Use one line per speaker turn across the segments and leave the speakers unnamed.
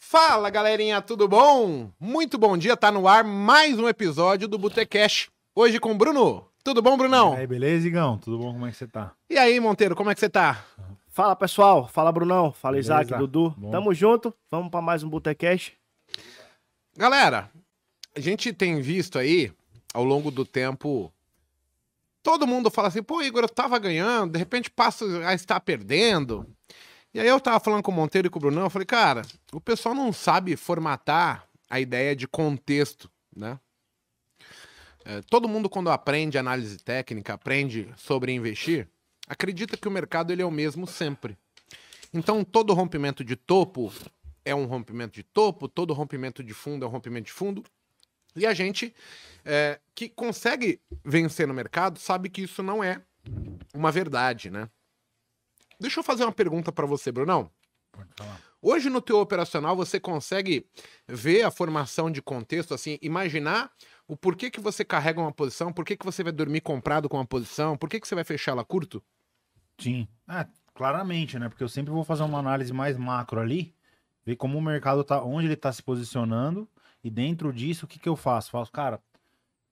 Fala galerinha, tudo bom? Muito bom dia, tá no ar mais um episódio do Botecash. Hoje com o Bruno. Tudo bom, Brunão?
E aí, beleza, Igão? Tudo bom? Como é que você tá?
E aí, Monteiro, como é que você tá?
Fala pessoal, fala Brunão, fala
Beleza?
Isaac, Dudu.
Bom.
Tamo junto, vamos pra mais um Botecash.
Galera, a gente tem visto aí, ao longo do tempo, todo mundo fala assim, pô, Igor, eu tava ganhando, de repente passa a estar perdendo. E aí eu tava falando com o Monteiro e com o Brunão, eu falei, cara, o pessoal não sabe formatar a ideia de contexto, né? É, todo mundo quando aprende análise técnica, aprende sobre investir, acredita que o mercado ele é o mesmo sempre. Então todo rompimento de topo é um rompimento de topo, todo rompimento de fundo é um rompimento de fundo. E a gente é, que consegue vencer no mercado sabe que isso não é uma verdade, né? Deixa eu fazer uma pergunta para você, Brunão. Hoje no teu operacional você consegue ver a formação de contexto, assim, imaginar o porquê que você carrega uma posição, por que você vai dormir comprado com uma posição, por que você vai fechar ela curto?
Sim. Ah, claramente, né? Porque eu sempre vou fazer uma análise mais macro ali, ver como o mercado tá, onde ele tá se posicionando, e dentro disso, o que que eu faço? Faço, cara,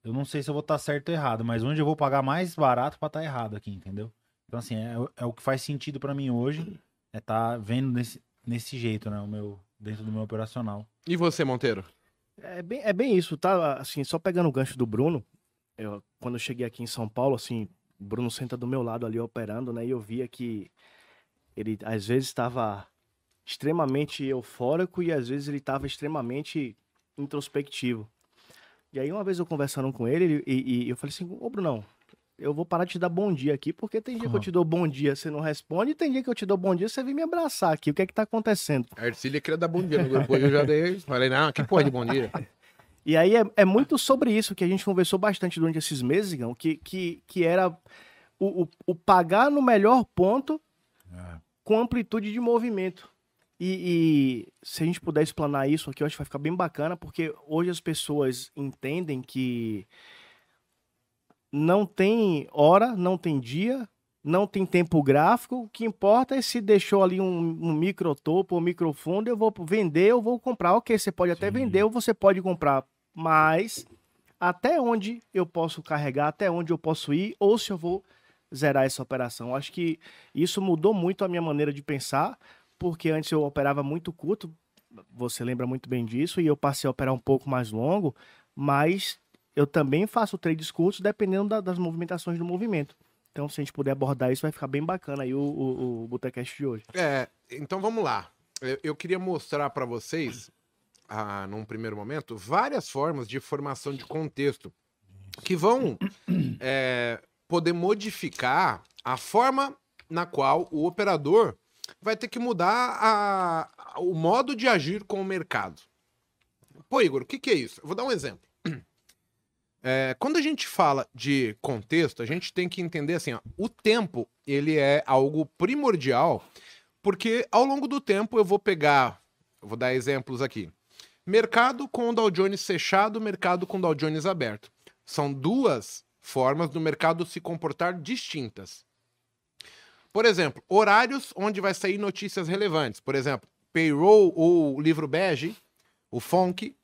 eu não sei se eu vou estar certo ou errado, mas onde eu vou pagar mais barato pra estar errado aqui, entendeu? Então, assim, é, é o que faz sentido pra mim hoje, é tá vendo nesse, nesse jeito, né? O meu, dentro do meu operacional.
E você, Monteiro?
É bem, é bem isso, tá? Assim, só pegando o gancho do Bruno, eu, quando eu cheguei aqui em São Paulo, assim, o Bruno senta do meu lado ali operando, né? E eu via que ele às vezes estava extremamente eufórico e às vezes ele estava extremamente introspectivo. E aí uma vez eu conversando com ele, ele- e, e eu falei assim, ô Brunão, eu vou parar de te dar bom dia aqui, porque tem dia que eu te dou bom dia, você não responde, e tem dia que eu te dou bom dia, você vem me abraçar aqui. O que é que tá acontecendo?
A Ercília queria dar bom dia no grupo, eu já dei, falei, não, que porra de bom dia.
E aí é, é muito sobre isso que a gente conversou bastante durante esses meses, Igão, que, que, que era o, o, o pagar no melhor ponto
É.
com amplitude de movimento. E, e se a gente puder explanar isso aqui, eu acho que vai ficar bem bacana, porque hoje as pessoas entendem que não tem hora, não tem dia, não tem tempo gráfico. O que importa é se deixou ali um, um microtopo ou microfundo, eu vou vender, eu vou comprar. Ok, você pode até
Sim.
vender ou você pode comprar, mas até onde eu posso carregar, até onde eu posso ir, ou se eu vou zerar essa operação. Acho que isso mudou muito a minha maneira de pensar, porque antes eu operava muito curto, você lembra muito bem disso, e eu passei a operar um pouco mais longo, mas eu também faço trades curtos dependendo da- das movimentações do movimento. Então, se a gente puder abordar isso, vai ficar bem bacana aí o, o, o Botecast de hoje.
É, então vamos lá. Eu, eu queria mostrar para vocês, ah, num primeiro momento, várias formas de formação de contexto que vão é, poder modificar a forma na qual o operador vai ter que mudar a- a- o modo de agir com o mercado. Pô, Igor, o que, que é isso? Eu vou dar um exemplo. É, quando a gente fala de contexto, a gente tem que entender assim, ó, o tempo ele é algo primordial, porque ao longo do tempo eu vou pegar, eu vou dar exemplos aqui. Mercado com o Dow Jones fechado, mercado com o Dow Jones aberto. São duas formas do mercado se comportar distintas. Por exemplo, horários onde vai sair notícias relevantes. Por exemplo, payroll ou livro bege, o FONC,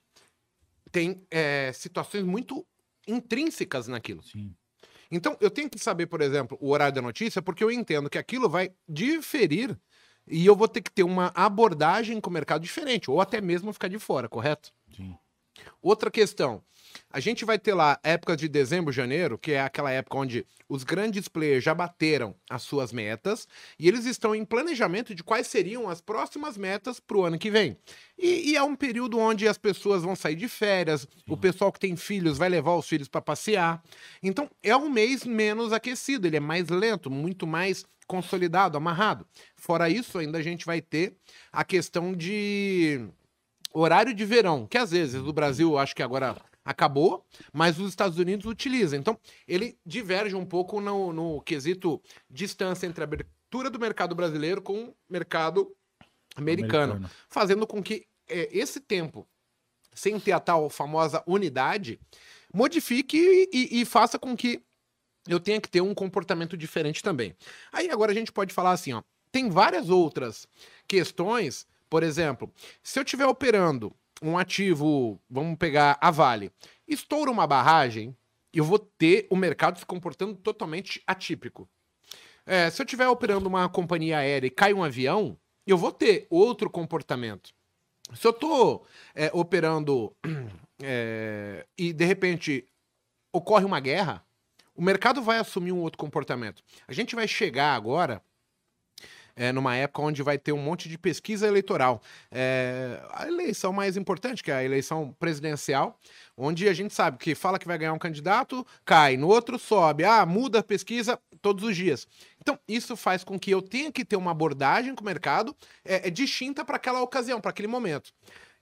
tem é, situações muito intrínsecas naquilo.
Sim.
Então, eu tenho que saber, por exemplo, o horário da notícia, porque eu entendo que aquilo vai diferir e eu vou ter que ter uma abordagem com o mercado diferente, ou até mesmo ficar de fora, correto?
Sim.
Outra questão. A gente vai ter lá épocas de dezembro, janeiro, que é aquela época onde os grandes players já bateram as suas metas e eles estão em planejamento de quais seriam as próximas metas para o ano que vem. E, e é um período onde as pessoas vão sair de férias, o pessoal que tem filhos vai levar os filhos para passear. Então é um mês menos aquecido, ele é mais lento, muito mais consolidado, amarrado. Fora isso, ainda a gente vai ter a questão de horário de verão, que às vezes o Brasil acho que agora acabou, mas os Estados Unidos utilizam. Então, ele diverge um pouco no, no quesito distância entre a abertura do mercado brasileiro com o mercado americano,
Americano.
fazendo com que é, esse tempo, sem ter a tal famosa unidade, modifique e, e- e faça com que eu tenha que ter um comportamento diferente também. Aí agora a gente pode falar assim, ó, tem várias outras questões Por exemplo, se eu estiver operando um ativo, vamos pegar a Vale, estoura uma barragem, eu vou ter o mercado se comportando totalmente atípico. É, se eu estiver operando uma companhia aérea e cai um avião, eu vou ter outro comportamento. Se eu estou é, operando é, e de repente ocorre uma guerra, o mercado vai assumir um outro comportamento. A gente vai chegar agora é, numa época onde vai ter um monte de pesquisa eleitoral. É, a eleição mais importante, que é a eleição presidencial, onde a gente sabe que fala que vai ganhar um candidato, cai, no outro sobe, ah, muda a pesquisa todos os dias. Então, isso faz com que eu tenha que ter uma abordagem com o mercado é, é distinta para aquela ocasião, para aquele momento.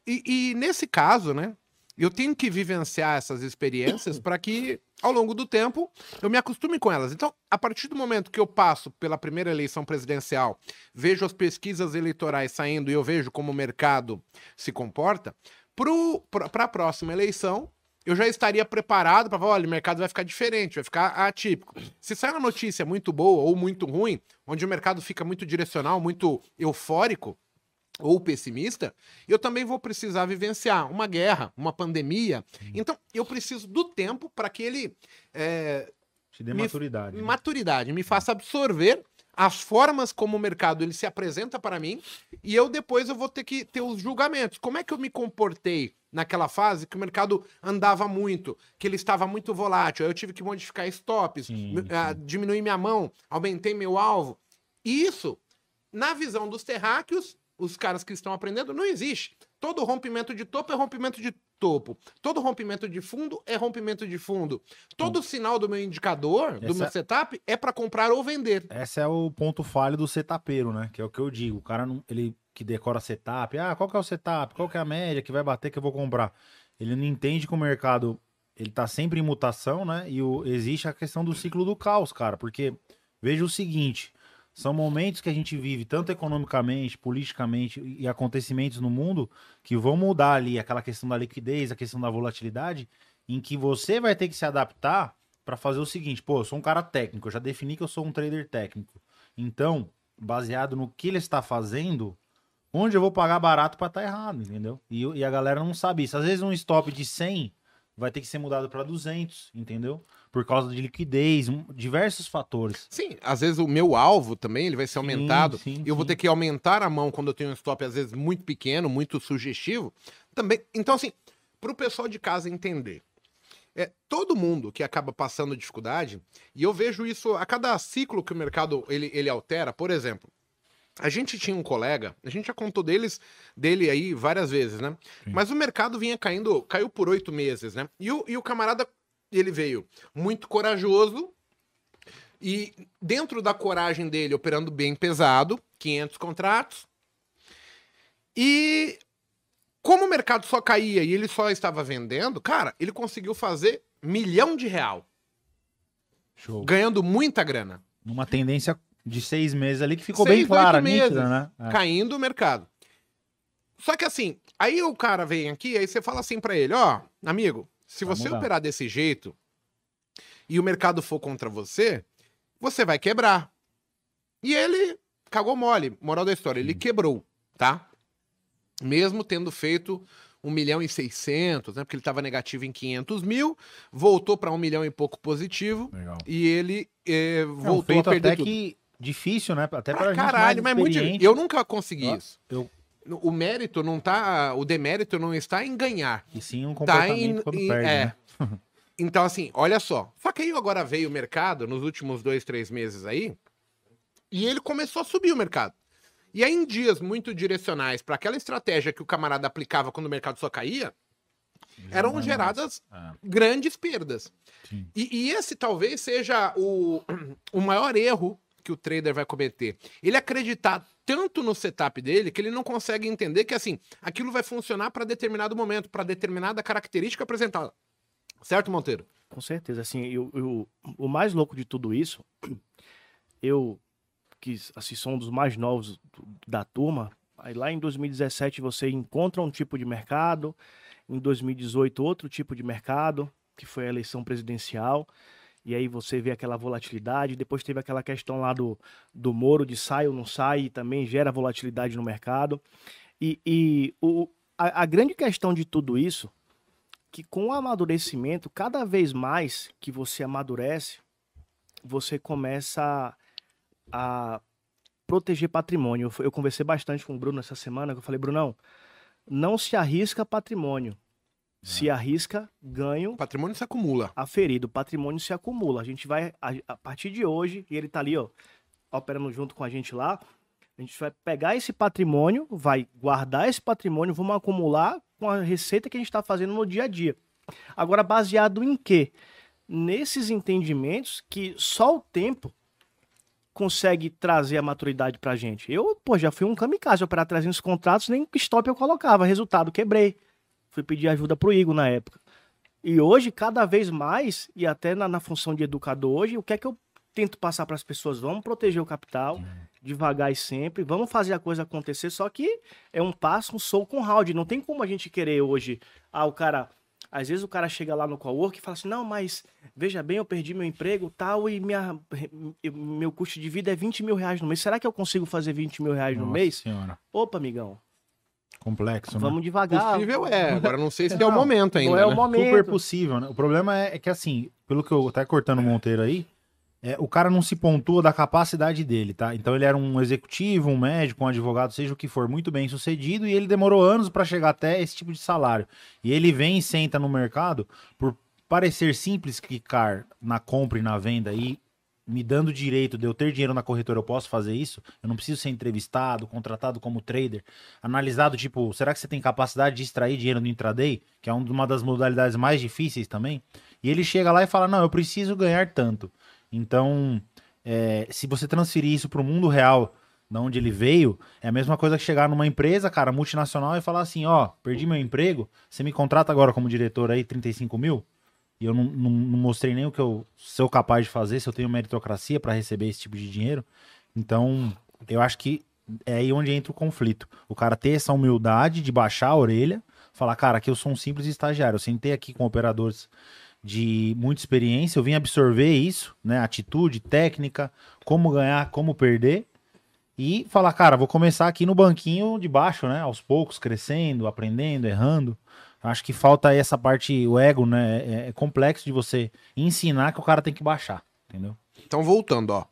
E, e nesse caso, né, eu tenho que vivenciar essas experiências para que, ao longo do tempo, eu me acostume com elas. Então, a partir do momento que eu passo pela primeira eleição presidencial, vejo as pesquisas eleitorais saindo e eu vejo como o mercado se comporta, para a próxima eleição, eu já estaria preparado para falar: olha, o mercado vai ficar diferente, vai ficar atípico. Se sai uma notícia muito boa ou muito ruim, onde o mercado fica muito direcional, muito eufórico, ou pessimista, eu também vou precisar vivenciar uma guerra, uma pandemia. Então, eu preciso do tempo para que ele. É,
Te dê maturidade.
Me, né? Maturidade, me faça absorver as formas como o mercado ele se apresenta para mim e eu depois eu vou ter que ter os julgamentos. Como é que eu me comportei naquela fase que o mercado andava muito, que ele estava muito volátil, eu tive que modificar stops, sim, sim. Uh, diminuir minha mão, aumentei meu alvo. E isso, na visão dos terráqueos, os caras que estão aprendendo, não existe. Todo rompimento de topo é rompimento de topo. Todo rompimento de fundo é rompimento de fundo. Todo hum. sinal do meu indicador, Essa... do meu setup, é para comprar ou vender.
Esse é o ponto falho do setapeiro, né? Que é o que eu digo. O cara não, ele que decora setup, ah, qual que é o setup? Qual que é a média que vai bater que eu vou comprar? Ele não entende que o mercado ele tá sempre em mutação, né? E o, existe a questão do ciclo do caos, cara, porque veja o seguinte, são momentos que a gente vive, tanto economicamente, politicamente e acontecimentos no mundo, que vão mudar ali aquela questão da liquidez, a questão da volatilidade, em que você vai ter que se adaptar para fazer o seguinte: pô, eu sou um cara técnico, eu já defini que eu sou um trader técnico. Então, baseado no que ele está fazendo, onde eu vou pagar barato para estar tá errado, entendeu? E, e, a galera não sabe isso. Às vezes um stop de 100 vai ter que ser mudado para 200, entendeu? por causa de liquidez, diversos fatores.
Sim, às vezes o meu alvo também ele vai ser aumentado. Sim, sim, eu sim. vou ter que aumentar a mão quando eu tenho um stop às vezes muito pequeno, muito sugestivo. Também, então assim, para o pessoal de casa entender, é todo mundo que acaba passando dificuldade e eu vejo isso a cada ciclo que o mercado ele, ele altera. Por exemplo, a gente tinha um colega, a gente já contou deles, dele aí várias vezes, né? Sim. Mas o mercado vinha caindo, caiu por oito meses, né? E o, e o camarada ele veio muito corajoso e dentro da coragem dele, operando bem pesado, 500 contratos. E como o mercado só caía e ele só estava vendendo, cara, ele conseguiu fazer milhão de real. Show. Ganhando muita grana.
Numa tendência de seis meses ali que ficou seis, bem clara, nítida, né?
É. Caindo o mercado. Só que assim, aí o cara vem aqui, aí você fala assim para ele, ó, amigo, se você mudar. operar desse jeito e o mercado for contra você, você vai quebrar. E ele cagou mole. Moral da história, ele hum. quebrou, tá? Mesmo tendo feito 1 milhão e 600, né? Porque ele estava negativo em 500 mil, voltou para 1 milhão e pouco positivo. Legal. E ele eh, voltou é um a perder
até tudo. que difícil, né? Até para
caralho, mas muito. Eu nunca consegui eu, isso. Eu o mérito não tá. O demérito não está em ganhar.
E sim um comportamento tá em, quando em, perde, é. né?
então, assim, olha só. Só que aí agora veio o mercado nos últimos dois, três meses aí. E ele começou a subir o mercado. E aí, em dias muito direcionais para aquela estratégia que o camarada aplicava quando o mercado só caía, eram geradas ah. grandes perdas. E, e, esse talvez seja o, o maior erro que o trader vai cometer. Ele acreditar tanto no setup dele que ele não consegue entender que assim, aquilo vai funcionar para determinado momento, para determinada característica apresentada. Certo, Monteiro?
Com certeza, assim, eu, eu, o mais louco de tudo isso, eu que assim, sou um dos mais novos da turma, aí lá em 2017 você encontra um tipo de mercado, em 2018 outro tipo de mercado, que foi a eleição presidencial, e aí você vê aquela volatilidade. Depois teve aquela questão lá do, do Moro, de sai ou não sai, e também gera volatilidade no mercado. E, e o, a, a grande questão de tudo isso, que com o amadurecimento, cada vez mais que você amadurece, você começa a, a proteger patrimônio. Eu, eu conversei bastante com o Bruno essa semana, que eu falei, Brunão, não se arrisca patrimônio. Se arrisca ganho
O patrimônio se acumula.
aferido, o patrimônio se acumula. A gente vai, a, a partir de hoje, e ele tá ali, ó, operando junto com a gente lá, a gente vai pegar esse patrimônio, vai guardar esse patrimônio, vamos acumular com a receita que a gente está fazendo no dia a dia. Agora, baseado em quê? Nesses entendimentos que só o tempo consegue trazer a maturidade pra gente. Eu, pô, já fui um kamikaze operar 300 contratos, nem stop eu colocava. Resultado, quebrei. Fui pedir ajuda pro Igor na época. E hoje, cada vez mais, e até na, na função de educador hoje, o que é que eu tento passar para as pessoas? Vamos proteger o capital, devagar e sempre, vamos fazer a coisa acontecer, só que é um passo, um soco com round. Não tem como a gente querer hoje, ah, o cara. Às vezes o cara chega lá no cowork e fala assim: não, mas veja bem, eu perdi meu emprego tal, e minha, meu custo de vida é 20 mil reais no mês. Será que eu consigo fazer 20 mil reais no
Nossa
mês?
senhora.
Opa, amigão,
Complexo, né?
vamos devagar.
Possível é. Agora não sei se é o
Não,
momento ainda.
Não é o
né?
momento.
Super possível, né? O problema é, é que, assim, pelo que eu até cortando o Monteiro aí, é, o cara não se pontua da capacidade dele, tá? Então ele era um executivo, um médico, um advogado, seja o que for, muito bem sucedido, e ele demorou anos para chegar até esse tipo de salário. E ele vem e senta no mercado por parecer simples clicar na compra e na venda e me dando direito de eu ter dinheiro na corretora, eu posso fazer isso? Eu não preciso ser entrevistado, contratado como trader, analisado, tipo, será que você tem capacidade de extrair dinheiro no intraday? Que é uma das modalidades mais difíceis também. E ele chega lá e fala, não, eu preciso ganhar tanto. Então, é, se você transferir isso para o mundo real, da onde ele veio, é a mesma coisa que chegar numa empresa, cara, multinacional e falar assim, ó, perdi meu emprego, você me contrata agora como diretor aí, 35 mil? E eu não, não- não mostrei nem o que eu sou capaz de fazer, se eu tenho meritocracia para receber esse tipo de dinheiro. Então, eu acho que é aí onde entra o conflito. O cara ter essa humildade de baixar a orelha, falar, cara, aqui eu sou um simples estagiário. Eu sentei aqui com operadores de muita experiência, eu vim absorver isso, né? Atitude, técnica, como ganhar, como perder. E falar, cara, vou começar aqui no banquinho de baixo, né? Aos poucos, crescendo, aprendendo, errando. Acho que falta aí essa parte, o ego, né? É, é complexo de você ensinar que o cara tem que baixar, entendeu?
Então, voltando, ó.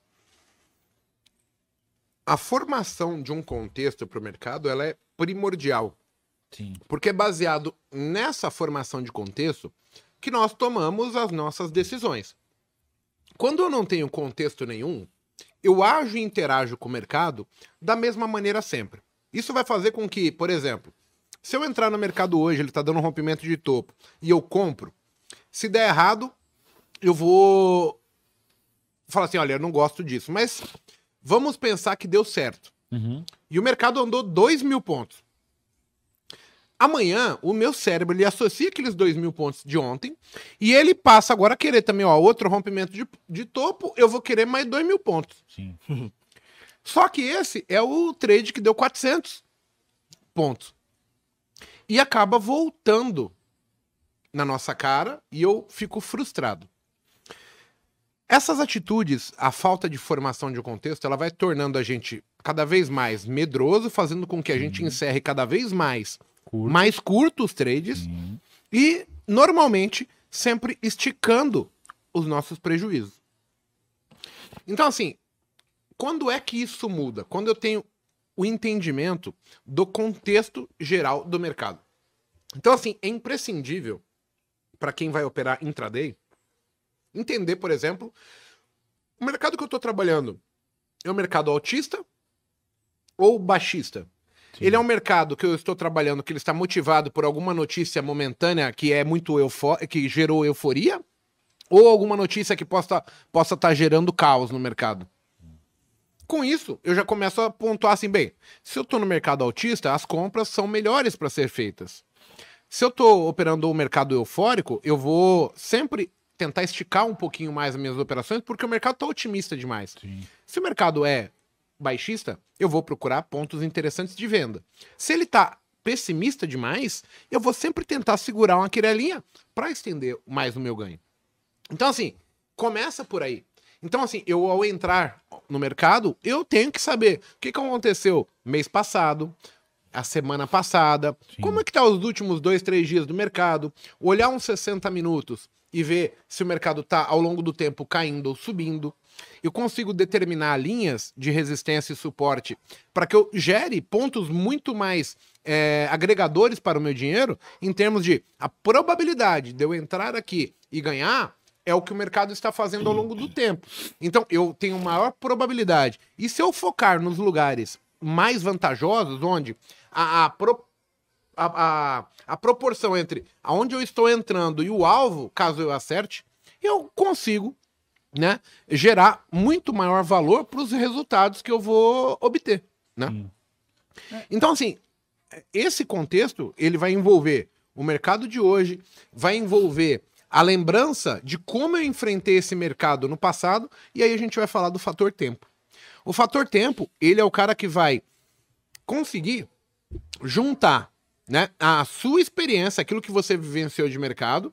A formação de um contexto para o mercado ela é primordial.
Sim.
Porque é baseado nessa formação de contexto que nós tomamos as nossas decisões. Quando eu não tenho contexto nenhum, eu ajo e interajo com o mercado da mesma maneira sempre. Isso vai fazer com que, por exemplo, se eu entrar no mercado hoje, ele está dando um rompimento de topo e eu compro, se der errado, eu vou falar assim: olha, eu não gosto disso. Mas vamos pensar que deu certo.
Uhum.
E o mercado andou 2 mil pontos. Amanhã, o meu cérebro ele associa aqueles 2 mil pontos de ontem e ele passa agora a querer também, ó, outro rompimento de, de topo, eu vou querer mais 2 mil pontos.
Sim.
Só que esse é o trade que deu 400 pontos. E acaba voltando na nossa cara e eu fico frustrado. Essas atitudes, a falta de formação de contexto, ela vai tornando a gente cada vez mais medroso, fazendo com que a gente encerre cada vez mais
Curto.
mais curto os trades
Sim.
e normalmente sempre esticando os nossos prejuízos. Então, assim, quando é que isso muda? Quando eu tenho o entendimento do contexto geral do mercado. Então, assim, é imprescindível para quem vai operar intraday entender, por exemplo, o mercado que eu estou trabalhando é um mercado altista ou baixista?
Sim.
Ele é um mercado que eu estou trabalhando que ele está motivado por alguma notícia momentânea que é muito eufó que gerou euforia ou alguma notícia que possa possa estar gerando caos no mercado. Com isso, eu já começo a pontuar assim, bem, se eu estou no mercado autista, as compras são melhores para ser feitas. Se eu estou operando o mercado eufórico, eu vou sempre tentar esticar um pouquinho mais as minhas operações, porque o mercado está otimista demais.
Sim.
Se o mercado é baixista, eu vou procurar pontos interessantes de venda. Se ele tá pessimista demais, eu vou sempre tentar segurar uma quirelinha para estender mais o meu ganho. Então, assim, começa por aí. Então, assim, eu ao entrar no mercado, eu tenho que saber o que, que aconteceu mês passado, a semana passada,
Sim.
como é que tá os últimos dois, três dias do mercado, olhar uns 60 minutos e ver se o mercado tá ao longo do tempo caindo ou subindo. Eu consigo determinar linhas de resistência e suporte para que eu gere pontos muito mais é, agregadores para o meu dinheiro em termos de a probabilidade de eu entrar aqui e ganhar é o que o mercado está fazendo ao longo do tempo. Então, eu tenho maior probabilidade. E se eu focar nos lugares mais vantajosos, onde a, a, pro- a, a, a proporção entre aonde eu estou entrando e o alvo, caso eu acerte, eu consigo né, gerar muito maior valor para os resultados que eu vou obter. Né?
Sim.
Então, assim, esse contexto ele vai envolver o mercado de hoje, vai envolver a lembrança de como eu enfrentei esse mercado no passado, e aí a gente vai falar do fator tempo. O fator tempo, ele é o cara que vai conseguir juntar né, a sua experiência, aquilo que você vivenciou de mercado,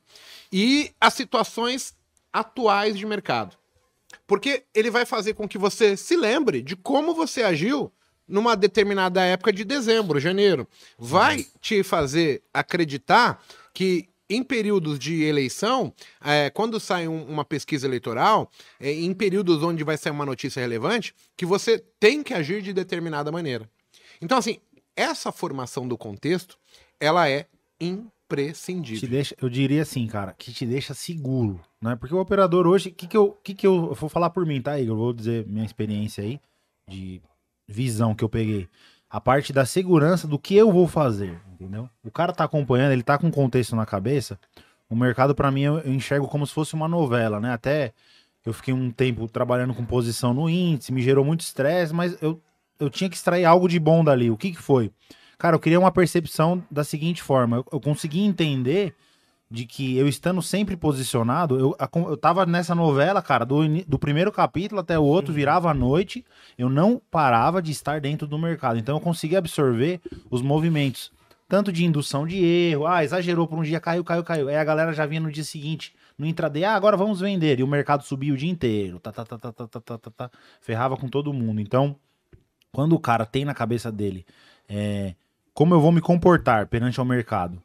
e as situações atuais de mercado. Porque ele vai fazer com que você se lembre de como você agiu numa determinada época de dezembro, janeiro. Vai te fazer acreditar que em períodos de eleição, é, quando sai um- uma pesquisa eleitoral, é, em períodos onde vai sair uma notícia relevante, que você tem que agir de determinada maneira. Então, assim, essa formação do contexto, ela é
te
imprescindível.
deixa, eu diria assim, cara, que te deixa seguro, né? Porque o operador hoje, o que que eu, que que eu, eu vou falar por mim, tá, Igor? Eu vou dizer minha experiência aí de visão que eu peguei. A parte da segurança do que eu vou fazer, entendeu? O cara tá acompanhando, ele tá com contexto na cabeça. O mercado pra mim eu, enxergo como se fosse uma novela, né? Até eu fiquei um tempo trabalhando com posição no índice, me gerou muito estresse, mas eu, eu tinha que extrair algo de bom dali. O que que foi? Cara, eu queria uma percepção da seguinte forma. Eu, eu consegui entender de que eu estando sempre posicionado, eu, eu tava nessa novela, cara, do, do primeiro capítulo até o outro, virava a noite, eu não parava de estar dentro do mercado. Então eu consegui absorver os movimentos, tanto de indução de erro, ah, exagerou por um dia, caiu, caiu, caiu. Aí a galera já vinha no dia seguinte, no intraday, ah, agora vamos vender. E o mercado subia o dia inteiro, tá, tá, tá, tá, tá, tá, tá, tá, tá, ferrava com todo mundo. Então, quando o cara tem na cabeça dele, é, como eu vou me comportar perante ao mercado,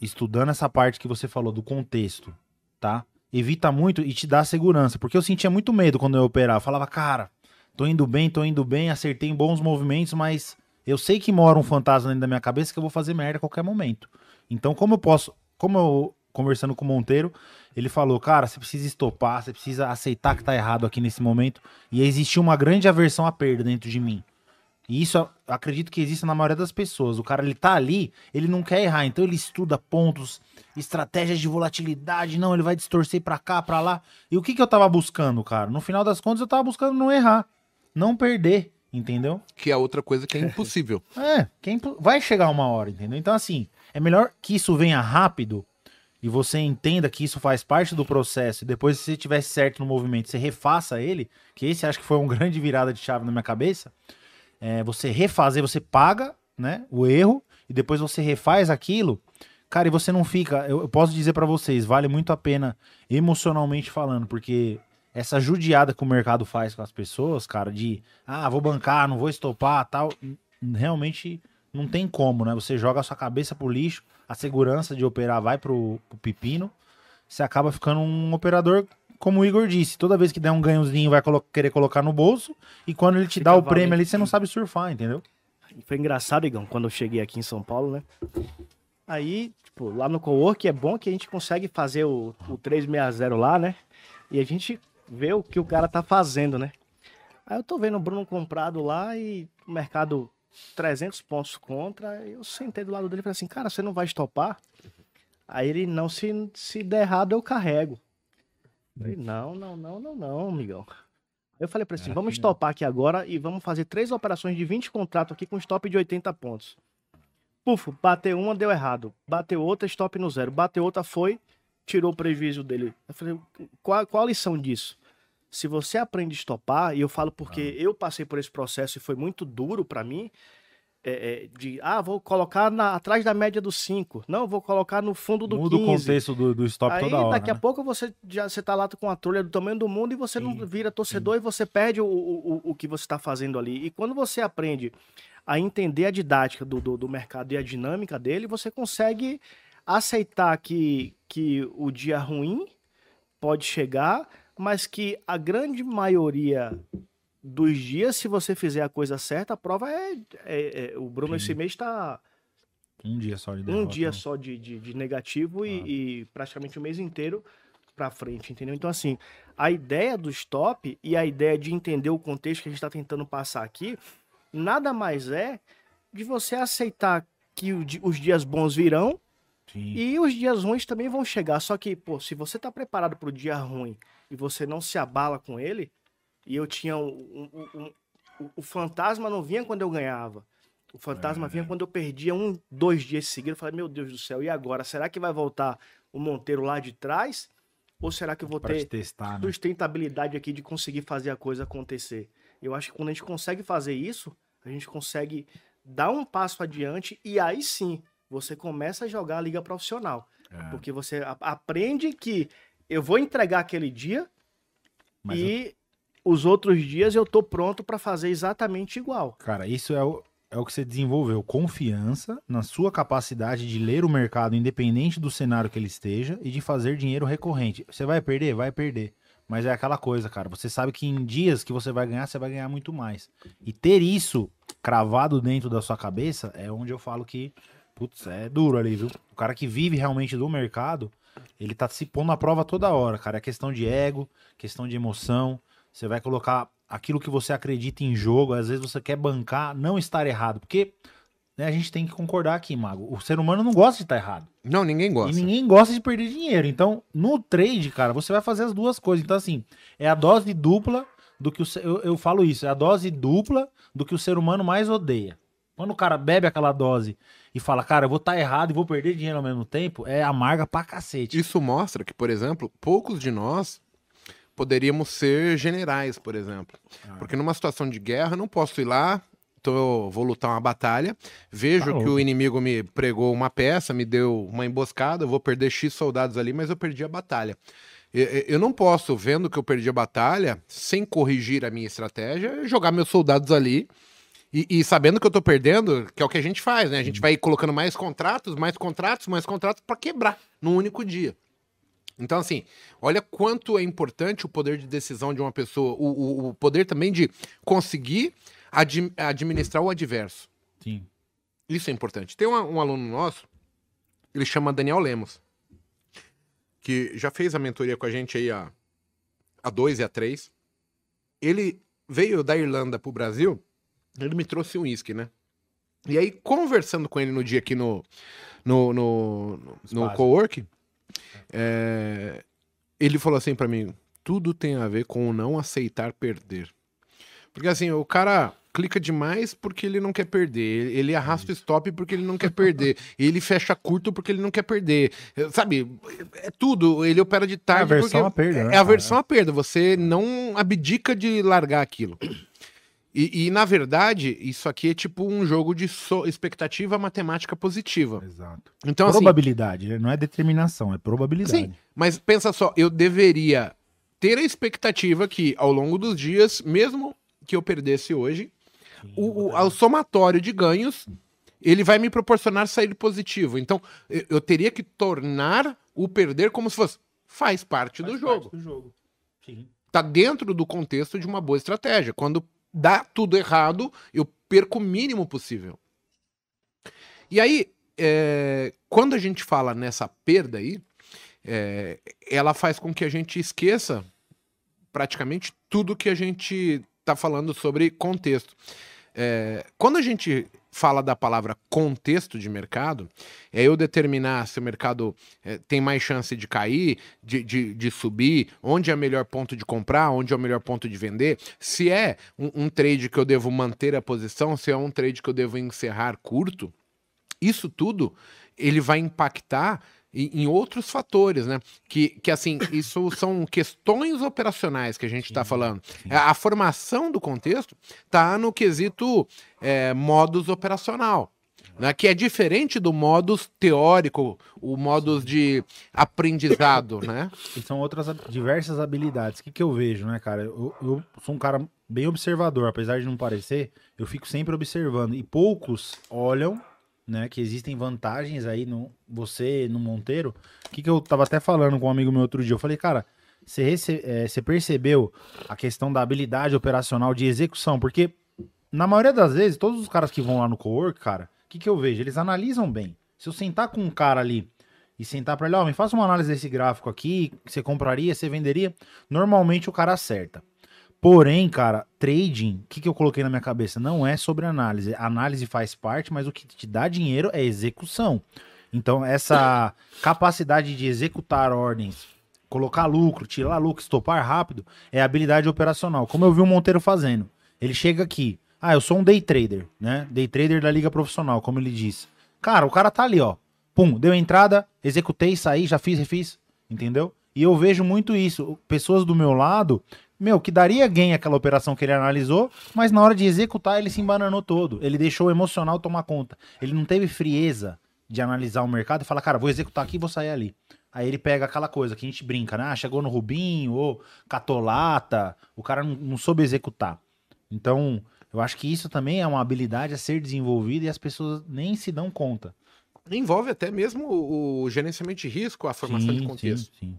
estudando essa parte que você falou do contexto, tá? Evita muito e te dá segurança, porque eu sentia muito medo quando eu operava. Eu falava, cara, tô indo bem, tô indo bem, acertei em bons movimentos, mas eu sei que mora um fantasma dentro da minha cabeça que eu vou fazer merda a qualquer momento. Então, como eu posso, como eu conversando com o Monteiro, ele falou, cara, você precisa estopar, você precisa aceitar que tá errado aqui nesse momento, e existia uma grande aversão à perda dentro de mim. E isso acredito que existe na maioria das pessoas. O cara ele tá ali, ele não quer errar, então ele estuda pontos, estratégias de volatilidade, não, ele vai distorcer pra cá, pra lá. E o que que eu tava buscando, cara? No final das contas eu tava buscando não errar, não perder, entendeu?
Que é outra coisa que é impossível.
É, quem vai chegar uma hora, entendeu? Então assim, é melhor que isso venha rápido e você entenda que isso faz parte do processo e depois se você tivesse certo no movimento, você refaça ele, que esse acho que foi uma grande virada de chave na minha cabeça. É, você refazer, você paga, né, o erro e depois você refaz aquilo. Cara, e você não fica, eu, eu posso dizer pra vocês, vale muito a pena emocionalmente falando, porque essa judiada que o mercado faz com as pessoas, cara, de ah, vou bancar, não vou estopar, tal, realmente não tem como, né? Você joga a sua cabeça pro lixo, a segurança de operar vai pro, pro pepino, você acaba ficando um operador, como o Igor disse, toda vez que der um ganhozinho vai colo- querer colocar no bolso, e quando ele te
Fica
dá o
valendo.
prêmio ali, você não sabe surfar, entendeu?
Foi engraçado, Igão, quando eu cheguei aqui em São Paulo, né? Aí, tipo, lá no Cowork é bom que a gente consegue fazer o, o 360 lá, né? E a gente vê o que o cara tá fazendo, né? Aí eu tô vendo o Bruno comprado lá e o mercado 300 pontos contra. Eu sentei do lado dele e falei assim, cara, você não vai estopar? Aí ele, não, se, se der errado eu carrego. Eu falei, não, não, não, não, não, amigão. Eu falei pra ele assim, vamos estopar aqui agora e vamos fazer três operações de 20 contratos aqui com stop de 80 pontos. Puf, bateu uma, deu errado. Bateu outra, stop no zero. Bateu outra, foi, tirou o prejuízo dele. Eu falei, qual, qual a lição disso? Se você aprende a estopar, e eu falo porque eu passei por esse processo e foi muito duro pra mim, é, é, de, ah, vou colocar na, atrás da média dos 5. Não, vou colocar no fundo do
Muda
15.
o contexto do, do stop
Aí
toda hora.
daqui a
né?
pouco você já você tá lá com a trolha do tamanho do mundo e você não vira torcedor e você perde o, o, o- o que você está fazendo ali. E quando você aprende a entender a didática do, do, do mercado e a dinâmica dele, você consegue aceitar que, que o dia ruim pode chegar, mas que a grande maioria dos dias, se você fizer a coisa certa, a prova é. é- é- o Bruno
Sim.
esse mês está
Um dia só de
um
derrota,
dia
né?
só de, de, de negativo e-
Ah.
e, praticamente o mês inteiro pra frente, entendeu? Então, assim, a ideia do stop e a ideia de entender o contexto que a gente tá tentando passar aqui, nada mais é de você aceitar que o os dias bons virão
Sim.
e os dias ruins também vão chegar. Só que, pô, se você tá preparado pro dia ruim e você não se abala com ele, e eu tinha um. um- um- o- fantasma não vinha quando eu ganhava. O fantasma
É.
vinha quando eu perdia um, dois dias seguidos. Eu falei, meu Deus do céu, e agora? Será que vai voltar o Monteiro lá de trás? Ou será que eu vou
Pra te
ter
testar, né?
sustentabilidade aqui de conseguir fazer a coisa acontecer? Eu acho que quando a gente consegue fazer isso, a gente consegue dar um passo adiante e aí sim você começa a jogar a liga profissional.
É,
Porque você aprende que eu vou entregar aquele dia
mas eu-
e os outros dias eu tô pronto para fazer exatamente igual.
Cara, isso é o, é o que você desenvolveu. Confiança na sua capacidade de ler o mercado, independente do cenário que ele esteja, e de fazer dinheiro recorrente. Você vai perder? Vai perder. Mas é aquela coisa, cara. Você sabe que em dias que você vai ganhar, você vai ganhar muito mais. E ter isso cravado dentro da sua cabeça é onde eu falo que, putz, é duro ali, viu? O cara que vive realmente do mercado, ele tá se pondo à prova toda hora, cara. É questão de ego, questão de emoção. Você vai colocar aquilo que você acredita em jogo. Às vezes você quer bancar, não estar errado. Porque né, a gente tem que concordar aqui, Mago. O ser humano não gosta de estar errado.
Não, ninguém
E
gosta.
ninguém gosta de perder dinheiro. Então, no trade, cara, você vai fazer as duas coisas. Então, assim, é a dose dupla do que o. Eu, eu falo isso, é a dose dupla do que o ser humano mais odeia. Quando o cara bebe aquela dose e fala, cara, eu vou estar errado e vou perder dinheiro ao mesmo tempo, é amarga pra cacete.
Isso mostra que, por exemplo, poucos de nós poderíamos ser generais, por exemplo.
Ah.
Porque numa situação de guerra, eu não posso ir lá, tô, vou lutar uma batalha, vejo
Tá
que o inimigo me pregou uma peça, me deu uma emboscada, eu vou perder X soldados ali, mas eu perdi a batalha. Eu não posso, vendo que eu perdi a batalha, sem corrigir a minha estratégia, jogar meus soldados ali e, e sabendo que eu tô perdendo, que é o que a gente faz, né? A gente vai colocando mais contratos, mais contratos, mais contratos para quebrar num único dia. Então, assim, olha quanto é importante o poder de decisão de uma pessoa, o, o- o poder também de conseguir admi- administrar o adverso.
Sim.
Isso é importante. Tem um, um aluno nosso, ele chama Daniel Lemos, que já fez a mentoria com a gente aí há, há dois e há três. Ele veio da Irlanda pro Brasil, ele me trouxe um uísque, né? E aí, conversando com ele no dia aqui no, no, no, no, no coworking, é, ele falou assim pra mim, tudo tem a ver com o não aceitar perder. Porque assim, o cara clica demais porque ele não quer perder. Ele- arrasta o stop porque ele não quer perder. ele fecha curto porque ele não quer perder. Sabe? É tudo. Ele opera de tarde.
aversão
porque
à perda,
É
né,
a
cara?
aversão à perda. Você não abdica de largar aquilo. E, e, na verdade, isso aqui é tipo um jogo de so- expectativa matemática positiva.
Exato.
Então, assim,
probabilidade, né? não é determinação, é probabilidade.
Sim, mas pensa só, eu deveria ter a expectativa que, ao longo dos dias, mesmo que eu perdesse hoje, o, o, ao somatório de ganhos, ele vai me proporcionar sair positivo. Então, eu, eu teria que tornar o perder como se fosse. Faz parte do jogo.
do jogo. Sim.
Tá dentro do contexto de uma boa estratégia. Quando dá tudo errado, eu perco o mínimo possível. E aí, é, quando a gente fala nessa perda aí, é, ela faz com que a gente esqueça praticamente tudo que a gente está falando sobre contexto. É, quando a gente fala da palavra contexto de mercado, é eu determinar se o mercado é, tem mais chance de cair, de, de, de subir, onde é o melhor ponto de comprar, onde é o melhor ponto de vender, se é um, um trade que eu devo manter a posição, se é um trade que eu devo encerrar curto, isso tudo ele vai impactar em outros fatores, né? Que, que assim, isso são questões operacionais que a gente está falando. É, A formação do contexto está no quesito é, modus operacional. Né, que é diferente do modus teórico, o modus de aprendizado, né?
E são outras diversas habilidades. O que, que eu vejo, né, cara? Eu, eu sou um cara bem observador, apesar de não parecer, eu fico sempre observando. E poucos olham, né, que existem vantagens aí no você, no Monteiro. O que, que eu tava até falando com um amigo meu outro dia? Eu falei, cara, você, rece- eh, você percebeu a questão da habilidade operacional de execução? Porque, na maioria das vezes, todos os caras que vão lá no co-work, cara, o que, que eu vejo? Eles analisam bem. Se eu sentar com um cara ali e sentar pra ele, ó, me faça uma análise desse gráfico aqui, você compraria, você venderia, normalmente o cara acerta. Porém, cara, trading, o que, que eu coloquei na minha cabeça? Não é sobre análise. A análise faz parte, mas o que te dá dinheiro é execução. Então, essa capacidade de executar ordens, colocar lucro, tirar lucro, estopar rápido, é habilidade operacional. Como eu vi o Monteiro fazendo. Ele chega aqui. Ah, eu sou um day trader, né? Day trader da liga profissional, como ele disse. Cara, o cara tá ali, ó. Pum, deu entrada, executei, saí, já fiz, refiz. Entendeu? E eu vejo muito isso. Pessoas do meu lado, meu, que daria gain aquela operação que ele analisou, mas na hora de executar ele se embananou todo. Ele deixou o emocional tomar conta. Ele não teve frieza de analisar o mercado e falar, cara, vou executar aqui e vou sair ali. Aí ele pega aquela coisa que a gente brinca, né? Ah, chegou no Rubinho, ou catolata, o cara não, não soube executar. Então, eu acho que isso também é uma habilidade a ser desenvolvida e as pessoas nem se dão conta.
Envolve até mesmo o, gerenciamento de risco, a formação de
Sim,
contexto.
Sim, sim.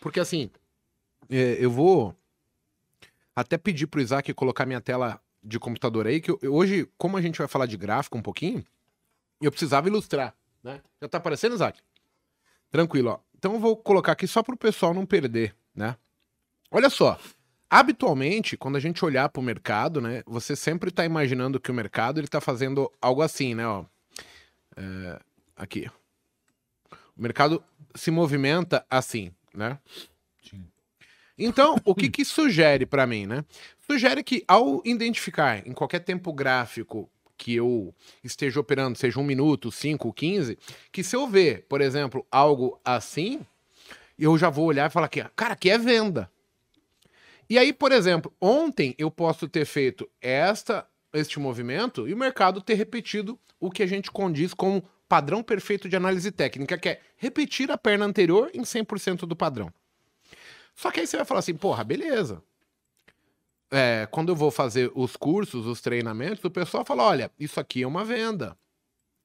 Porque assim, é, eu vou até pedir pro Isaac colocar minha tela de computador aí, que eu- hoje, como a gente vai falar de gráfico um pouquinho, eu precisava ilustrar, né? Já tá aparecendo, Isaac? Tranquilo, ó. Então eu vou colocar aqui só pro pessoal não perder, né? Olha só, habitualmente, quando a gente olhar pro mercado, né, você sempre tá imaginando que o mercado ele tá fazendo algo assim, né, ó. É, aqui. O mercado se movimenta assim, né?
Sim.
Então, o que que sugere para mim, né? Sugere que ao identificar em qualquer tempo gráfico que eu esteja operando, seja um minuto, 5, 15, que se eu ver, por exemplo, algo assim, eu já vou olhar e falar que, cara, aqui é venda. E aí, por exemplo, ontem eu posso ter feito esta, este movimento e o mercado ter repetido o que a gente condiz com padrão perfeito de análise técnica, que é repetir a perna anterior em 100% do padrão. Só que aí você vai falar assim, porra, beleza. É, quando eu vou fazer os cursos, os treinamentos, o pessoal fala, olha, isso aqui é uma venda.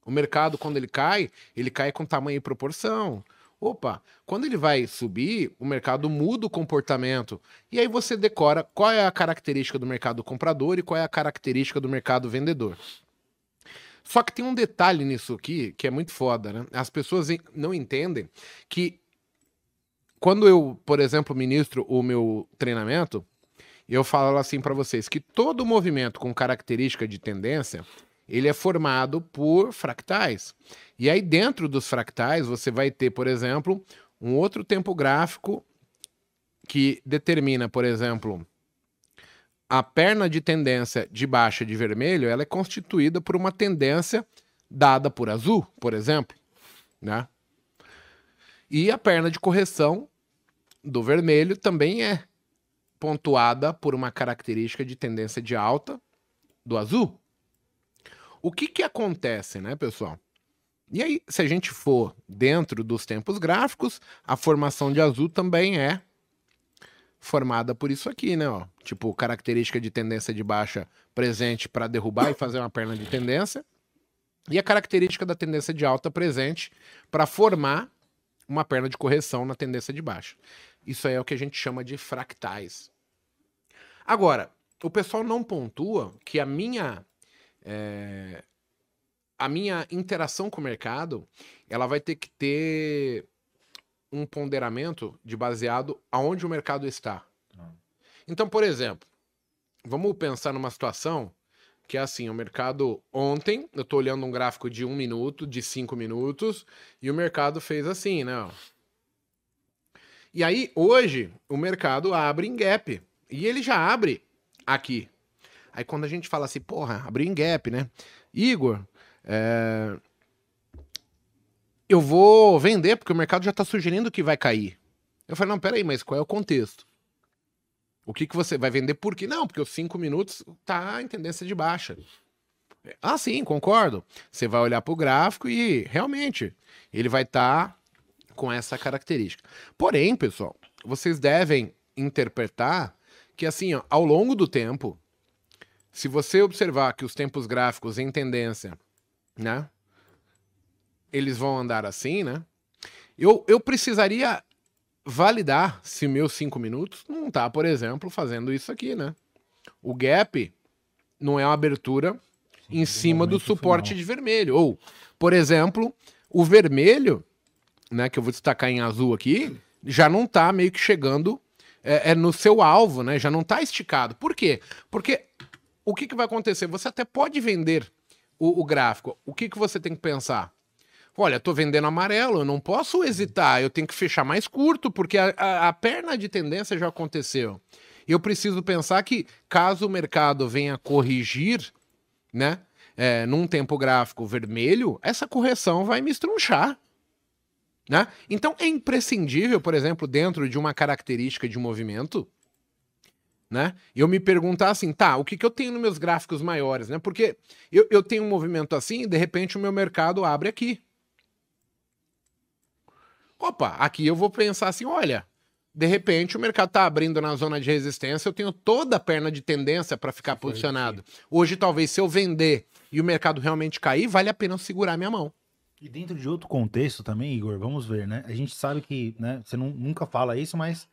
O mercado, quando ele cai, ele cai com tamanho e proporção. Opa, quando ele vai subir, o mercado muda o comportamento. E aí você decora qual é a característica do mercado comprador e qual é a característica do mercado vendedor. Só que tem um detalhe nisso aqui que é muito foda, né? As pessoas não entendem que quando eu, por exemplo, ministro o meu treinamento, eu falo assim para vocês que todo movimento com característica de tendência, ele é formado por fractais. E aí dentro dos fractais você vai ter, por exemplo, um outro tempo gráfico que determina, por exemplo, a perna de tendência de baixa de vermelho, ela é constituída por uma tendência dada por azul, por exemplo, né? E a perna de correção do vermelho também é pontuada por uma característica de tendência de alta do azul. O que que acontece, né, pessoal? E aí, se a gente for dentro dos tempos gráficos, a formação de azul também é formada por isso aqui, né? Ó. Tipo, característica de tendência de baixa presente para derrubar e fazer uma perna de tendência. E a característica da tendência de alta presente para formar uma perna de correção na tendência de baixa. Isso aí é o que a gente chama de fractais. Agora, o pessoal não pontua que a minha é, a minha interação com o mercado ela vai ter que ter um ponderamento de baseado aonde o mercado está. Então, por exemplo, vamos pensar numa situação que é assim, o mercado ontem, eu tô olhando um gráfico de um minuto, de cinco minutos, e o mercado fez assim, né? E aí, hoje, o mercado abre em gap. E ele já abre aqui. Aí quando a gente fala assim, porra, abriu em gap, né? Igor, é, eu vou vender, porque o mercado já está sugerindo que vai cair. Eu falei, não, peraí, mas qual é o contexto? O que, que você vai vender por quê? Não, porque os cinco minutos tá em tendência de baixa. Ah, sim, concordo. Você vai olhar para o gráfico e realmente ele vai estar tá com essa característica. Porém, pessoal, vocês devem interpretar que assim, ó, ao longo do tempo, se você observar que os tempos gráficos em tendência, né, eles vão andar assim, né? Eu, eu precisaria validar se meus cinco minutos não tá, por exemplo, fazendo isso aqui, né? O gap não é uma abertura Sim, em cima do suporte final. de vermelho. Ou, por exemplo, o vermelho, né, que eu vou destacar em azul aqui, já não tá meio que chegando é, é no seu alvo, né? Já não tá esticado. Por quê? Porque o que, que vai acontecer? Você até pode vender o, o gráfico. O que, que você tem que pensar? Olha, tô vendendo amarelo, eu não posso hesitar, eu tenho que fechar mais curto, porque a, a, a perna de tendência já aconteceu. Eu preciso pensar que, caso o mercado venha corrigir, né, é, num tempo gráfico vermelho, essa correção vai me estrunchar. Né? Então é imprescindível, por exemplo, dentro de uma característica de movimento, né? Eu me perguntar assim, tá, o que, que eu tenho nos meus gráficos maiores, né? Porque eu, eu tenho um movimento assim e de repente o meu mercado abre aqui. Opa, aqui eu vou pensar assim, olha, de repente o mercado está abrindo na zona de resistência, eu tenho toda a perna de tendência para ficar posicionado. Hoje, talvez, se eu vender e o mercado realmente cair, vale a pena segurar minha mão.
E dentro de outro contexto também, Igor, vamos ver, né? A gente sabe que, né, você não, nunca fala isso, mas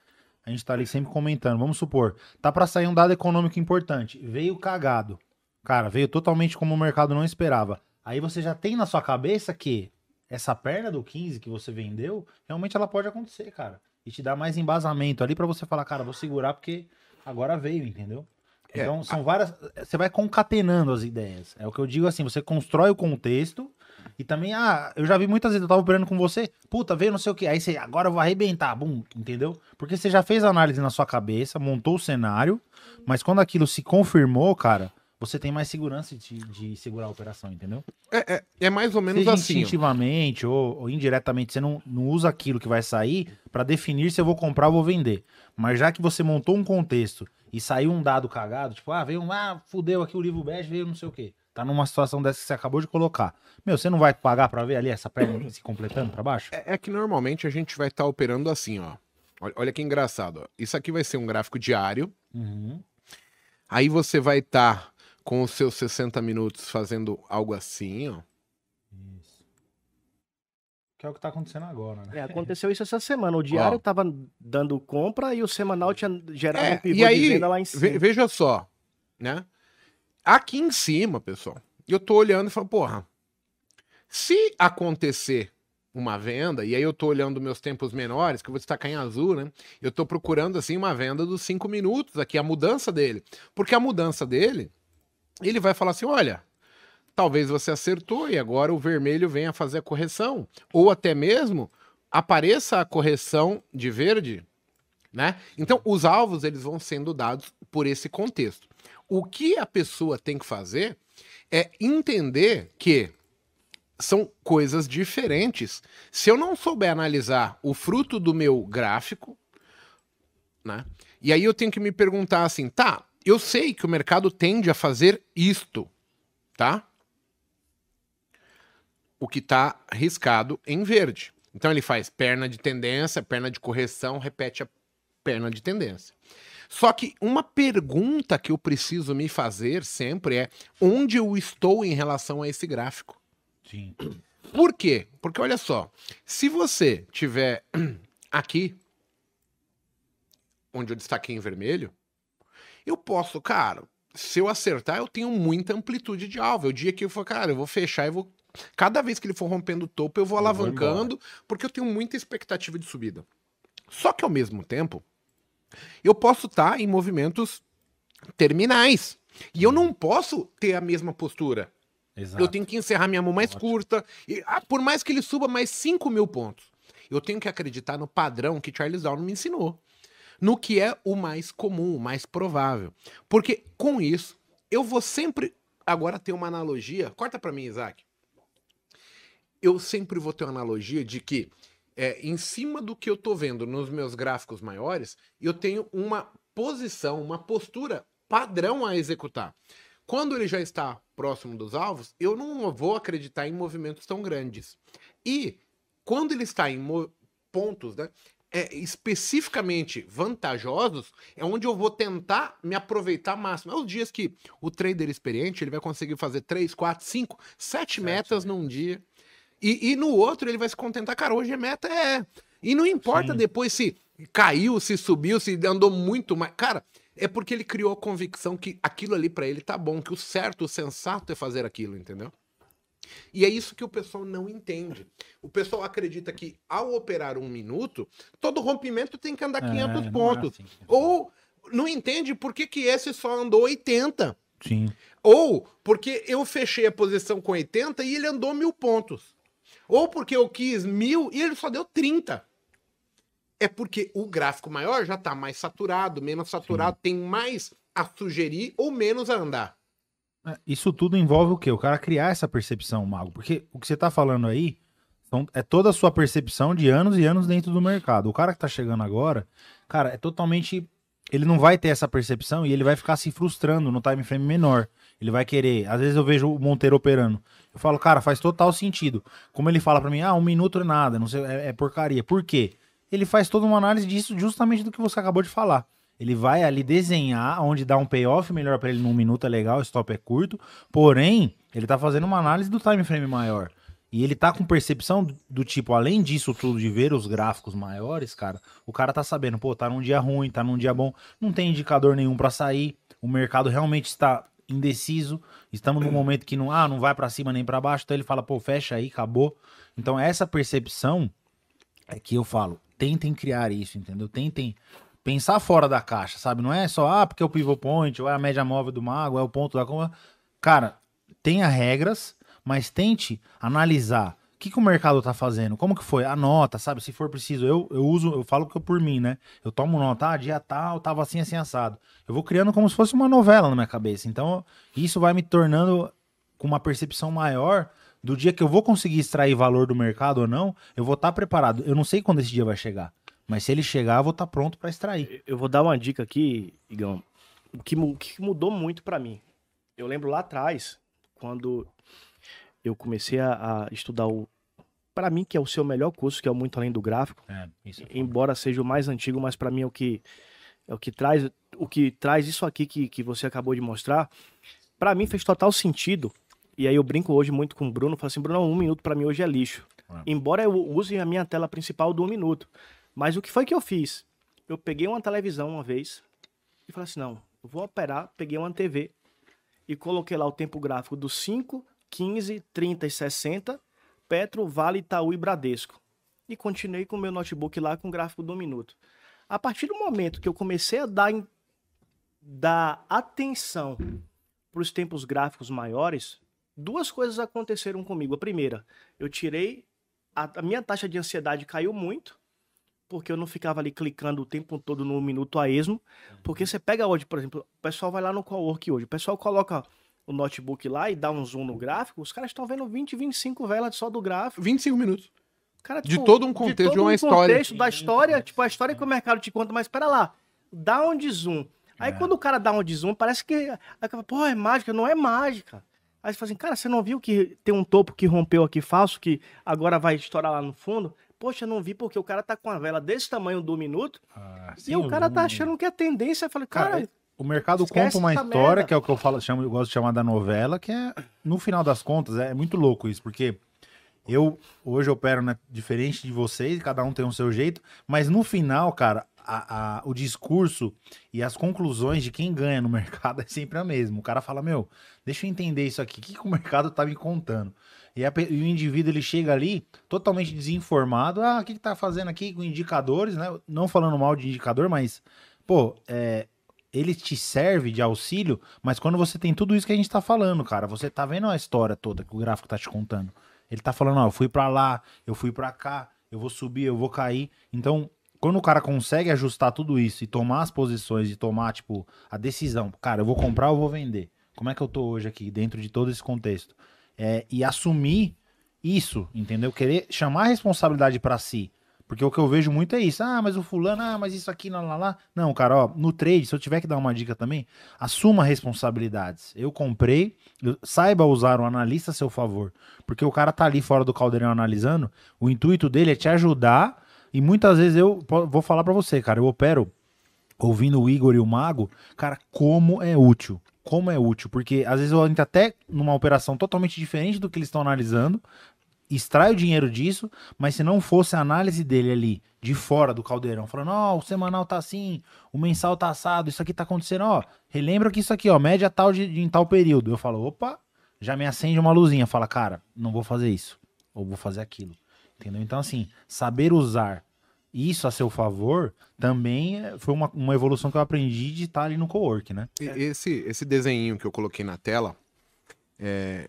a gente tá ali sempre comentando. Vamos supor, tá para sair um dado econômico importante, veio cagado. Cara, veio totalmente como o mercado não esperava. Aí você já tem na sua cabeça que essa perna do 15 que você vendeu, realmente ela pode acontecer, cara. E te dá mais embasamento ali para você falar, cara, vou segurar porque agora veio, entendeu? É, então é, são várias. Você vai concatenando as ideias. É o que eu digo assim: você constrói o contexto e também, ah, eu já vi muitas vezes, eu tava operando com você, puta, veio não sei o que, aí você, agora eu vou arrebentar, bum, entendeu? Porque você já fez a análise na sua cabeça, montou o cenário, mas quando aquilo se confirmou, cara, você tem mais segurança de, de segurar a operação, entendeu?
É, é, é mais ou menos
Seja
assim.
Instintivamente ou, ou, indiretamente, você não, não usa aquilo que vai sair para definir se eu vou comprar ou vou vender. Mas já que você montou um contexto e saiu um dado cagado, tipo, ah, veio um, ah, fudeu aqui o livro bege, veio não sei o quê. Tá numa situação dessa que você acabou de colocar. Meu, você não vai pagar para ver ali essa perna se completando para baixo?
É, é, que normalmente a gente vai estar tá operando assim, ó. Olha, olha, que engraçado. Ó. Isso aqui vai ser um gráfico diário. Uhum. Aí você vai estar tá com os seus 60 minutos fazendo algo assim, ó. Isso.
Que é o que tá acontecendo agora, né?
É, aconteceu isso essa semana. O diário ó. tava dando compra e o semanal tinha gerado
é, um pivô e aí, de venda lá em cima. Ve veja só, né? Aqui em cima, pessoal, eu tô olhando e falo, porra, se acontecer uma venda, e aí eu tô olhando meus tempos menores, que eu vou destacar em azul, né? Eu tô procurando, assim, uma venda dos 5 minutos aqui, a mudança dele. Porque a mudança dele ele vai falar assim: olha, talvez você acertou e agora o vermelho venha fazer a correção. Ou até mesmo apareça a correção de verde, né? Então, os alvos eles vão sendo dados por esse contexto. O que a pessoa tem que fazer é entender que são coisas diferentes. Se eu não souber analisar o fruto do meu gráfico, né? E aí eu tenho que me perguntar assim, tá, eu sei que o mercado tende a fazer isto, tá? O que está riscado em verde. Então ele faz perna de tendência, perna de correção, repete a perna de tendência. Só que uma pergunta que eu preciso me fazer sempre é onde eu estou em relação a esse gráfico.
Sim.
Por quê? Porque olha só, se você tiver aqui, onde eu destaquei em vermelho, eu posso, cara, se eu acertar, eu tenho muita amplitude de alvo. É o dia que eu for, cara, eu vou fechar e vou. Cada vez que ele for rompendo o topo, eu vou eu alavancando, vou porque eu tenho muita expectativa de subida. Só que ao mesmo tempo, eu posso estar tá em movimentos terminais. E eu não posso ter a mesma postura. Exato. Eu tenho que encerrar minha mão mais Ótimo. curta. E, ah, por mais que ele suba mais 5 mil pontos, eu tenho que acreditar no padrão que Charles Down me ensinou no que é o mais comum, o mais provável. Porque com isso, eu vou sempre agora ter uma analogia. Corta para mim, Isaac. eu sempre vou ter uma analogia de que é, em cima do que eu tô vendo nos meus gráficos maiores, eu tenho uma posição, uma postura padrão a executar. Quando ele já está próximo dos alvos, eu não vou acreditar em movimentos tão grandes. E quando ele está em pontos, né, é, especificamente vantajosos, é onde eu vou tentar me aproveitar máximo. É os dias que o trader experiente ele vai conseguir fazer 3, 4, 5, 7 metas num dia. E, e, no outro ele vai se contentar, cara, hoje a meta é. E não importa Sim. depois se caiu, se subiu, se andou muito mais. Cara, é porque ele criou a convicção que aquilo ali para ele tá bom, que o certo, o sensato é fazer aquilo, entendeu? E é isso que o pessoal não entende. O pessoal acredita que ao operar um minuto, todo rompimento tem que andar 500 é, pontos. É assim. Ou não entende por que, que esse só andou 80.
Sim.
Ou porque eu fechei a posição com 80 e ele andou mil pontos. Ou porque eu quis mil e ele só deu 30. É porque o gráfico maior já está mais saturado, menos saturado, Sim. tem mais a sugerir ou menos a andar.
É, isso tudo envolve o quê? O cara criar essa percepção, Mago. Porque o que você está falando aí é toda a sua percepção de anos e anos dentro do mercado. O cara que está chegando agora, cara, é totalmente. Ele não vai ter essa percepção e ele vai ficar se frustrando no time frame menor. Ele vai querer. Às vezes eu vejo o Monteiro operando. Eu falo, cara, faz total sentido. Como ele fala para mim, ah, um minuto é nada, não sei, é, é porcaria. Por quê? Ele faz toda uma análise disso justamente do que você acabou de falar. Ele vai ali desenhar onde dá um payoff melhor para ele num minuto é legal, o stop é curto. Porém, ele tá fazendo uma análise do time frame maior. E ele tá com percepção do tipo, além disso tudo, de ver os gráficos maiores, cara, o cara tá sabendo, pô, tá num dia ruim, tá num dia bom, não tem indicador nenhum para sair, o mercado realmente está indeciso, estamos num momento que não, ah, não vai para cima nem para baixo, então ele fala, pô, fecha aí, acabou. Então essa percepção é que eu falo, tentem criar isso, entendeu? Tentem pensar fora da caixa, sabe? Não é só, ah, porque é o pivot point, ou é a média móvel do mago, é o ponto da curva. Cara, tenha regras, mas tente analisar o que, que o mercado tá fazendo, como que foi, anota, sabe? Se for preciso, eu, eu uso, eu falo que eu por mim, né? Eu tomo nota, ah, dia tal, tava assim, assim, assado. Eu vou criando como se fosse uma novela na minha cabeça. Então, isso vai me tornando com uma percepção maior do dia que eu vou conseguir extrair valor do mercado ou não, eu vou estar tá preparado. Eu não sei quando esse dia vai chegar. Mas se ele chegar, eu vou estar tá pronto para extrair.
Eu vou dar uma dica aqui, Igão, que, que mudou muito para mim. Eu lembro lá atrás, quando eu comecei a, a estudar o. Para mim, que é o seu melhor curso, que é o Muito Além do Gráfico. É, é embora seja o mais antigo, mas para mim é o que é o que traz o que traz isso aqui que, que você acabou de mostrar. Para mim fez total sentido. E aí eu brinco hoje muito com o Bruno, falo assim, Bruno, um minuto para mim hoje é lixo. É. Embora eu use a minha tela principal do um minuto. Mas o que foi que eu fiz? Eu peguei uma televisão uma vez e falei assim: não, vou operar. Peguei uma TV e coloquei lá o tempo gráfico dos 5, 15, 30 e 60, Petro, Vale, Itaú e Bradesco. E continuei com o meu notebook lá com o gráfico do minuto. A partir do momento que eu comecei a dar, dar atenção para os tempos gráficos maiores, duas coisas aconteceram comigo. A primeira, eu tirei. A, a minha taxa de ansiedade caiu muito porque eu não ficava ali clicando o tempo todo no minuto a esmo. Porque você pega hoje, por exemplo, o pessoal vai lá no Cowork hoje, o pessoal coloca o notebook lá e dá um zoom no gráfico, os caras estão vendo 20, 25 velas só do gráfico.
25 minutos.
Cara,
tipo, de todo um contexto de, todo de uma um história. contexto
da história, tipo, a história que o mercado te conta, mas espera lá, dá um de zoom. Aí é. quando o cara dá um de zoom, parece que. Pô, é mágica, não é mágica. Aí você fala assim, cara, você não viu que tem um topo que rompeu aqui falso, que agora vai estourar lá no fundo? Poxa, não vi porque o cara tá com a vela desse tamanho do minuto. Ah, e o cara tá achando que é tendência. Eu falei, cara. cara
o mercado conta uma história, merda. que é o que eu falo, chamo, eu gosto de chamar da novela, que é, no final das contas, é muito louco isso, porque eu hoje opero né, diferente de vocês, cada um tem o seu jeito, mas no final, cara, a, a, o discurso e as conclusões de quem ganha no mercado é sempre a mesma. O cara fala, meu, deixa eu entender isso aqui, o que, que o mercado tá me contando? E, a, e, o indivíduo ele chega ali totalmente desinformado. Ah, o que, que tá fazendo aqui com indicadores, né? Não falando mal de indicador, mas, pô, é, ele te serve de auxílio, mas quando você tem tudo isso que a gente tá falando, cara, você tá vendo a história toda que o gráfico tá te contando. Ele tá falando, ó, eu fui para lá, eu fui para cá, eu vou subir, eu vou cair. Então, quando o cara consegue ajustar tudo isso e tomar as posições e tomar, tipo, a decisão, cara, eu vou comprar ou vou vender? Como é que eu tô hoje aqui, dentro de todo esse contexto? É, e assumir isso, entendeu? Querer chamar a responsabilidade pra si. Porque o que eu vejo muito é isso. Ah, mas o fulano, ah, mas isso aqui, lá, lá, lá. Não, cara, ó, no trade, se eu tiver que dar uma dica também, assuma responsabilidades. Eu comprei, eu- saiba usar o analista a seu favor. Porque o cara tá ali fora do caldeirão analisando, o intuito dele é te ajudar. E muitas vezes eu vou falar pra você, cara, eu opero ouvindo o Igor e o Mago, cara, como é útil. Como é útil, porque às vezes eu entro até numa operação totalmente diferente do que eles estão analisando, extrai o dinheiro disso, mas se não fosse a análise dele ali, de fora do caldeirão, falando, ó, o semanal tá assim, o mensal tá assado, isso aqui tá acontecendo, ó, relembra que isso aqui, ó, média tal de, de em tal período. Eu falo, opa, já me acende uma luzinha, fala, cara, não vou fazer isso, ou vou fazer aquilo. Entendeu? Então, assim, saber usar isso a seu favor também é- foi uma, uma evolução que eu aprendi de estar ali no co-work, né?
Esse, esse desenho que eu coloquei na tela, é,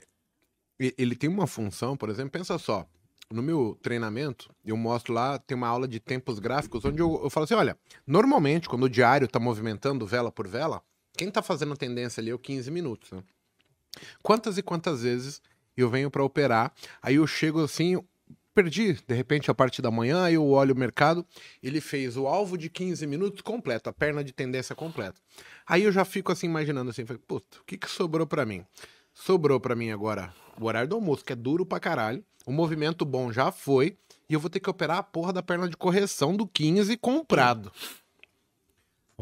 ele tem uma função, por exemplo, pensa só. No meu treinamento, eu mostro lá, tem uma aula de tempos gráficos, onde eu, eu falo assim: olha, normalmente, quando o diário está movimentando vela por vela, quem está fazendo tendência ali é o 15 minutos. Né? Quantas e quantas vezes eu venho para operar, aí eu chego assim, perdi de repente a parte da manhã, eu olho o mercado, ele fez o alvo de 15 minutos completo, a perna de tendência completa. Aí eu já fico assim imaginando assim, falei, puta, o que que sobrou pra mim? Sobrou pra mim agora o horário do almoço, que é duro pra caralho. O movimento bom já foi e eu vou ter que operar a porra da perna de correção do 15 comprado.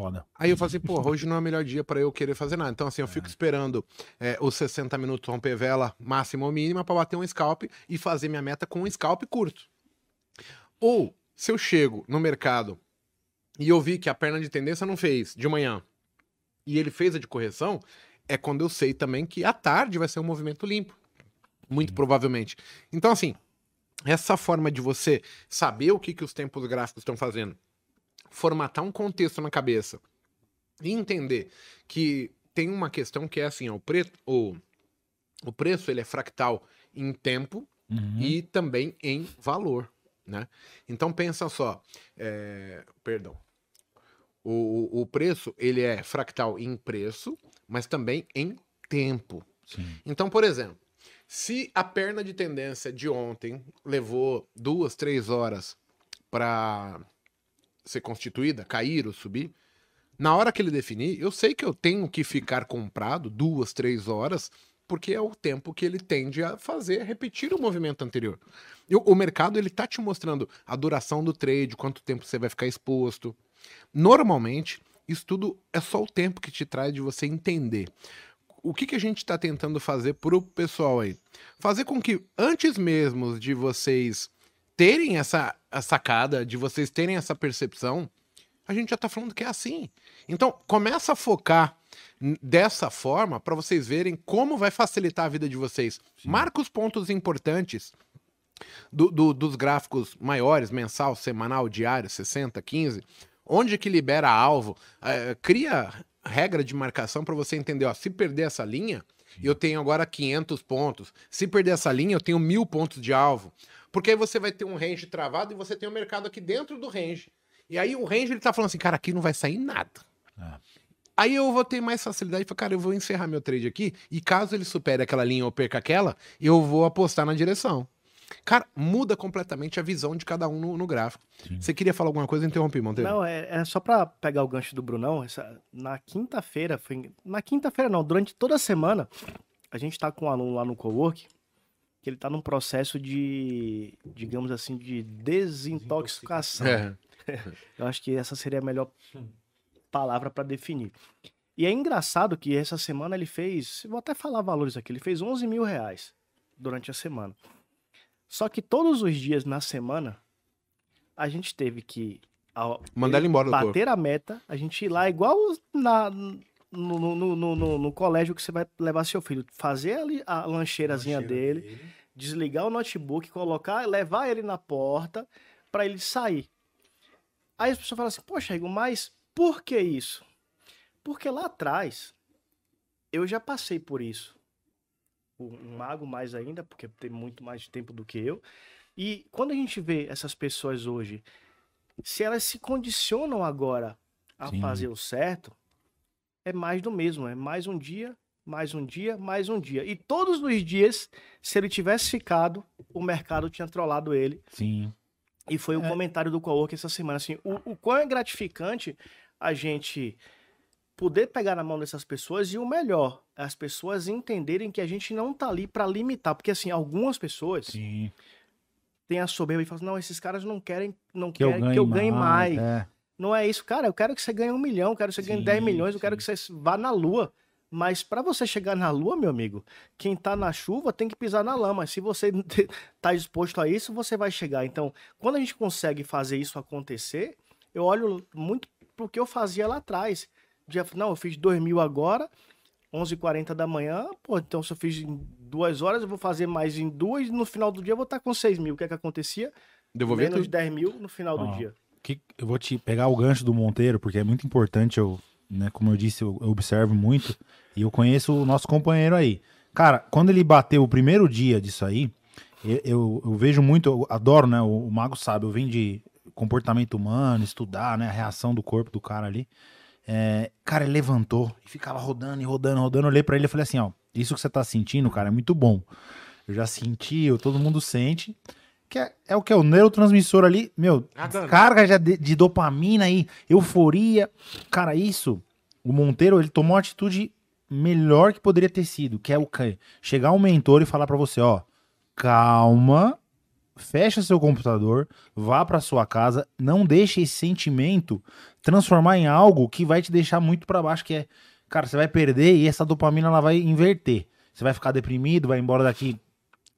Foda.
Aí eu falo assim, porra, hoje não é o melhor dia pra eu querer fazer nada. Então, assim, eu fico esperando é, os 60 minutos romper vela máxima ou mínima pra bater um scalp e fazer minha meta com um scalp curto. Ou, se eu chego no mercado e eu vi que a perna de tendência não fez de manhã e ele fez a de correção, é quando eu sei também que à tarde vai ser um movimento limpo. Muito provavelmente. Então, assim, essa forma de você saber o que, que os tempos gráficos estão fazendo, formatar um contexto na cabeça e entender que tem uma questão que é assim, ó, o, preto, o, o preço ele é fractal em tempo
Uhum.
e também em valor, né? Então pensa só, é, perdão, o, o- o preço ele é fractal em preço, mas também em tempo.
Sim.
Então, por exemplo, se a perna de tendência de ontem levou duas, três horas para ser constituída, cair ou subir, na hora que ele definir, eu sei que eu tenho que ficar comprado duas, três horas, porque é o tempo que ele tende a fazer, repetir o movimento anterior. E o, o mercado ele tá te mostrando a duração do trade, quanto tempo você vai ficar exposto. Normalmente, isso tudo é só o tempo que te traz de você entender o que, que a gente está tentando fazer pro pessoal aí? Fazer com que, antes mesmo de vocês terem essa sacada, de vocês terem essa percepção, a gente já tá falando que é assim. Então, começa a focar dessa forma para vocês verem como vai facilitar a vida de vocês. Marca os pontos importantes do- do- dos gráficos maiores, mensal, semanal, diário, 60, 15, onde que libera alvo, eh, cria regra de marcação para você entender, ó, se perder essa linha, eu tenho agora 500 pontos. Se perder essa linha, eu tenho mil pontos de alvo. Porque aí você vai ter um range travado e você tem o mercado aqui dentro do range. E aí o range ele tá falando assim, cara, aqui não vai sair nada.
É.
Aí eu vou ter mais facilidade para, cara, eu vou encerrar meu trade aqui e caso ele supere aquela linha ou perca aquela, eu vou apostar na direção. Cara, muda completamente a visão de cada um no, no gráfico. Você queria falar alguma coisa? Interrompi, Monteiro.
Não, é, é só pra pegar o gancho do Brunão. essa- na quinta-feira, foi, na quinta-feira não, durante toda a semana, a gente tá com um aluno lá no Cowork, que ele tá num processo de, digamos assim, de desintoxicação.
É.
Eu acho que essa seria a melhor palavra pra definir. E é engraçado que essa semana ele fez, vou até falar valores aqui, ele fez 11 mil reais durante a semana. Só que todos os dias na semana, a gente teve que ao-
Mandar ele embora
bater a meta, a gente ir lá igual na, no, no, no, no- no colégio que você vai levar seu filho, fazer ali a lancheirazinha dele, desligar o notebook, colocar, levar ele na porta para ele sair. Aí as pessoas falam assim: "Poxa, Igor, mas por que isso?" Porque lá atrás eu já passei por isso. Um mago mais ainda, porque tem muito mais tempo do que eu. E quando a gente vê essas pessoas hoje, se elas se condicionam agora a
Sim.
fazer o certo, é mais do mesmo, é mais um dia mais um dia, mais um dia. E todos os dias, se ele tivesse ficado, o mercado tinha trollado ele.
Sim.
E foi o
É.
comentário do Cowork essa semana. Assim, o, o quão é gratificante a gente poder pegar na mão dessas pessoas e o melhor, as pessoas entenderem que a gente não tá ali para limitar. Porque, assim, algumas pessoas
Sim.
têm a soberba e falam assim, não, esses caras não querem, não
Que eu
querem
ganhe
que eu ganhe mais.
É.
Não é isso, cara. Eu quero que você ganhe um milhão, eu quero que você ganhe
Sim,
10 milhões, eu quero que você vá na lua. Mas para você chegar na lua, meu amigo, quem tá na chuva tem que pisar na lama. Se você tá disposto a isso, você vai chegar. Então, quando a gente consegue fazer isso acontecer, eu olho muito pro que eu fazia lá atrás. Não, eu fiz 2 mil agora, 11h40 da manhã. Pô, então se eu fiz em duas horas, eu vou fazer mais em duas. E no final do dia eu vou estar com 6 mil. O que é que acontecia?
Devolver
Menos
tudo.
10 mil no final do
Ó,
dia.
Que eu vou te pegar o gancho do Monteiro, porque é muito importante, eu, né, como eu disse, eu, eu observo muito e eu conheço o nosso companheiro aí. Cara, quando ele bateu o primeiro dia disso aí, eu, eu, eu vejo muito, eu adoro, né, o, o Mago sabe, eu venho de comportamento humano, estudar, né, a reação do corpo do cara ali. É, cara, ele levantou e ficava rodando e rodando, rodando. Eu olhei pra ele e falei assim, ó, isso que você tá sentindo, cara, é muito bom. Eu já senti, eu- todo mundo sente. Que é, é o que? O neurotransmissor ali, meu,
Ah, dano.
carga já de, de dopamina e euforia. Cara, isso, o Monteiro, ele tomou a atitude melhor que poderia ter sido, que é o quê? Chegar um mentor e falar pra você, ó, calma, fecha seu computador, vá pra sua casa, não deixe esse sentimento transformar em algo que vai te deixar muito pra baixo, que é, cara, você vai perder e essa dopamina ela vai inverter. Você vai ficar deprimido, vai embora daqui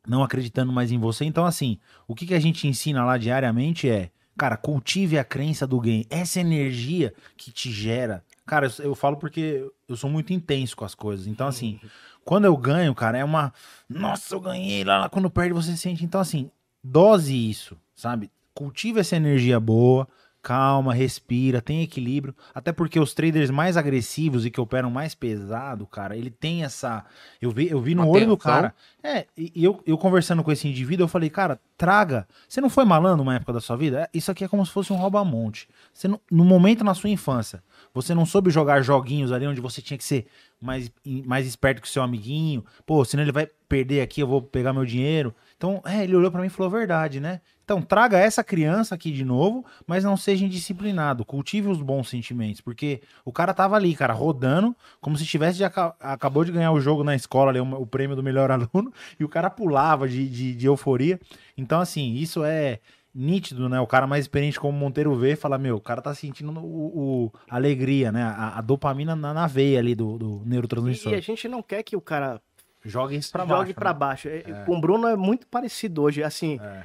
não acreditando mais em você. Então, assim, o que, que a gente ensina lá diariamente é, cara, cultive a crença do game. Essa energia que te gera. Cara, eu, eu falo porque eu sou muito intenso com as coisas. Então, assim, quando eu ganho, cara, é uma. Nossa, eu ganhei lá, lá quando perde você sente. Então, assim, dose isso, sabe? Cultive essa energia boa. Calma, respira, tem equilíbrio. Até porque os traders mais agressivos e que operam mais pesado, cara, ele tem essa. Eu vi, eu vi no olho do
Atenção.
cara. É, e eu, eu conversando com esse indivíduo, eu falei, cara, traga. Você não foi malandro uma época da sua vida? É, Isso aqui é como se fosse um rouba-monte. Você não- no momento na sua infância, você não soube jogar joguinhos ali onde você tinha que ser mais, mais esperto que o seu amiguinho. Pô, senão ele vai perder aqui, eu vou pegar meu dinheiro. Então, é, ele olhou pra mim e falou verdade, né? Então, traga essa criança aqui de novo, mas não seja indisciplinado. Cultive os bons sentimentos, porque o cara tava ali, cara, rodando, como se tivesse de aca- acabou de ganhar o jogo na escola, ali, o, prêmio do melhor aluno, e o cara pulava de, de, de euforia. Então, assim, isso é nítido, né? O cara mais experiente como o Monteiro vê, fala, meu, o cara tá sentindo o, o- a alegria, né? A, a dopamina na, na veia ali do, do neurotransmissor.
E a gente não quer que o cara
Joga isso pra
jogue
baixo.
pra
né?
baixo. É, Com o Bruno é muito parecido hoje. Assim,
É.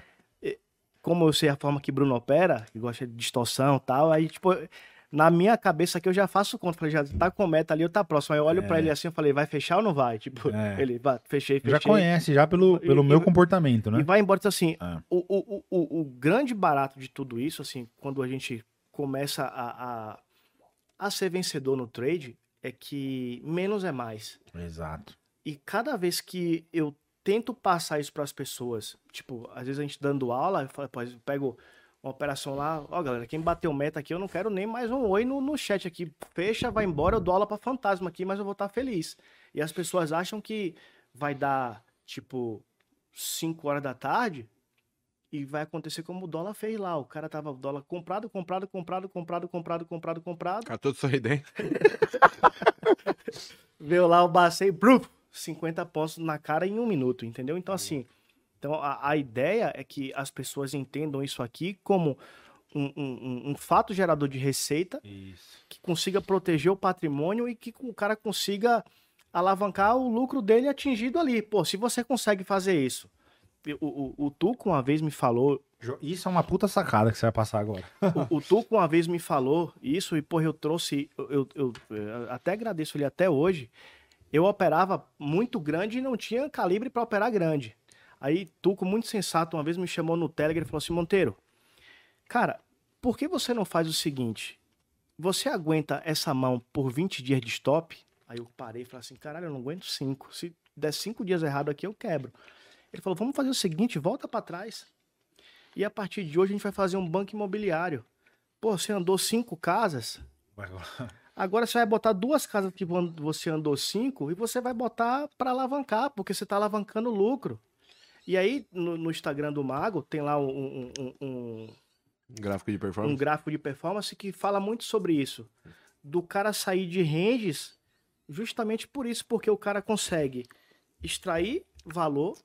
como eu sei a forma que Bruno opera, que gosta de distorção e tal, aí, tipo, na minha cabeça aqui eu já faço conta. Falei, já tá com meta ali, eu tá próximo. Aí eu olho pra ele assim, eu falei, vai fechar ou não vai? Tipo,
É.
ele, vai, fechei, fechei.
Já conhece, já pelo, pelo
E-
meu
e-
comportamento,
E
né?
vai embora, então assim,
É.
o, o, o, o grande barato de tudo isso, assim, quando a gente começa a, a, a ser vencedor no trade, é que menos é mais.
Exato.
E cada vez que eu tento passar isso para as pessoas, tipo, às vezes a gente dando aula, eu, falo, pô, eu pego uma operação lá, ó galera, quem bateu meta aqui, eu não quero nem mais um oi no, no chat aqui. Fecha, vai embora, eu dou aula para fantasma aqui, mas eu vou estar feliz. E as pessoas acham que vai dar, tipo, 5 horas da tarde e vai acontecer como o dólar fez lá. O cara tava o dólar comprado, comprado, comprado, comprado, comprado, comprado, comprado.
Cara todo sorridente.
Veio lá o Bacei, bruf, 50 pontos na cara em um minuto, entendeu? Então, assim, então a, a ideia é que as pessoas entendam isso aqui como um, um- um- fato gerador de receita
Isso.
que consiga proteger o patrimônio e que o cara consiga alavancar o lucro dele atingido ali. Pô, se você consegue fazer isso. O, o, o Tuco uma vez me falou,
Isso é uma puta sacada que você vai passar agora.
o, o Tuco uma vez me falou isso e, porra, eu trouxe. Eu, eu- eu, até agradeço ele até hoje. Eu operava muito grande e não tinha calibre para operar grande. Aí, Tuco, muito sensato, uma vez me chamou no Telegram e falou assim: Monteiro, cara, por que você não faz o seguinte? Você aguenta essa mão por 20 dias de stop? Aí eu parei e falei assim: caralho, eu não aguento 5. Se der 5 dias errado aqui, eu quebro. Ele falou: vamos fazer o seguinte, volta para trás. E a partir de hoje a gente vai fazer um banco imobiliário. Pô, você andou cinco casas, você vai botar duas casas que vo- você andou cinco e você vai botar para alavancar, porque você está alavancando lucro. E aí, no, no Instagram do Mago, tem lá um, um- um- um-
Gráfico de
um
performance.
gráfico de performance que fala muito sobre isso. Do cara sair de ranges justamente por isso, porque o cara consegue extrair valor,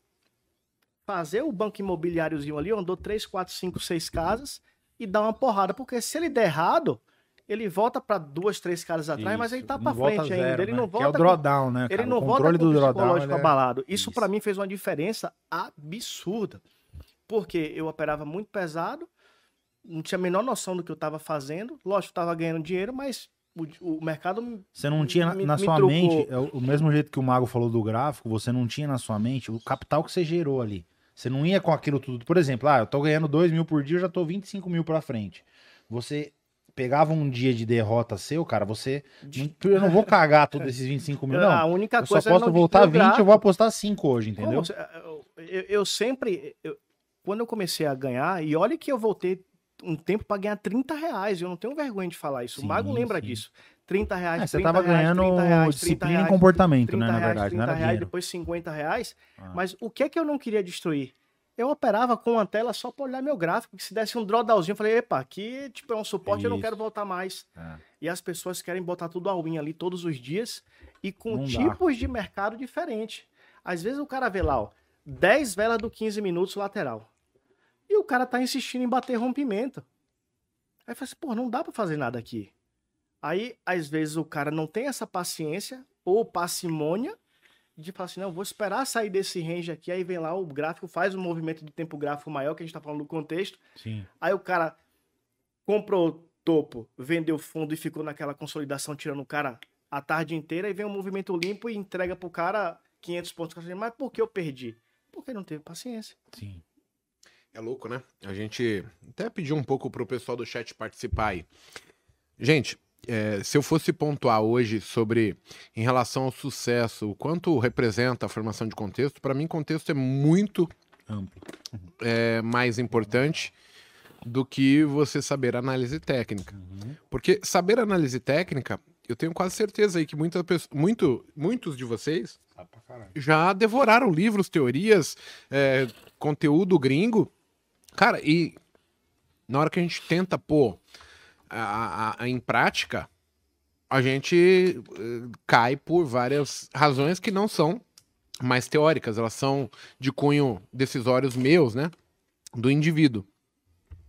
fazer o banco imobiliáriozinho ali, andou 3, 4, 5, 6 casas e dar uma porrada, porque se ele der errado, ele volta para duas, três casas atrás, mas ele
Isso,
tá para
volta
frente
zero,
ainda, ele
né?
não
Que é o
volta
drawdown, né?
ele
cara?
não
o
volta
controle
o
do drawdown.
psicológico
ele é-
abalado. Isso,
Isso.
pra mim fez uma diferença absurda. Porque eu operava muito pesado, não tinha a menor noção do que eu tava fazendo. Lógico, eu tava ganhando dinheiro, mas o, o mercado
Você não tinha na,
me-
na sua mente, é o, mesmo jeito que o Mago falou do gráfico, você não tinha na sua mente o capital que você gerou ali. Você não ia com aquilo tudo. Por exemplo, ah, eu tô ganhando 2 mil por dia, eu já tô 25 mil pra frente. Você pegava um dia de derrota seu, cara, você. não- Eu não vou cagar todos esses 25 mil,
a
não.
única
Eu só
coisa é
posso
não
voltar
destruir o
20, eu vou apostar 5 hoje, entendeu?
você- eu, eu- sempre. eu- quando eu comecei a ganhar, e olha que eu voltei um tempo pra ganhar 30 reais, eu não tenho vergonha de falar isso.
Sim,
o Mago lembra
sim.
disso. 30 reais,
É, você
30
tava
reais,
ganhando
30 reais, 30
disciplina
reais,
e comportamento,
30
né? Na verdade, não
30
era
reais,
dinheiro.
depois 50 reais.
Ah.
Mas o que é que eu não queria destruir? Eu operava com uma tela só pra olhar meu gráfico, que se desse um drawdownzinho, eu falei, epa, aqui tipo, é um suporte, eu não
Isso.
quero voltar mais.
É.
E as pessoas querem botar tudo all in ali todos os dias e com
Não dá.
tipos de mercado diferentes. Às vezes o cara vê lá, ó, 10 velas do 15 minutos lateral. E o cara tá insistindo em bater rompimento. Aí fala assim, pô, não dá pra fazer nada aqui. Aí, às vezes, o cara não tem essa paciência ou parcimônia de falar assim, não, vou esperar sair desse range aqui, aí vem lá o gráfico, faz um movimento de tempo gráfico maior, que a gente tá falando do contexto,
Sim.
Aí o cara comprou topo, vendeu fundo e ficou naquela consolidação tirando o cara a tarde inteira e vem um movimento limpo e entrega pro cara 500 pontos. Mas por que eu perdi? Porque não teve paciência.
Sim.
É louco, né? A gente até pediu um pouco pro pessoal do chat participar aí. Gente, é, se eu fosse pontuar hoje sobre, em relação ao sucesso, o quanto representa a formação de contexto, para mim, contexto é muito
Amplo.
é, mais importante do que você saber análise técnica. Porque saber análise técnica, eu tenho quase certeza aí que muita, muito, muitos de vocês já devoraram livros, teorias, é, conteúdo gringo. Cara, e na hora que a gente tenta pôr a, a- a- em prática, a gente eh, cai por várias razões que não são mais teóricas, elas são de cunho decisórios meus, né? Do indivíduo.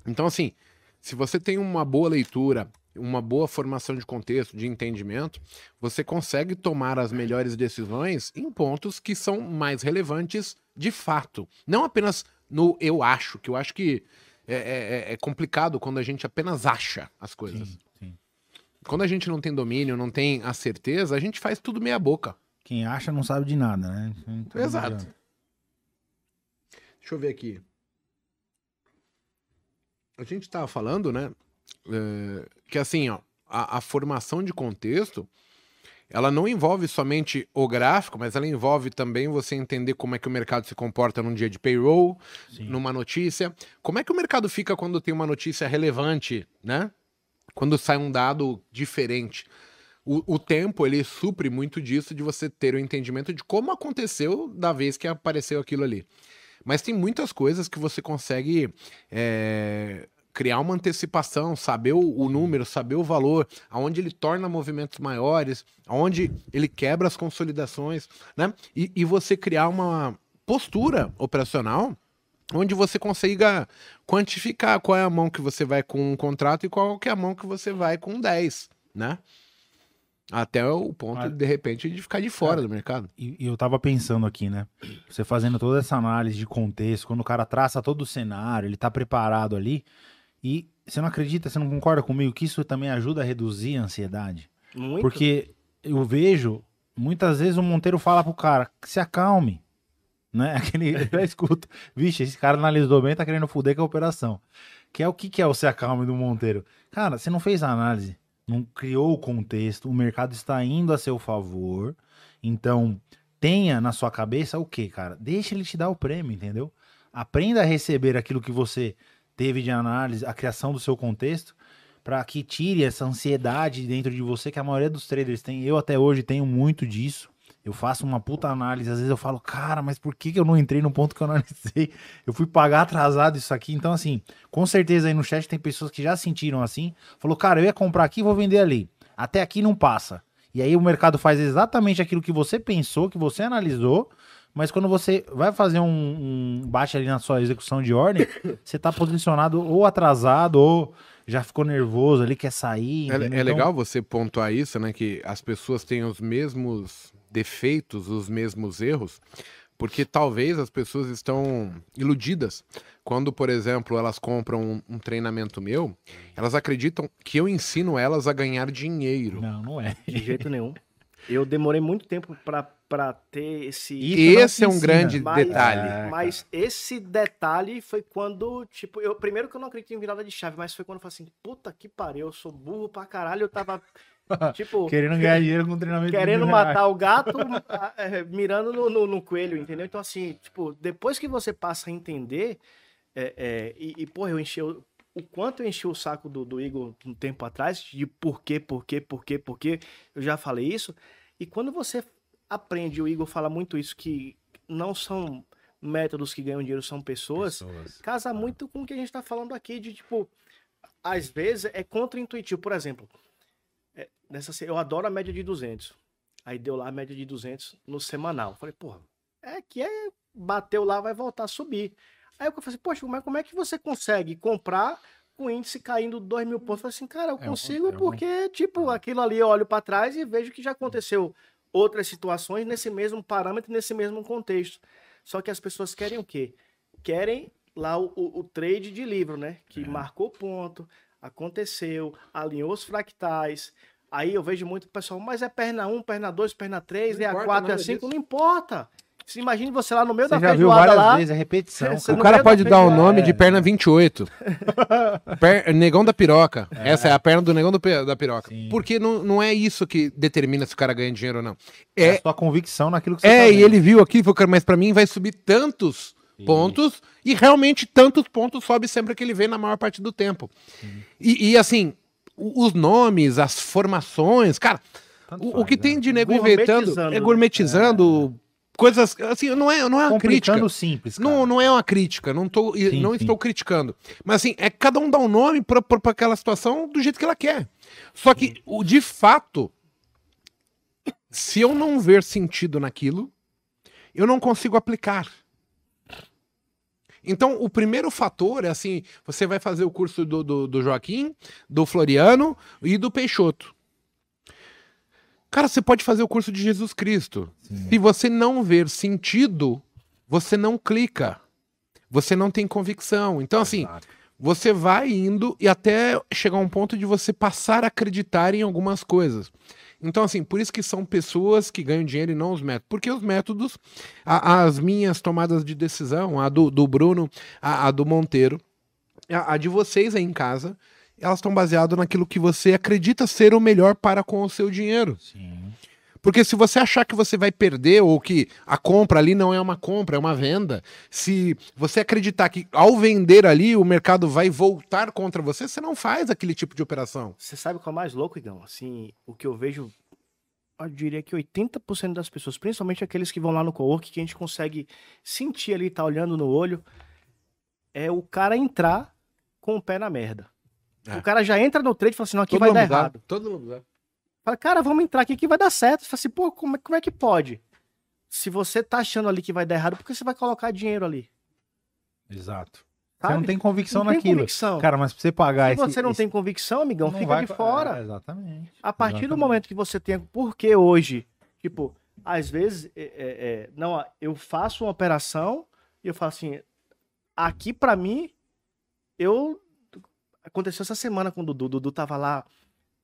Então, assim, se você tem uma boa leitura, uma boa formação de contexto, de entendimento, você consegue tomar as melhores decisões em pontos que são mais relevantes de fato. Não apenas no eu acho, que eu acho que é, é- é complicado quando a gente apenas acha as coisas.
Sim, sim.
Quando a gente não tem domínio, não tem a certeza, a gente faz tudo meia boca.
Quem acha não sabe de nada, né? Então,
Exato. Deixa eu ver aqui. A gente tava falando, né? é, que assim, ó, a, a formação de contexto, ela não envolve somente o gráfico, mas ela envolve também você entender como é que o mercado se comporta num dia de payroll,
Sim.
numa notícia. Como é que o mercado fica quando tem uma notícia relevante, né? Quando sai um dado diferente. O, o tempo, ele supre muito disso de você ter o entendimento de como aconteceu da vez que apareceu aquilo ali. Mas tem muitas coisas que você consegue é, criar uma antecipação, saber o, o número, saber o valor, aonde ele torna movimentos maiores, aonde ele quebra as consolidações, né? E, e você criar uma postura operacional onde você consiga quantificar qual é a mão que você vai com um contrato e qual que é a mão que você vai com 10, né? Até o ponto, de repente, de ficar de fora do mercado.
E, e eu tava pensando aqui, né? Você fazendo toda essa análise de contexto, quando o cara traça todo o cenário, ele tá preparado ali. E você não acredita, você não concorda comigo que isso também ajuda a reduzir a ansiedade?
Muito.
Porque eu vejo, muitas vezes o Monteiro fala pro cara, se acalme. Né? Aquele, eu já escuto. Vixe, esse cara analisou bem, tá querendo fuder com a operação. Que é o que, que é o se acalme do Monteiro? Cara, você não fez a análise, não criou o contexto, o mercado está indo a seu favor. Então, tenha na sua cabeça o que, cara? Deixa ele te dar o prêmio, entendeu? Aprenda a receber aquilo que você teve de análise, a criação do seu contexto, Pra que tire essa ansiedade dentro de você que a maioria dos traders tem. Eu até hoje tenho muito disso. Eu faço uma puta análise, às vezes eu falo, cara, mas por que, que eu não entrei no ponto que eu analisei? Eu fui pagar atrasado isso aqui. Então, assim, com certeza aí no chat tem pessoas que já sentiram assim. Falou, cara, eu ia comprar aqui vou vender ali. Até aqui não passa. E aí o mercado faz exatamente aquilo que você pensou, que você analisou, mas quando você vai fazer um, um bate ali na sua execução de ordem, você tá posicionado ou atrasado ou já ficou nervoso ali, quer sair.
É, é
Então,
legal você pontuar isso, né? Que as pessoas têm os mesmos defeitos, os mesmos erros, porque talvez as pessoas estão iludidas. Quando, por exemplo, elas compram um, um treinamento meu, elas acreditam que eu ensino elas a ganhar dinheiro.
Não, não é.
De jeito nenhum. Eu demorei muito tempo pra, pra ter esse.
E esse é um grande
Mas-
detalhe.
É,
mas esse detalhe foi quando, tipo, eu primeiro que eu não acredito em virada de chave, mas foi quando eu falei assim, puta que pariu, eu sou burro pra caralho, eu tava, tipo,
Querendo ganhar dinheiro com treinamento
querendo matar o gato, a- é, mirando no, no- no coelho, entendeu? Então, assim, tipo, depois que você passa a entender, é, é, e, e, porra, eu enchi o, quanto eu enchi o saco do, do Igor um tempo atrás, de por quê, por quê, por quê, por quê, eu já falei isso, e quando você aprende, o Igor fala muito isso, que não são métodos que ganham dinheiro, são pessoas,
Pessoas.
casa muito com o que a gente tá falando aqui, de tipo, às vezes é contra-intuitivo. Por exemplo, é, nessa, eu adoro a média de 200. Aí deu lá a média de 200 no semanal. Falei, porra, é que é, bateu lá, vai voltar a subir. Aí eu falei, poxa, mas como é que você consegue comprar com o índice caindo 2 mil pontos? Eu falei assim, cara, eu
É um-
consigo
é um-
porque, tipo, aquilo ali eu olho para trás e vejo que já aconteceu outras situações nesse mesmo parâmetro, nesse mesmo contexto. Só que as pessoas querem o quê? Querem lá o, o- o trade de livro, né? Que
É.
marcou ponto, aconteceu, alinhou os fractais. Aí eu vejo muito pessoal, mas é perna 1, perna 2, perna 3,
Não
é a
importa
4, é a
nada
5,
disso.
não importa. Se imagine você lá no meio
Você
da
já viu várias
lá.
vezes, é repetição.
Você
O cara pode dar o nome de
É.
perna 28. Per- negão da piroca. Essa é a perna do negão do da piroca.
Sim.
Porque não, não é isso que determina se o cara ganha dinheiro ou não.
É a
É,
sua convicção naquilo que você
é
tá
e ele viu aqui, falou, cara, mas pra mim vai subir tantos
Isso.
pontos e realmente tantos pontos sobe sempre que ele vem na maior parte do tempo. E, e, assim, os nomes, as formações, cara, o, o que
né?
tem de nego inventando
Gourmetizando,
é
né?
gourmetizando coisas, assim, não é, não é uma crítica.
Simples, cara.
Não, não é uma crítica, não, tô,
Sim,
não
sim.
estou criticando. Mas assim, é cada um dá um nome pra aquela situação do jeito que ela quer. Só que, o, de fato, se eu não ver sentido naquilo, eu não consigo aplicar. Então, o primeiro fator é assim: você vai fazer o curso do, do, do Joaquim, do Floriano e do Peixoto. Cara, você pode fazer o curso de Jesus Cristo.
Sim.
Se você não ver sentido, você não clica. Você não tem convicção. Então, assim,
Exato.
você vai indo e até chegar a um ponto de você passar a acreditar em algumas coisas. Então, assim, por isso que são pessoas que ganham dinheiro e não os métodos. Porque os métodos, a- as minhas tomadas de decisão, a do, do Bruno, a, a do Monteiro, a, a de vocês aí em casa, elas estão baseadas naquilo que você acredita ser o melhor para com o seu dinheiro.
Sim.
Porque se você achar que você vai perder ou que a compra ali não é uma compra, é uma venda, se você acreditar que ao vender ali o mercado vai voltar contra você, você não faz aquele tipo de operação.
Você sabe qual é o mais louco, Igão? Assim, o que eu vejo, eu diria que 80% das pessoas, principalmente aqueles que vão lá no co-work, que a gente consegue sentir ali, tá olhando no olho, é o cara entrar com o pé na merda.
É.
O cara já entra no trade e fala assim, não, aqui vai dar
sabe,
errado.
Todo mundo sabe.
Fala, cara, vamos entrar aqui que vai dar certo. Você fala assim, pô, como é, como é que pode? Se você tá achando ali que vai dar errado, por que você vai colocar dinheiro ali?
Exato. Você
Sabe?
não tem convicção
Não tem
naquilo.
convicção.
Cara, mas pra você pagar
Se
esse...
você não
esse-
tem convicção, amigão,
não
fica
vai
de fora.
É, exatamente.
A partir do
Exatamente.
momento que você tem. Porque hoje, tipo, às vezes, é, é, é, não, eu faço uma operação e eu falo assim, aqui pra mim, eu. Aconteceu essa semana com o Dudu. Dudu tava lá,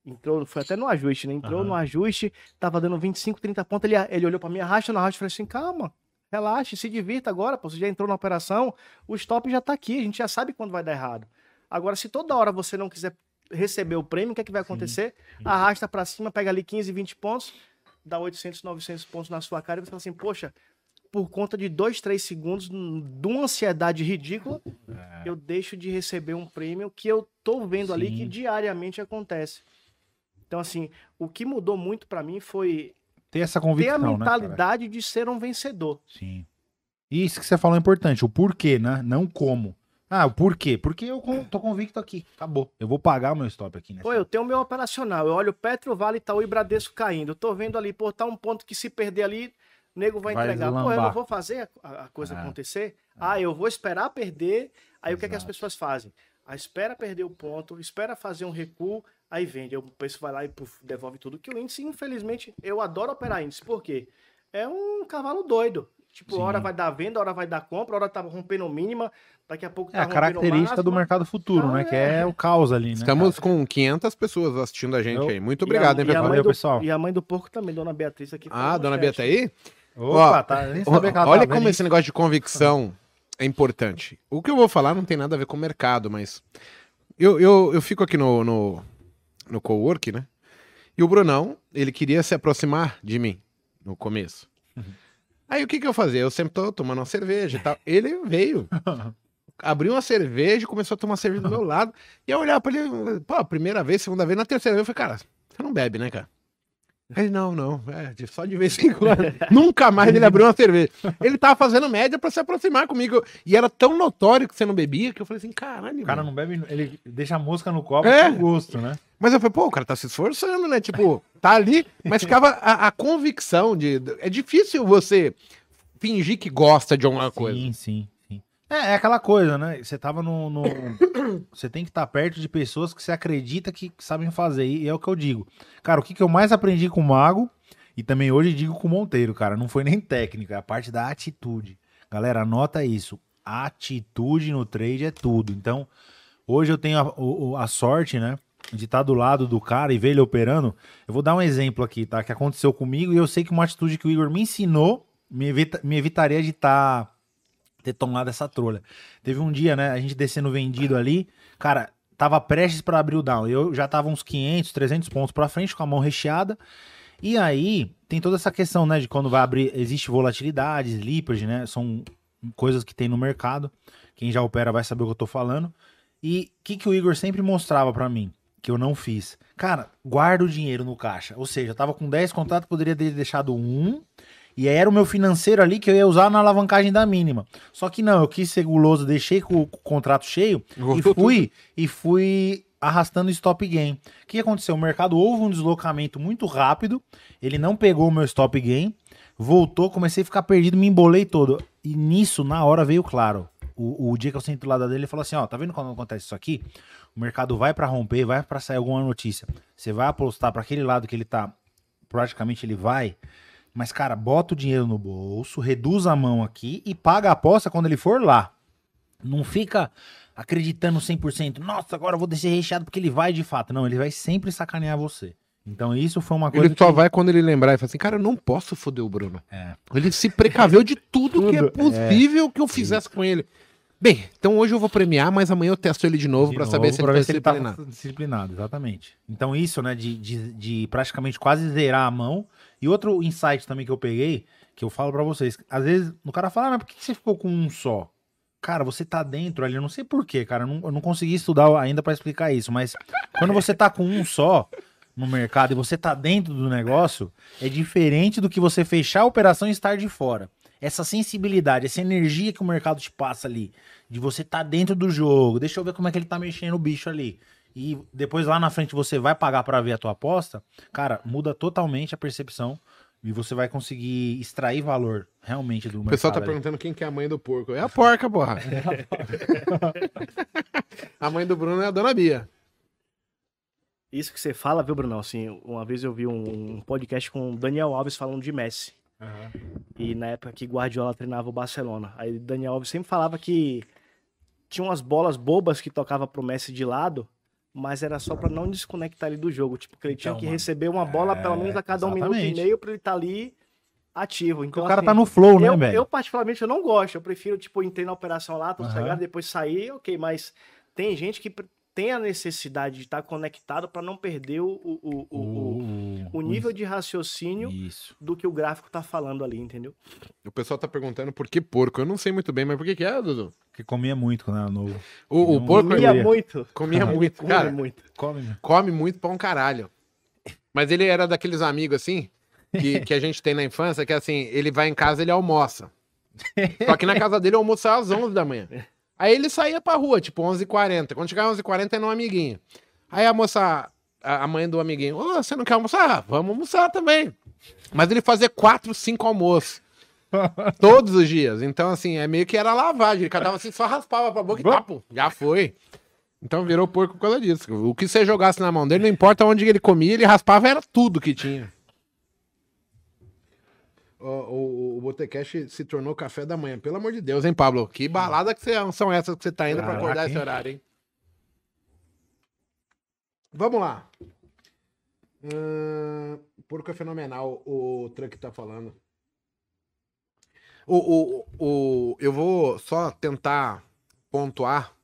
entrou, foi até no ajuste, né? Entrou
Aham.
no ajuste, tava dando 25, 30 pontos. Ele, ele olhou pra mim, arrasta no arrasto e falei assim: calma, relaxe, se divirta agora, pô. Você já entrou na operação, o stop já tá aqui, a gente já sabe quando vai dar errado. Agora, se toda hora você não quiser receber o prêmio, o que é que vai acontecer? Arrasta pra cima, pega ali 15, 20 pontos, dá 800, 900 pontos na sua cara e você fala assim, poxa, por conta de dois, três segundos, de uma ansiedade ridícula,
É.
eu deixo de receber um prêmio que eu tô vendo ali
Sim.
que diariamente acontece. Então, assim, o que mudou muito pra mim foi
Ter essa
ter a
convicção, né,
mentalidade de ser um vencedor.
Sim. Isso que você falou é importante, o porquê, né? Não como. Ah, o porquê? Porque eu tô convicto aqui. Acabou. Eu vou pagar o meu stop aqui, né?
Pô, eu tenho o meu operacional. Eu olho Petro, Vale, Itaú e Bradesco caindo. Eu tô vendo ali, pô, tá um ponto que se perder ali, o nego vai,
Vai
entregar. Pô, eu não vou fazer a, a coisa
É.
acontecer. Ah, eu vou esperar perder. Aí o que, é que as
Exato.
pessoas fazem? Ah, espera perder o ponto, espera fazer um recuo, aí vende. Aí O preço vai lá e puf, devolve tudo. Que o índice, infelizmente, eu adoro operar índice. Por quê? É um cavalo doido. Tipo,
Sim.
hora vai dar venda, hora vai dar compra, hora tá rompendo mínima, daqui a pouco tá
É a característica do
máxima.
mercado futuro,
Então,
né? Que
é.
é o caos ali, né?
Estamos com 500 pessoas assistindo a gente
Eu-
aí. Muito
E a-
obrigado, hein,
e a
pessoal?
do-
pessoal.
E a mãe do porco também, dona Beatriz aqui.
Ah, dona tá aí?
Opa,
Ó,
tá. Nem sabia que ela
Olha
tava
como
vendo
esse negócio de convicção é importante. O que eu vou falar não tem nada a ver com o mercado, mas eu, eu, eu fico aqui no, no, no cowork, né? E o Brunão, ele queria se aproximar de mim no começo. Aí o que que eu fazia? Eu sempre tô tomando uma cerveja e tal. Ele veio, abriu uma cerveja e começou a tomar cerveja do meu lado. E eu olhava pra ele, pô, primeira vez, segunda vez, na terceira vez, eu falei, cara, você não bebe, né, cara? Ele, não, não, é, só de vez em quando. Nunca mais ele abriu uma cerveja. Ele tava fazendo média pra se aproximar comigo. E era tão notório que você não bebia que eu falei assim, caralho.
O cara
mano.
não bebe, ele deixa a mosca no copo
É.
com gosto, né?
Mas eu falei, pô, o cara tá se esforçando, né? Tipo, tá ali, mas ficava a, a convicção de. É difícil você fingir que gosta de alguma coisa.
Sim, sim, sim. É, é aquela coisa, né? Você tava no. no- Você tem que estar perto de pessoas que você acredita que sabem fazer. E é o que eu digo. Cara, o que, que eu mais aprendi com o Mago, e também hoje digo com o Monteiro, cara, não foi nem técnica, é a parte da atitude. Galera, anota isso. Atitude no trade é tudo. Então, hoje eu tenho a, a sorte, né? De estar do lado do cara e ver ele operando. Eu vou dar um exemplo aqui, tá? Que aconteceu comigo e eu sei que uma atitude que o Igor me ensinou me, evita- me evitaria de estar ter tomado essa trolha. Teve um dia, né, a gente descendo vendido ali, cara, tava prestes para abrir o down. Eu já tava uns 500, 300 pontos para frente com a mão recheada. E aí tem toda essa questão, né, de quando vai abrir, existe volatilidade, slippage, né? São coisas que tem no mercado. Quem já opera vai saber o que eu tô falando. E o que, que o Igor sempre mostrava para mim, que eu não fiz? Cara, guarda o dinheiro no caixa. Ou seja, eu tava com 10 contratos, poderia ter deixado um. E aí era o meu financeiro ali que eu ia usar na alavancagem da mínima. Só que não, eu quis ser guloso, deixei com o contrato cheio e fui, e fui arrastando stop gain. O que aconteceu? O mercado houve um deslocamento muito rápido, ele não pegou o meu stop gain, voltou, comecei a ficar perdido, me embolei todo. E nisso, na hora, veio claro. O, o dia que eu sento do lado dele, ele falou assim: Ó, tá vendo quando acontece isso aqui? O mercado vai pra romper, vai pra sair alguma notícia. Você vai apostar pra aquele lado que ele tá, praticamente ele vai. Mas, cara, bota o dinheiro no bolso, reduz a mão aqui e paga a aposta quando ele for lá. Não fica acreditando 100%. Nossa, agora eu vou descer recheado porque ele vai de fato. Não, ele vai sempre sacanear você. Então isso foi uma coisa
Ele só
que...
vai quando ele lembrar e fala assim, cara, eu não posso foder o Bruno.
É.
Ele se precaveu de tudo, que é
Tudo,
possível que eu fizesse com ele. Bem, então hoje eu vou premiar, mas amanhã eu testo ele de novo
novo,
saber se ele
pra
tá
se ele tá
disciplinado.
disciplinado, exatamente. Então isso, né, de, de, de praticamente quase zerar a mão. E outro insight também que eu peguei, que eu falo pra vocês, às vezes o cara fala, ah, mas por que você ficou com um só? Cara, você tá dentro ali, eu não sei porquê, cara, eu não, eu não consegui estudar ainda pra explicar isso, mas quando você tá com um só no mercado e você tá dentro do negócio, é diferente do que você fechar a operação e estar de fora. Essa sensibilidade, essa energia que o mercado te passa ali, de você tá dentro do jogo, deixa eu ver como é que ele tá mexendo o bicho ali. E depois lá na frente você vai pagar pra ver a tua aposta, cara, muda totalmente a percepção e você vai conseguir extrair valor realmente do
O
mercado.
pessoal tá
ali.
perguntando quem que é a mãe do porco. É a porca, porra. a mãe do Bruno é a dona Bia.
Isso que você fala, viu, Brunão? Assim, uma vez eu vi um um podcast com o Daniel Alves falando de Messi. E na época que Guardiola treinava o Barcelona. Aí Daniel Alves sempre falava que tinha umas bolas bobas que tocava pro Messi de lado, mas era só pra não desconectar ele do jogo. Tipo, que ele tinha
Então,
que
mano,
receber uma bola pelo menos a cada um minuto e
exatamente.
meio pra ele estar ali ativo.
Porque
Então,
o cara
assim,
tá no flow, né,
eu,
velho?
eu, particularmente, eu não gosto. Eu prefiro, tipo, entrei na operação lá, tudo
Aham.
sagrado, depois sair, ok. Mas tem gente que tem a necessidade de estar conectado para não perder o, o, o, o, o nível de raciocínio
Isso.
do que o gráfico tá falando ali, entendeu?
O pessoal tá perguntando por que porco. Eu não sei muito bem, mas por que que é, Dudu?
Que comia muito quando era novo.
O, o porco
Comia
comia.
muito.
comia muito.
Come
Cara,
muito.
Come, né?
come muito pra um caralho. Mas ele era daqueles amigos assim, que, que a gente tem na infância, que assim, ele vai em casa ele almoça. Só que na casa dele almoçava às 11 da manhã. Aí ele saía pra rua, tipo 11h40. Quando chegava 11h40, era um amiguinho. Aí a moça, a mãe do amiguinho, ô, você não quer almoçar? Ah, vamos almoçar também. Mas ele fazia 4, 5 almoços. Todos os dias. Então, assim, é meio que era lavagem. Ele catava assim, só raspava pra boca e papo. Já foi. Então virou porco por causa disso. O que você jogasse na mão dele, não importa onde ele comia, ele raspava, era tudo que tinha. O, o, o Botecash se tornou café da manhã. Pelo amor de Deus, hein, Pablo? Que balada que você- são essas que você tá indo
Caraca,
acordar esse
hein?
horário, hein? Vamos lá. Hum, porco é fenomenal, o Truck tá falando. O, o, o, eu vou só tentar pontuar.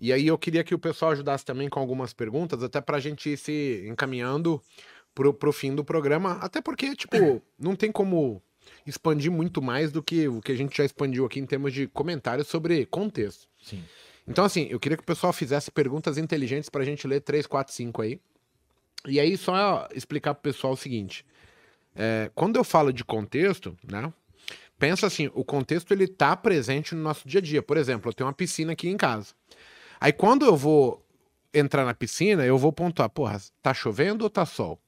E aí eu queria que o pessoal ajudasse também com algumas perguntas, até pra gente ir se encaminhando pro, pro fim do programa. Até porque, tipo, não tem como expandir muito mais do que o que a gente já expandiu aqui em termos de comentários sobre contexto.
Sim.
Então, assim, eu queria que o pessoal fizesse perguntas inteligentes pra gente ler 3, 4, 5 aí. E aí, só explicar pro pessoal o seguinte. É, quando eu falo de contexto, né? Pensa assim, o contexto ele tá presente no nosso dia a dia. Por exemplo, eu tenho uma piscina aqui em casa. Aí quando eu vou entrar na piscina, eu vou pontuar, porra, tá chovendo ou tá sol?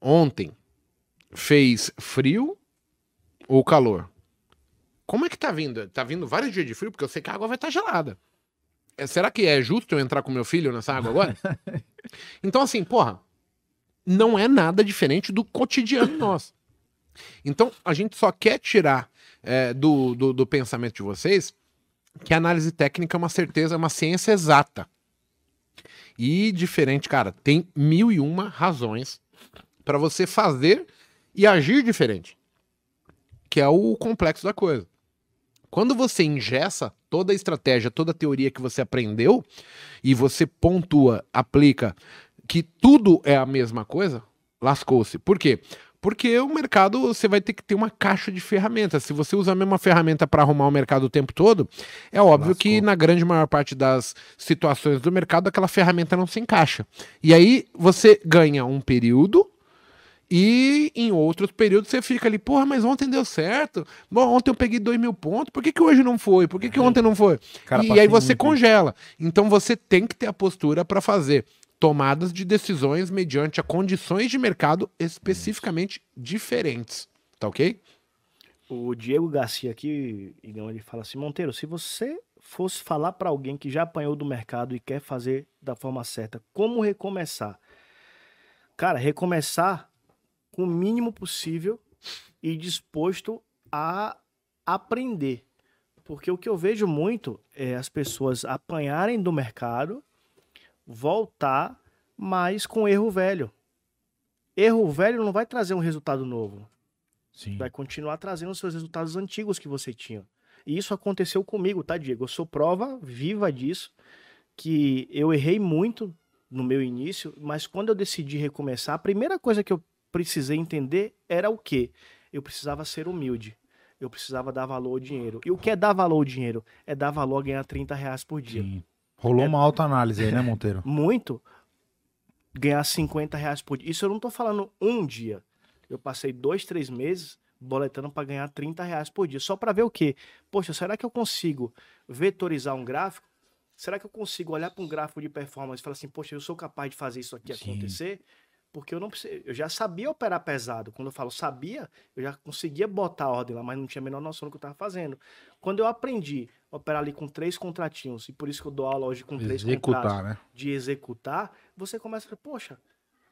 Ontem fez frio ou calor? Como é que tá vindo? Tá vindo vários dias de frio, porque eu sei que a água vai estar gelada. É, será que é justo eu entrar com meu filho nessa água agora? então, assim, porra, não é nada diferente do cotidiano nosso. Então, a gente só quer tirar é, do, do, do pensamento de vocês que a análise técnica é uma certeza, é uma ciência exata. E diferente, cara, tem mil e uma razões para você fazer e agir diferente. Que é o complexo da coisa. Quando você ingessa toda a estratégia, toda a teoria que você aprendeu e você pontua, aplica que tudo é a mesma coisa, lascou-se. Por quê? Porque o mercado você vai ter que ter uma caixa de ferramentas. Se você usa a mesma ferramenta para arrumar o mercado o tempo todo, é óbvio
Lascou.
que na grande maior parte das situações do mercado aquela ferramenta não se encaixa. E aí você ganha um período e em outros períodos você fica ali, porra, mas ontem deu certo. Bom, ontem eu peguei dois mil pontos, por que, que hoje não foi? Por que, que ontem não foi?
Cara,
e aí você
muito
congela. Então você tem que ter a postura para fazer tomadas de decisões mediante a condições de mercado especificamente diferentes. Tá ok?
O Diego Garcia aqui, Igão, ele fala assim: Monteiro, se você fosse falar para alguém que já apanhou do mercado e quer fazer da forma certa, como recomeçar? Cara, recomeçar com o mínimo possível e disposto a aprender. Porque o que eu vejo muito é as pessoas apanharem do mercado, voltar, mas com erro velho. Erro velho não vai trazer um resultado novo
Sim.
vai continuar trazendo os seus resultados antigos que você tinha. E isso aconteceu comigo, tá, Diego? Eu sou prova viva disso, que eu errei muito no meu início, mas quando eu decidi recomeçar, a primeira coisa que eu precisei entender era o quê? Eu precisava ser humilde. Eu precisava dar valor ao dinheiro. E o que é dar valor ao dinheiro? É dar valor a ganhar 30 reais por dia.
Sim. Rolou uma autoanálise aí, né, Monteiro?
Muito, ganhar 50 reais por dia. Isso eu não tô falando um dia. Eu passei dois, três meses boletando para ganhar 30 reais por dia. Só para ver o quê? Poxa, será que eu consigo vetorizar um gráfico? Será que eu consigo olhar para um gráfico de performance e falar assim, poxa, eu sou capaz de fazer isso aqui
Sim.
acontecer? Porque eu não eu já sabia operar pesado. Quando eu falo sabia, eu já conseguia botar a ordem lá, mas não tinha a menor noção do que eu estava fazendo. Quando eu aprendi a operar ali com três contratinhos, e por isso que eu dou aula hoje com três contratos,
Executar, né?
de executar, você começa a falar, poxa,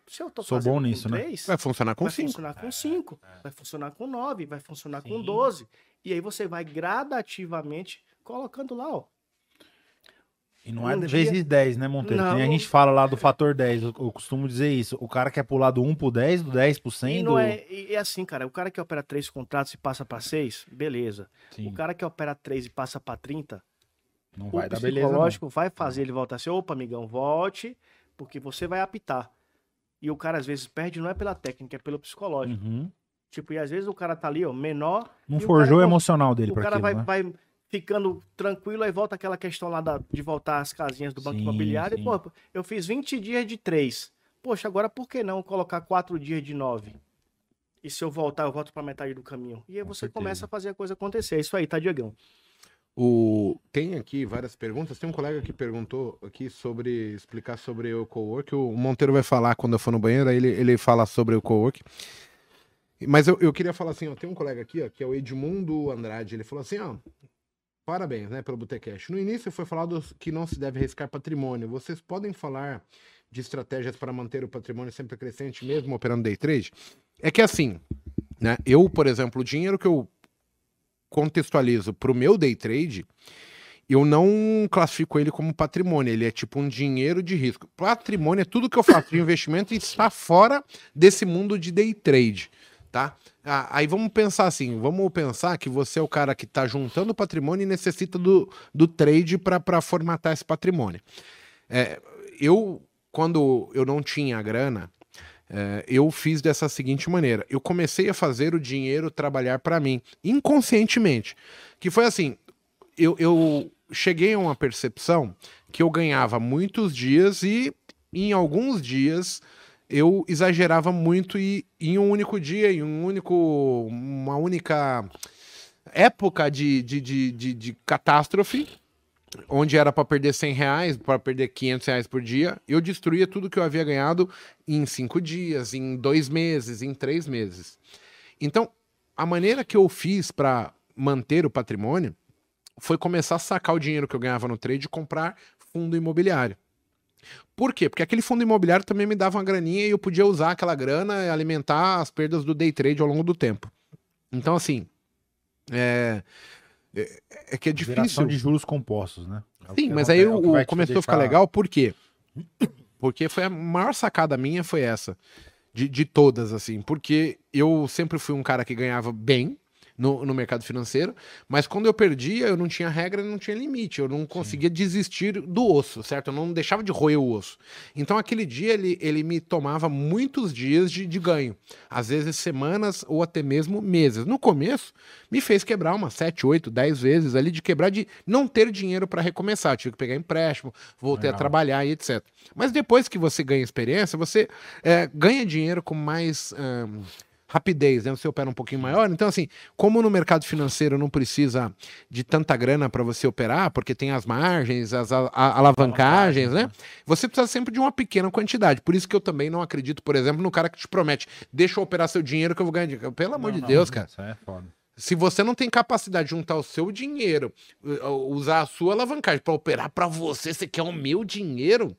se eu tô
Sou
fazendo
bom
com
nisso, né?
três,
Vai funcionar com
vai
cinco.
funcionar com 5, vai funcionar com 9, vai funcionar com
Sim.
12. E aí você vai gradativamente colocando lá, ó.
E não é
Um
de
dia-
vezes 10, né, Monteiro?
Não.
Que nem a gente fala lá do fator 10. Eu, costumo dizer isso. O cara quer pular do 1 pro 10, do 10 pro 100,
E
do...
não é, e é assim, cara, o cara que opera três contratos e passa para seis, beleza.
Sim.
O cara que opera três e passa para 30,
Não
o
vai dar beleza. Não.
psicológico vai fazer ele voltar assim, opa, amigão, volte, porque você vai apitar. E o cara às vezes perde não é pela técnica, é pelo psicológico.
Uhum.
Tipo, e às vezes o cara tá ali, ó, menor,
Não
o
forjou o
cara-
emocional dele
o cara
aquilo,
vai,
né?
vai ficando tranquilo, aí volta aquela questão lá da- de voltar às casinhas do banco
Sim,
imobiliário.
sim.
E, pô, eu fiz 20 dias de 3. Poxa, agora por que não colocar 4 dias de 9? E se eu voltar, eu volto pra metade do caminho. E aí
Com
você
certeza.
começa a fazer a coisa acontecer. É isso aí, tá, Diegão?
O... Tem aqui várias perguntas. Tem um colega que perguntou aqui sobre explicar sobre o cowork. O Monteiro vai falar quando eu for no banheiro, aí ele, ele fala sobre o cowork. Mas eu, eu queria falar assim, ó, tem um colega aqui, ó, que é o Edmundo Andrade. Ele falou assim, ó, parabéns, né, pelo Botecash. No início foi falado que não se deve riscar patrimônio. Vocês podem falar de estratégias para manter o patrimônio sempre crescente, mesmo operando day trade? É que assim, né, eu, por exemplo, o dinheiro que eu contextualizo para o meu day trade, eu não classifico ele como patrimônio, ele é tipo um dinheiro de risco. Patrimônio é tudo que eu faço de investimento e está fora desse mundo de day trade, tá? Ah, aí vamos pensar assim, vamos pensar que você é o cara que está juntando patrimônio e necessita do, do trade para formatar esse patrimônio. É, eu, quando eu não tinha grana, é, eu fiz dessa seguinte maneira. Eu comecei a fazer o dinheiro trabalhar para mim, inconscientemente. Que foi assim, eu, eu cheguei a uma percepção que eu ganhava muitos dias e em alguns dias eu exagerava muito e em um único dia, em um único, uma única época de, de, de, de, de catástrofe, onde era para perder 100 reais, para perder 500 reais por dia, eu destruía tudo que eu havia ganhado em cinco dias, em dois meses, em três meses. Então, a maneira que eu fiz para manter o patrimônio foi começar a sacar o dinheiro que eu ganhava no trade e comprar fundo imobiliário. Por quê? Porque aquele fundo imobiliário também me dava uma graninha e eu podia usar aquela grana e alimentar as perdas do day trade ao longo do tempo. Então, assim, é, é, é que é difícil.
Geração de juros compostos, né? É
Sim, mas
é
aí
é o te
começou a ficar legal, por quê? Porque foi a maior sacada minha foi essa. De, de todas, assim. Porque eu sempre fui um cara que ganhava bem no, no mercado financeiro, mas quando eu perdia, eu não tinha regra, não tinha limite. Eu não conseguia desistir do osso, certo? Eu não deixava de roer o osso. Então aquele dia ele, ele me tomava muitos dias de, de ganho. Às vezes semanas ou até mesmo meses. No começo, me fez quebrar umas 7, 8, 10 vezes ali de quebrar de não ter dinheiro para recomeçar. Tive que pegar empréstimo, voltei a
Legal.
trabalhar e etc. Mas depois que você ganha experiência, você é, ganha dinheiro com mais ahn, rapidez, né? Você opera um pouquinho maior. Então, assim, como no mercado financeiro não precisa de tanta grana para você operar, porque tem as margens, as a- a- alavancagens, né? Você precisa sempre de uma pequena quantidade. Por isso que eu também não acredito, por exemplo, no cara que te promete, deixa eu operar seu dinheiro que eu vou ganhar dinheiro. Pelo amor
Não,
de
não,
Deus, cara.
Isso é foda.
Se você não tem capacidade de juntar o seu dinheiro, usar a sua alavancagem para operar para você, você quer o meu dinheiro?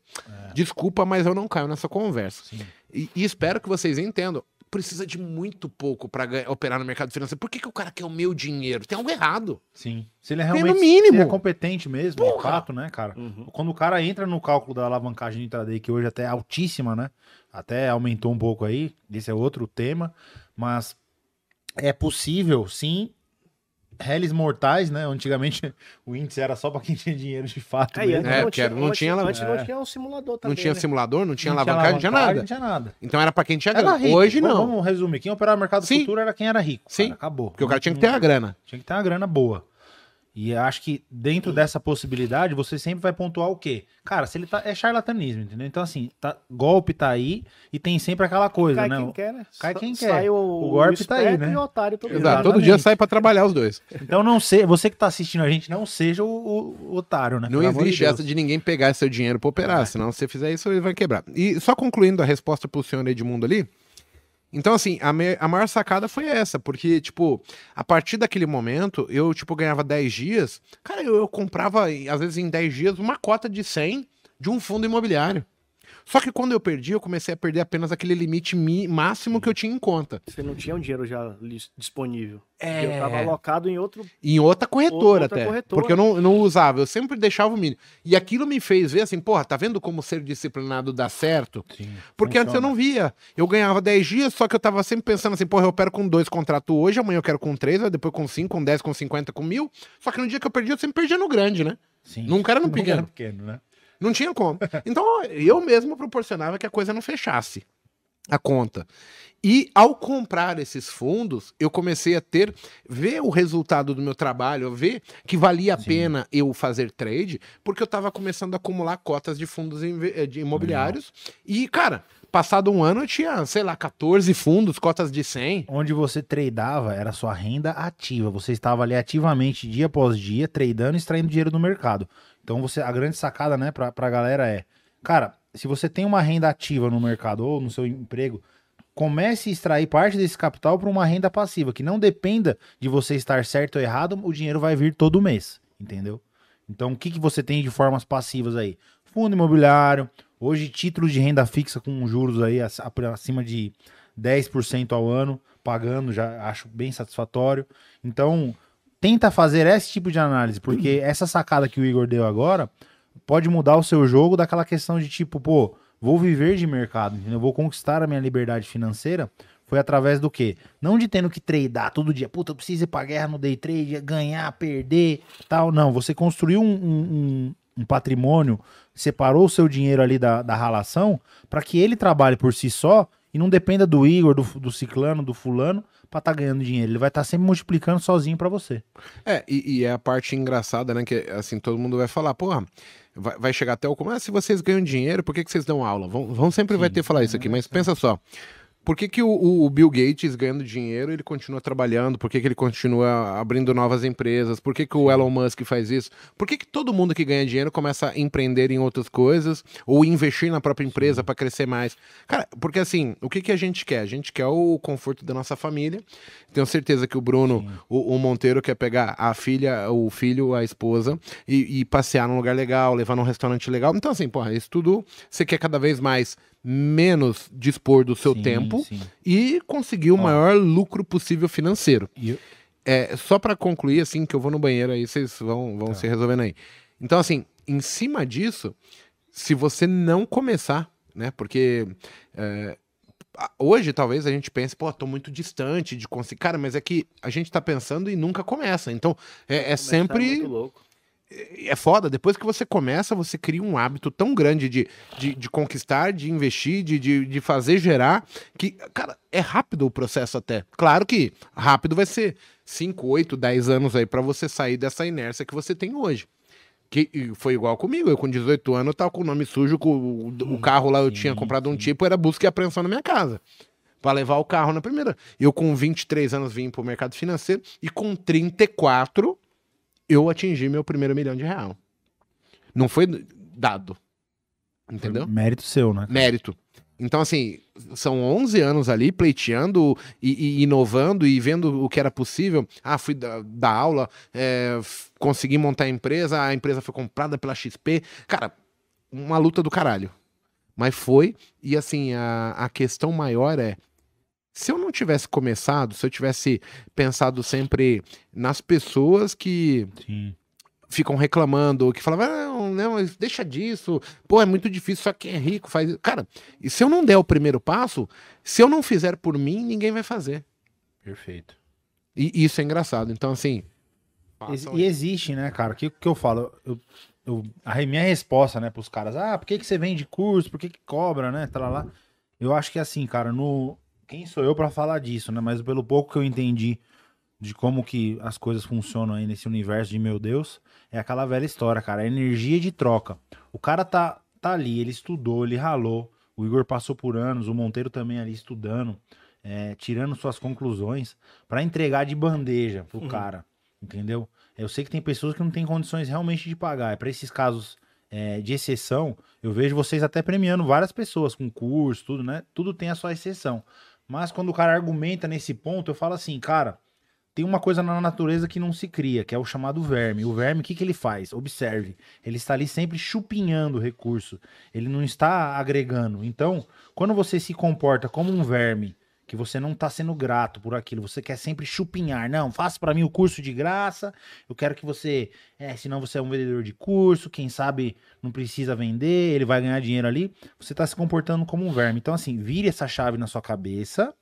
Desculpa, mas eu não caio nessa conversa. E, e espero que vocês entendam. Precisa de muito pouco para operar no mercado financeiro. Por que, que o cara quer o meu dinheiro? Tem algo errado.
Sim. Se ele é
Tem
realmente
no mínimo.
se ele é competente mesmo, de
Porra.
fato, né, cara?
Uhum.
Quando o cara entra no cálculo da alavancagem de intraday, que hoje até é altíssima, né? Até aumentou um pouco aí, esse é outro tema, mas é possível, sim, réis mortais, né? Antigamente o índice era só pra quem tinha dinheiro de fato.
Aí,
mesmo.
É,
não
porque
tinha,
não
antes,
tinha
antes não
é.
tinha um simulador também.
não tinha
né?
simulador, não tinha
Não
alavancagem, não tinha nada.
Não tinha nada.
Então era para quem tinha grana.
rico.
Hoje não.
Vamos resumir. Quem operava no mercado
Sim.
futuro era quem era rico.
Sim.
cara. Acabou.
Porque o cara tinha que ter a grana.
Tinha que ter uma grana boa. E eu acho que dentro dessa possibilidade, você sempre vai pontuar o quê? Cara, se ele tá. É charlatanismo, entendeu? Então, assim, tá, golpe tá aí e tem sempre aquela coisa,
Cai
né?
quem quer, né?
Cai quem quer.
Sai o,
O golpe tá aí, né?
E o otário todo
Exato. Todo dia sai para trabalhar os dois.
Então não sei, você que tá assistindo a gente, não seja o, o- o otário, né?
Não
Pelo de
existe
Deus.
essa de ninguém pegar seu dinheiro para operar, senão se você fizer isso, ele vai quebrar. E só concluindo a resposta pro senhor Edmundo ali. Então, assim, a, me- a maior sacada foi essa, porque, tipo, a partir daquele momento, eu, tipo, ganhava 10 dias. Cara, eu, eu comprava, às vezes, em 10 dias, uma cota de 100 de um fundo imobiliário. Só que quando eu perdi, eu comecei a perder apenas aquele limite mi- máximo que eu tinha em conta.
Você não tinha um dinheiro já disponível.
É.
Eu tava alocado em outro.
Em outra corretora
Outra
até.
corretora.
Porque eu não, não usava, eu sempre deixava o mínimo. E aquilo me fez ver assim, porra, tá vendo como ser disciplinado dá certo?
Sim,
Porque antes eu
funciona.
não via. Eu ganhava 10 dias, só que eu tava sempre pensando assim, porra, eu opero com dois contratos hoje, amanhã eu quero com três, depois com cinco, com 10, com 50, com mil. Só que no dia que eu perdi, eu sempre perdia no grande, né?
Sim.
Nunca era no
Nunca
pequeno.
era pequeno, né?
Não tinha como. Então eu mesmo proporcionava que a coisa não fechasse a conta. E ao comprar esses fundos, eu comecei a ter, ver o resultado do meu trabalho, ver que valia a
Sim.
pena eu fazer trade, porque eu estava começando a acumular cotas de fundos eh, de imobiliários. E, cara, passado um ano eu tinha, sei lá, 14 fundos, cotas de 100.
Onde você tradeava era sua renda ativa. Você estava ali ativamente, dia após dia, tradando e extraindo dinheiro do mercado. Então, você, a grande sacada, né, pra, pra galera é, cara, se você tem uma renda ativa no mercado ou no seu emprego, comece a extrair parte desse capital para uma renda passiva, que não dependa de você estar certo ou errado, o dinheiro vai vir todo mês, entendeu? Então, o que, que você tem de formas passivas aí? Fundo imobiliário, hoje títulos de renda fixa com juros aí ac- acima de 10% ao ano, pagando, já acho bem satisfatório. Então, tenta fazer esse tipo de análise, porque essa sacada que o Igor deu agora pode mudar o seu jogo daquela questão de tipo, pô, vou viver de mercado, entendeu? Vou conquistar a minha liberdade financeira. Foi através do quê? Não de tendo que tradar todo dia. Puta, eu preciso ir pra guerra no day trade, ganhar, perder, tal. Não, você construiu um, um- um- um patrimônio, separou o seu dinheiro ali da, da ralação para que ele trabalhe por si só e não dependa do Igor, do, do ciclano, do fulano, pra estar ganhando dinheiro. Ele vai estar sempre multiplicando sozinho pra você.
É, e, e é a parte engraçada, né? Que assim, todo mundo vai falar, porra, vai, vai chegar até o como, ah, se vocês ganham dinheiro, por que, que vocês dão aula? Vão, vão sempre vai
Sim,
ter que falar isso aqui, mas pensa só. Por que, que o, o- Bill Gates ganhando dinheiro, ele continua trabalhando? Por que, que ele continua abrindo novas empresas? Por que, que o Elon Musk faz isso? Por que, que todo mundo que ganha dinheiro começa a empreender em outras coisas ou investir na própria empresa para crescer mais? Cara, porque assim, o que, que a gente quer? A gente quer o conforto da nossa família. Tenho certeza que o Bruno, o, o Monteiro quer pegar a filha, o filho, a esposa e, e passear num lugar legal, levar num restaurante legal. Então, assim, porra, isso tudo você quer cada vez mais menos dispor do seu
Sim,
tempo
sim.
e conseguir o maior lucro possível financeiro.
E eu-
É, só pra concluir, assim, que eu vou no banheiro aí, vocês vão, vão
Tá.
se resolvendo aí. Então, assim, em cima disso, se você não começar, né? Porque é, hoje talvez a gente pense, pô, tô muito distante de conseguir. Cara, mas é que a gente tá pensando e nunca começa. Então, é, é
Começar
sempre
muito louco.
É foda. Depois que você começa, você cria um hábito tão grande de, de, de conquistar, de investir, de, de, de fazer gerar, que, cara, é rápido o processo até. Claro que rápido vai ser 5, 8, 10 anos aí pra você sair dessa inércia que você tem hoje. Que foi igual comigo. Eu, com 18 anos, tava com o nome sujo, com o, o carro lá eu tinha comprado um tipo, era busca e apreensão na minha casa. Pra levar o carro na primeira. Eu, com 23 anos, vim pro mercado financeiro e com 34 eu atingi meu primeiro milhão de real. Não foi dado. Entendeu?
Mérito seu, né?
Mérito. Então, assim, são 11 anos ali pleiteando e, e inovando e vendo o que era possível. Ah, fui da, da aula, é, consegui montar a empresa, a empresa foi comprada pela XP. Cara, uma luta do caralho. Mas foi, e assim, a, a questão maior é. Se eu não tivesse começado, se eu tivesse pensado sempre nas pessoas que
Sim.
ficam reclamando, que falavam, "Ah, não, não, deixa disso, pô, é muito difícil, só quem é rico faz. isso." Cara, e se eu não der o primeiro passo, se eu não fizer por mim, ninguém vai fazer.
Perfeito.
E isso é engraçado. Então, assim. Façam
E existe, né, cara? O que, que eu falo? Eu, eu- a minha resposta, né, pros caras, ah, por que, que você vende curso? Por que, que cobra, né? Tá lá. Eu acho que assim, cara, no. Quem sou eu pra falar disso, né? Mas pelo pouco que eu entendi de como que as coisas funcionam aí nesse universo de meu Deus, é aquela velha história, cara. A energia de troca. O cara tá, tá ali, ele estudou, ele ralou. O Igor passou por anos, o Monteiro também ali estudando, é, tirando suas conclusões pra entregar de bandeja pro
Uhum.
cara, entendeu? Eu sei que tem pessoas que não têm condições realmente de pagar. É para esses casos é, de exceção, eu vejo vocês até premiando várias pessoas com curso, tudo, né? Tudo tem a sua exceção. Mas quando o cara argumenta nesse ponto, eu falo assim, cara, tem uma coisa na natureza que não se cria, que é o chamado verme. O verme, o que, que ele faz? Observe. Ele está ali sempre chupinhando o recurso. Ele não está agregando. Então, quando você se comporta como um verme, que você não está sendo grato por aquilo, você quer sempre chupinhar. Não, faça para mim o curso de graça. Eu quero que você, é, senão você é um vendedor de curso, quem sabe não precisa vender, ele vai ganhar dinheiro ali. Você está se comportando como um verme. Então, assim, vire essa chave na sua cabeça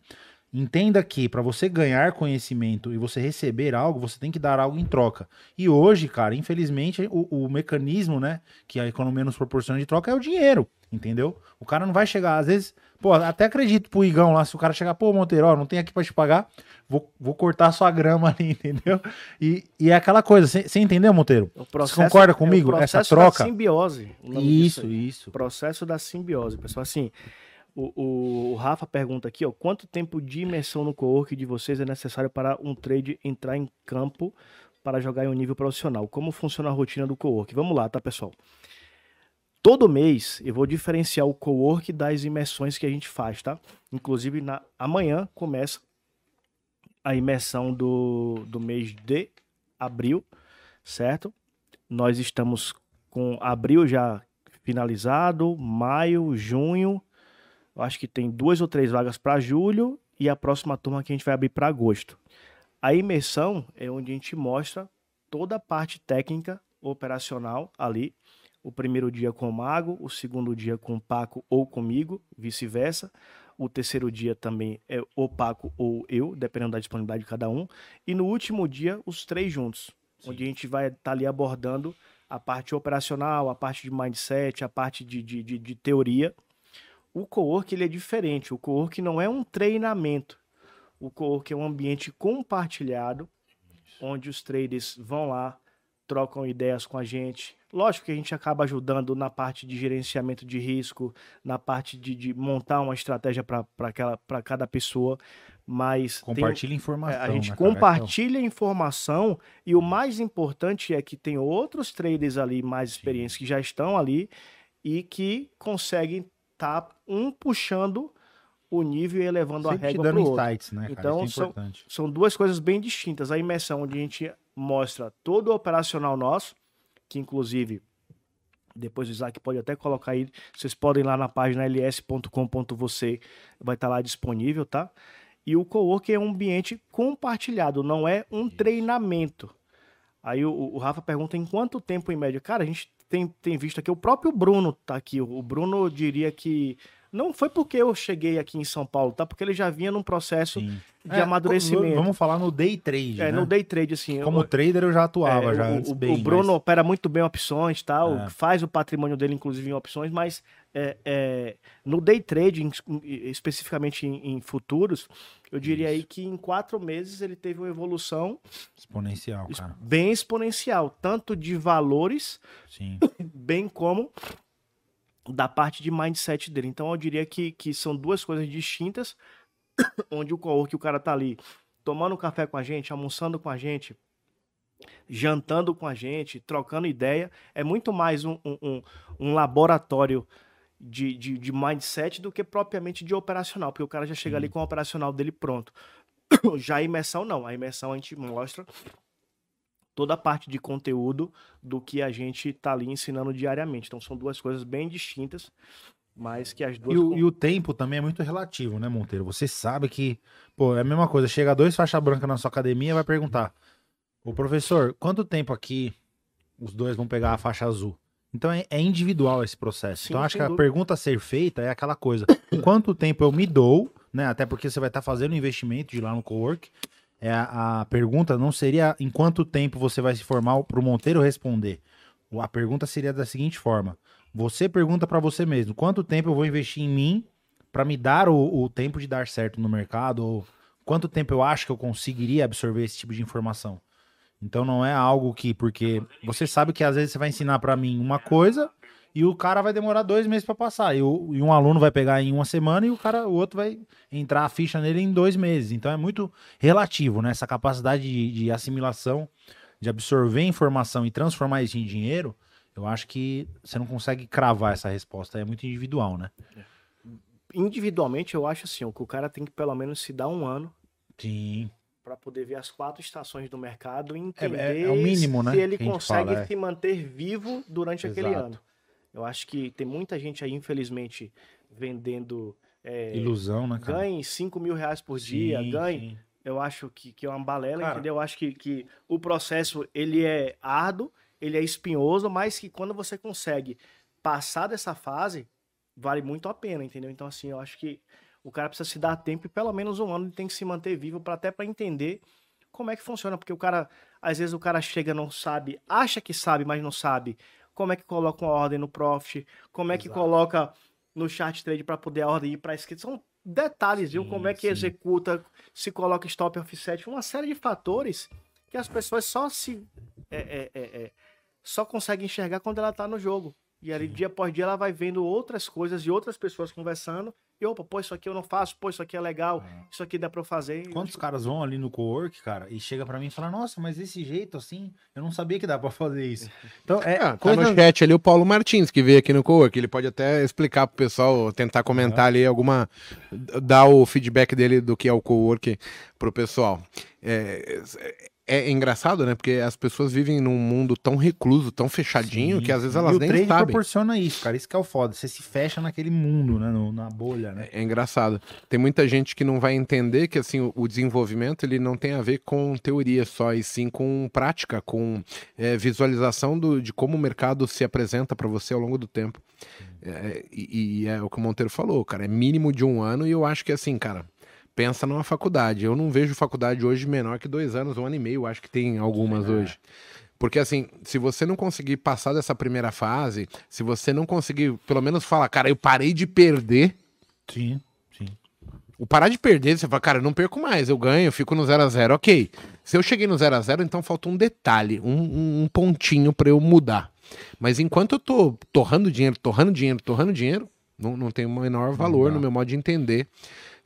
Entenda que para você ganhar conhecimento e você receber algo, você tem que dar algo em troca. E hoje, cara, infelizmente, o, o mecanismo, né, que a economia nos proporciona de troca é o dinheiro, entendeu? O cara não vai chegar, às vezes, pô, até acredito pro Igão lá, se o cara chegar, pô, Monteiro, ó, não tem aqui para te pagar, vou, vou cortar sua grama ali, entendeu? E, e é aquela coisa, você entendeu, Monteiro?
Processo,
você concorda
é
comigo? Essa
processo
troca?
Da simbiose.
Isso, isso.
Processo da simbiose, pessoal. Assim, o, o- o Rafa pergunta aqui, ó, quanto tempo de imersão no co-work de vocês é necessário para um trade entrar em campo para jogar em um nível profissional? Como funciona a rotina do co-work? Vamos lá, tá, pessoal? Todo mês eu vou diferenciar o co-work das imersões que a gente faz, tá? Inclusive, na, amanhã começa a imersão do, do mês de abril, certo? Nós estamos com abril já finalizado, maio, junho. Eu acho que tem duas ou três vagas para julho e a próxima turma que a gente vai abrir para agosto. A imersão é onde a gente mostra toda a parte técnica operacional ali. O primeiro dia com o Mago, o segundo dia com o Paco ou comigo, vice-versa. O terceiro dia também é o Paco ou eu, dependendo da disponibilidade de cada um. E no último dia, os três juntos, onde a gente vai estar ali abordando a parte operacional, a parte de mindset, a parte de, de, de, de teoria. O co-work ele é diferente. O co-work não é um treinamento. O co-work é um ambiente compartilhado, onde os traders vão lá, trocam ideias com a gente. Lógico que a gente acaba ajudando na parte de gerenciamento de risco, na parte de, de montar uma estratégia para cada pessoa, mas tem
Compartilha
é,
informação.
a gente
né, cara?
compartilha informação e o mais importante é que tem outros traders ali mais experientes que já estão ali e que conseguem estar um puxando o nível e elevando a
Sempre te
régua para o outro.
insights, né, cara?
Então,
é
são-. São duas coisas bem distintas. A imersão, onde a gente mostra todo o operacional nosso, que inclusive depois o Isaac pode até colocar aí, vocês podem ir lá na página ls.com.você, vai estar lá disponível, tá? E o coworking é um ambiente compartilhado, não é um treinamento. Aí o, o Rafa pergunta em quanto tempo em média. Cara, a gente tem, tem visto aqui, o próprio Bruno tá aqui. O Bruno diria que não foi porque eu cheguei aqui em São Paulo, tá? Porque ele já vinha num processo
Sim.
de
É,
amadurecimento.
Vamos falar no day trade,
É,
né?
no day trade, assim.
Como
eu-
trader eu já atuava,
é,
já
o,
bem.
o Bruno
mas-
opera muito bem opções, tal,
É.
faz o patrimônio dele, inclusive, em opções, mas é, é, no day trade, em- especificamente em, em futuros, eu diria aí que em quatro meses ele teve uma evolução
Exponencial, cara.
bem exponencial, tanto de valores,
Sim.
bem como da parte de mindset dele. Então eu diria que, que são duas coisas distintas, onde o co-work, o cara tá ali tomando café com a gente, almoçando com a gente, jantando com a gente, trocando ideia, é muito mais um, um, um- um laboratório de, de, de mindset do que propriamente de operacional, porque o cara já chega ali com o operacional dele pronto. Já a imersão não, a imersão a gente mostra toda a parte de conteúdo do que a gente tá ali ensinando diariamente. Então são duas coisas bem distintas, mas que as duas
E o, e o tempo também é muito relativo, né, Monteiro? Você sabe que, pô, é a mesma coisa. Chega dois faixa branca na sua academia vai perguntar: Ô professor, quanto tempo aqui os dois vão pegar a faixa azul? Então é, é individual esse processo.
Sim,
então acho que a
dúvida.
pergunta a ser feita é aquela coisa: quanto tempo eu me dou, né? Até porque você vai estar fazendo investimento de ir lá no cowork. É a, a pergunta não seria em quanto tempo você vai se formar para o Monteiro responder. A pergunta seria da seguinte forma: você pergunta para você mesmo, quanto tempo eu vou investir em mim para me dar o, o tempo de dar certo no mercado? Ou quanto tempo eu acho que eu conseguiria absorver esse tipo de informação? Então não é algo que, porque você sabe que às vezes você vai ensinar para mim uma coisa e o cara vai demorar dois meses para passar. E, o- e um aluno vai pegar em uma semana e o cara, o outro vai entrar a ficha nele em dois meses. Então é muito relativo, né? Essa capacidade de, de assimilação, de absorver informação e transformar isso em dinheiro. Eu acho que você não consegue cravar essa resposta, é muito individual, né?
individualmente eu acho assim, ó, que o cara tem que pelo menos se dar um ano
Sim.
Para poder ver as quatro estações do mercado e
É-
entender
é- é o mínimo, né,
se ele
a gente
consegue
fala, é.
se manter vivo durante aquele
Exato.
ano. Eu acho que tem muita gente aí, infelizmente, vendendo é,
Ilusão, né, cara?
ganhe 5 mil reais por dia,
Sim,
ganhe.
sim.
Eu acho que, que é uma balela,
Cara.
entendeu? Eu acho que, que o processo ele é árduo, ele é espinhoso, mas que quando você consegue passar dessa fase, vale muito a pena, entendeu? Então, assim, eu acho que O cara precisa se dar tempo e pelo menos um ano ele tem que se manter vivo para até para entender como é que funciona, porque o cara, às vezes o cara chega não sabe, acha que sabe, mas não sabe como é que coloca uma ordem no profit, como é que
Exato.
coloca no chart trade para poder a ordem ir para esquerda. São detalhes, viu?
Sim,
Como é que
sim.
executa, se coloca stop offset, uma série de fatores que as pessoas só se é, é, é, é, só conseguem enxergar quando ela tá no jogo. E ali, dia após dia, ela vai vendo outras coisas e outras pessoas conversando. E opa, pô, isso aqui eu não faço, pô, isso aqui é legal, isso aqui dá pra eu fazer.
Quantos caras vão ali no co-work, cara, e chega pra mim e fala, nossa, mas desse jeito assim, eu não sabia que dá pra fazer isso. Então, é,
Ah, tá
coisa...
no chat ali o Paulo Martins, que veio aqui no Cowork. Ele pode até explicar pro pessoal, tentar comentar ali alguma. dar o feedback dele do que é o Cowork pro pessoal. É, é engraçado, né? Porque as pessoas vivem num mundo tão recluso, tão fechadinho,
Sim,
que às vezes elas
e o
nem
trade
sabem.
proporciona isso, cara. Isso que é o foda. Você se fecha naquele mundo, né? no- na bolha, né?
É engraçado. Tem muita gente que não vai entender que assim o- o desenvolvimento ele não tem a ver com teoria só, e sim com prática, com é, visualização do- de como o mercado se apresenta para você ao longo do tempo. É, e, e é o que o Monteiro falou, cara, é mínimo de um ano e eu acho que assim, cara, pensa numa faculdade. Eu não vejo faculdade hoje menor que dois anos, um ano e meio, acho que tem algumas
É.
hoje. Porque assim, se você não conseguir passar dessa primeira fase, se você não conseguir pelo menos falar, cara, eu parei de perder,
Sim, sim.
o parar de perder, você fala, cara, eu não perco mais, eu ganho, eu fico no 0 a 0 ok. Se eu cheguei no 0 a 0 então falta um detalhe, um, um- pontinho pra eu mudar. Mas enquanto eu tô torrando dinheiro, torrando dinheiro, torrando dinheiro, não, não tem o menor valor no meu modo de entender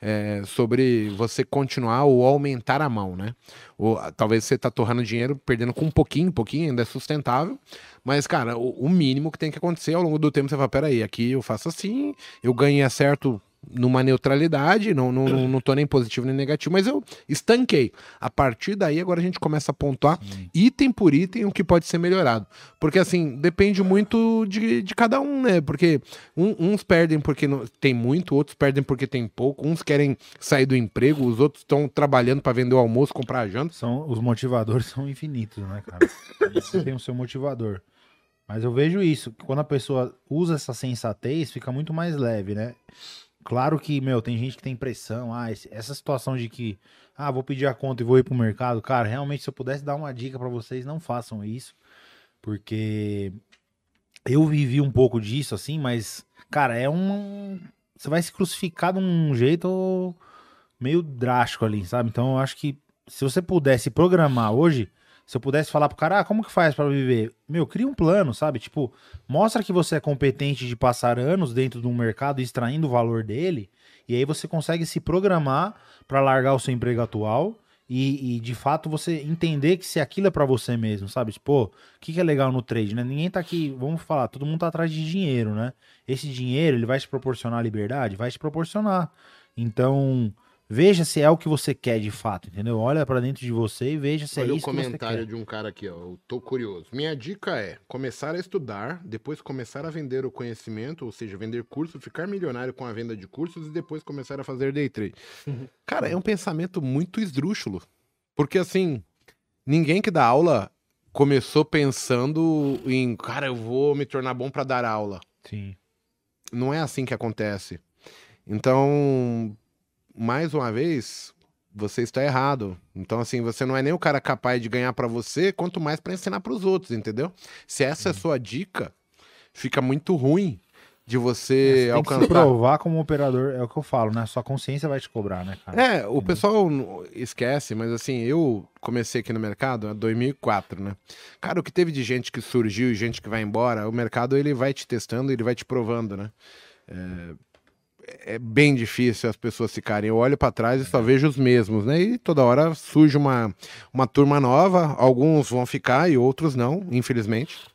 é, sobre você continuar ou aumentar a mão, né? Ou, talvez você tá torrando dinheiro, perdendo com um pouquinho, pouquinho, ainda é sustentável. Mas, cara, o, o mínimo que tem que acontecer ao longo do tempo, você fala, peraí, aqui eu faço assim, eu ganho e acerto numa neutralidade, não, não, não, não tô nem positivo nem negativo, mas eu estanquei. A partir daí, agora a gente começa a pontuar
Sim.
item por item o que pode ser melhorado. Porque assim, depende muito de, de cada um, né? Porque um- uns perdem porque não- tem muito, outros perdem porque tem pouco, uns querem sair do emprego, os outros estão trabalhando para vender o almoço, comprar a janta.
São, os motivadores são infinitos, né, cara? Você tem o seu motivador. Mas eu vejo isso, que quando a pessoa usa essa sensatez, fica muito mais leve, né? Claro que, meu, tem gente que tem pressão. Ah, essa situação de que, ah, vou pedir a conta e vou ir pro mercado. Cara, realmente, se eu pudesse dar uma dica pra vocês, não façam isso. Porque eu vivi um pouco disso, assim, mas, cara, é um. Você vai se crucificar de um jeito meio drástico ali, sabe? Então eu acho que se você pudesse programar hoje, se eu pudesse falar pro cara, ah, como que faz pra viver? Meu, cria um plano, sabe? Tipo, mostra que você é competente de passar anos dentro de um mercado extraindo o valor dele, e aí você consegue se programar pra largar o seu emprego atual e, e, de fato você entender que se aquilo é pra você mesmo, sabe? Tipo, o que, que é legal no trade, né? Ninguém tá aqui, vamos falar, todo mundo tá atrás de dinheiro, né? Esse dinheiro, ele vai te proporcionar liberdade? Vai te proporcionar. Então, veja se é o que você quer de fato, entendeu? Olha pra dentro de você e veja se
Olha
é
o
isso que você
comentário
quer.
de um cara aqui, ó. Eu tô curioso. Minha dica é começar a estudar, depois começar a vender o conhecimento, ou seja, vender curso, ficar milionário com a venda de cursos e depois começar a fazer day trade. Cara, é um pensamento muito esdrúxulo. Porque assim, ninguém que dá aula começou pensando em, cara, eu vou me tornar bom pra dar aula.
Sim.
Não é assim que acontece. Então, mais uma vez, você está errado. Então, assim, você não é nem o cara capaz de ganhar pra você, quanto mais pra ensinar pros outros, entendeu? Se essa é a sua dica, fica muito ruim de você
Você tem que
alcançar.
provar como operador, é o que eu falo, né? Sua consciência vai te cobrar, né, cara?
É, o pessoal esquece, mas assim, eu comecei aqui no mercado em 2004, né? Cara, o que teve de gente que surgiu e gente que vai embora, o mercado ele vai te testando, ele vai te provando, né? É, é bem difícil as pessoas ficarem. Eu olho pra trás e só vejo os mesmos, né? E toda hora surge uma, uma turma nova, alguns vão ficar e outros não, infelizmente.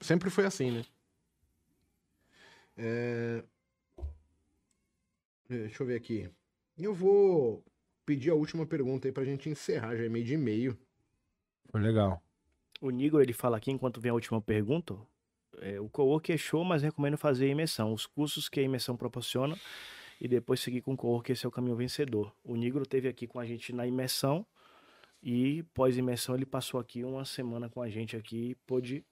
Sempre foi assim, né? É... Deixa eu ver aqui. Eu vou pedir a última pergunta aí pra gente encerrar, já é meio de e-mail.
Foi legal.
O Nigro, ele fala aqui, enquanto vem a última pergunta, é, o co-work é show, mas recomendo fazer a imersão. Os cursos que a imersão proporciona e depois seguir com o co-work, esse é o caminho vencedor. O Nigro teve aqui com a gente na imersão e pós-imersão ele passou aqui uma semana com a gente aqui e pôde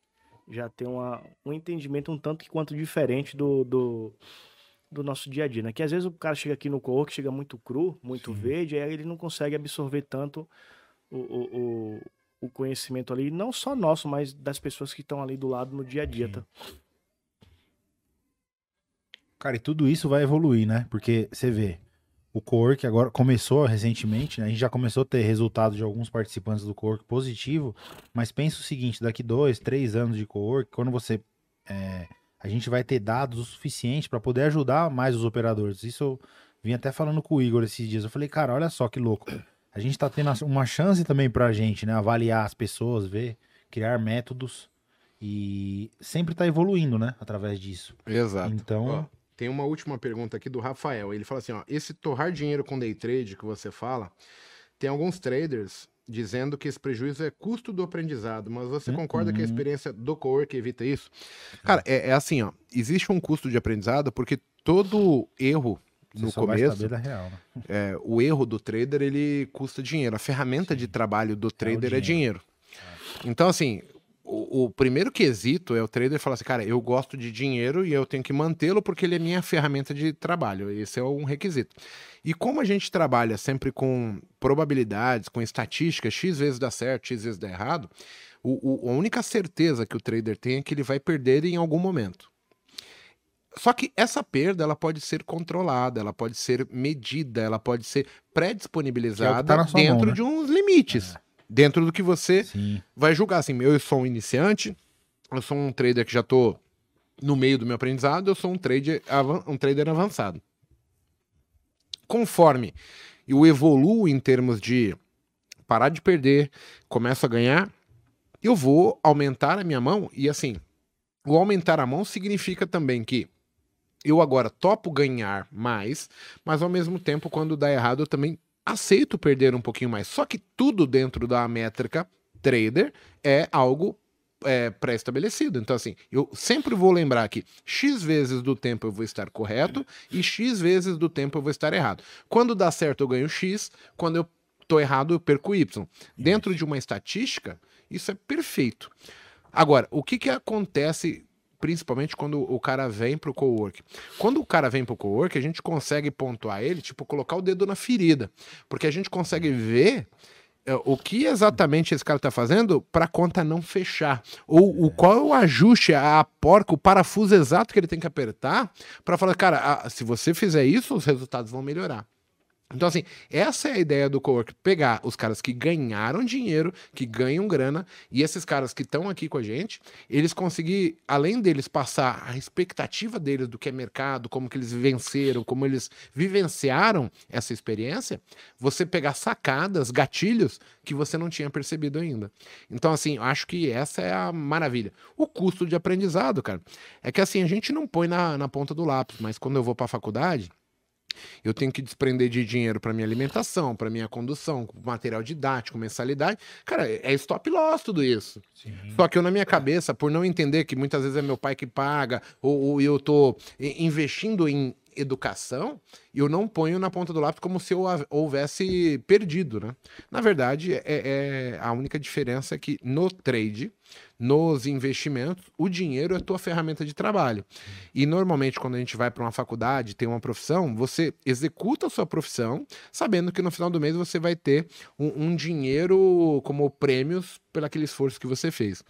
já ter uma, um entendimento um tanto que quanto diferente do, do, do nosso dia a dia, né? Que às vezes o cara chega aqui no co chega muito cru, muito
Sim.
verde, aí ele não consegue absorver tanto o, o, o, conhecimento ali, não só nosso, mas das pessoas que estão ali do lado no dia a dia, tá?
Cara, e tudo isso vai evoluir, né? Porque você vê, o co-work agora começou recentemente, né? A gente já começou a ter resultado de alguns participantes do co-work positivo, mas pensa o seguinte, daqui dois, três anos de co-work, quando você... é, a gente vai ter dados o suficiente para poder ajudar mais os operadores. Isso eu vim até falando com o Igor esses dias. Eu falei, cara, olha só que louco. A gente tá tendo uma chance também pra gente, né? Avaliar as pessoas, ver, criar métodos e sempre tá evoluindo, né? Através disso.
Exato.
Então...
Ó, tem uma última pergunta aqui do Rafael. Ele fala assim: ó, esse torrar dinheiro com day trade que você fala, tem alguns traders dizendo que esse prejuízo é custo do aprendizado, mas você
Uhum.
concorda que a experiência do cowork evita isso? Cara, é, é assim, ó, existe um custo de aprendizado porque todo erro no
vai
começo,
real, né?
é, o erro do trader ele custa dinheiro. A ferramenta de trabalho do trader é dinheiro. Então, assim, o, o primeiro quesito é o trader falar assim, cara, eu gosto de dinheiro e eu tenho que mantê-lo porque ele é minha ferramenta de trabalho. Esse é um requisito. E como a gente trabalha sempre com probabilidades, com estatísticas, X vezes dá certo, X vezes dá errado, o- o- a única certeza que o trader tem é que ele vai perder em algum momento. Só que essa perda ela pode ser controlada, ela pode ser medida, ela pode ser pré-disponibilizada
tá na sua
dentro
mão, né?
de uns limites. Dentro do que você
Sim.
vai julgar assim, eu sou um iniciante, eu sou um trader que já tô no meio do meu aprendizado, eu sou um trader, um trader avançado. Conforme eu evoluo em termos de parar de perder, começo a ganhar, eu vou aumentar a minha mão e assim, o aumentar a mão significa também que eu agora topo ganhar mais, mas ao mesmo tempo, quando dá errado, eu também aceito perder um pouquinho mais. Só que tudo dentro da métrica trader é algo é, pré-estabelecido. Então, assim, eu sempre vou lembrar que X vezes do tempo eu vou estar correto e X vezes do tempo eu vou estar errado. Quando dá certo, eu ganho X, quando eu tô errado, eu perco Y. Dentro de uma estatística, isso é perfeito. Agora, o que, que acontece principalmente quando o cara vem pro cowork? Quando o cara vem pro cowork, a gente consegue pontuar ele, tipo, colocar o dedo na ferida. Porque a gente consegue ver é, o que exatamente esse cara tá fazendo para a conta não fechar. Ou o qual é o ajuste, a porca, o parafuso exato que ele tem que apertar para falar, cara, se você fizer isso, os resultados vão melhorar. Então, assim, essa é a ideia do cowork: pegar os caras que ganharam dinheiro, que ganham grana, e esses caras que estão aqui com a gente, eles conseguir, além deles passar a expectativa deles do que é mercado, como que eles venceram, como eles vivenciaram essa experiência, você pegar sacadas, gatilhos que você não tinha percebido ainda. Então, assim, eu acho que essa é a maravilha. O custo de aprendizado, cara, é que assim, a gente não põe na, na ponta do lápis, mas quando eu vou para a faculdade, eu tenho que desprender de dinheiro para minha alimentação, para minha condução, material didático, mensalidade. Cara, é stop loss tudo isso.
Sim.
Só que eu, na minha cabeça, por não entender que muitas vezes é meu pai que paga, ou, ou eu tô investindo em educação, eu não ponho na ponta do lápis como se eu houvesse perdido, né? Na verdade, é, é- a única diferença é que no trade, nos investimentos, o dinheiro é a tua ferramenta de trabalho. E normalmente, quando a gente vai para uma faculdade, tem uma profissão, você executa a sua profissão, sabendo que no final do mês você vai ter um, um dinheiro como prêmios pelo aquele esforço que você fez.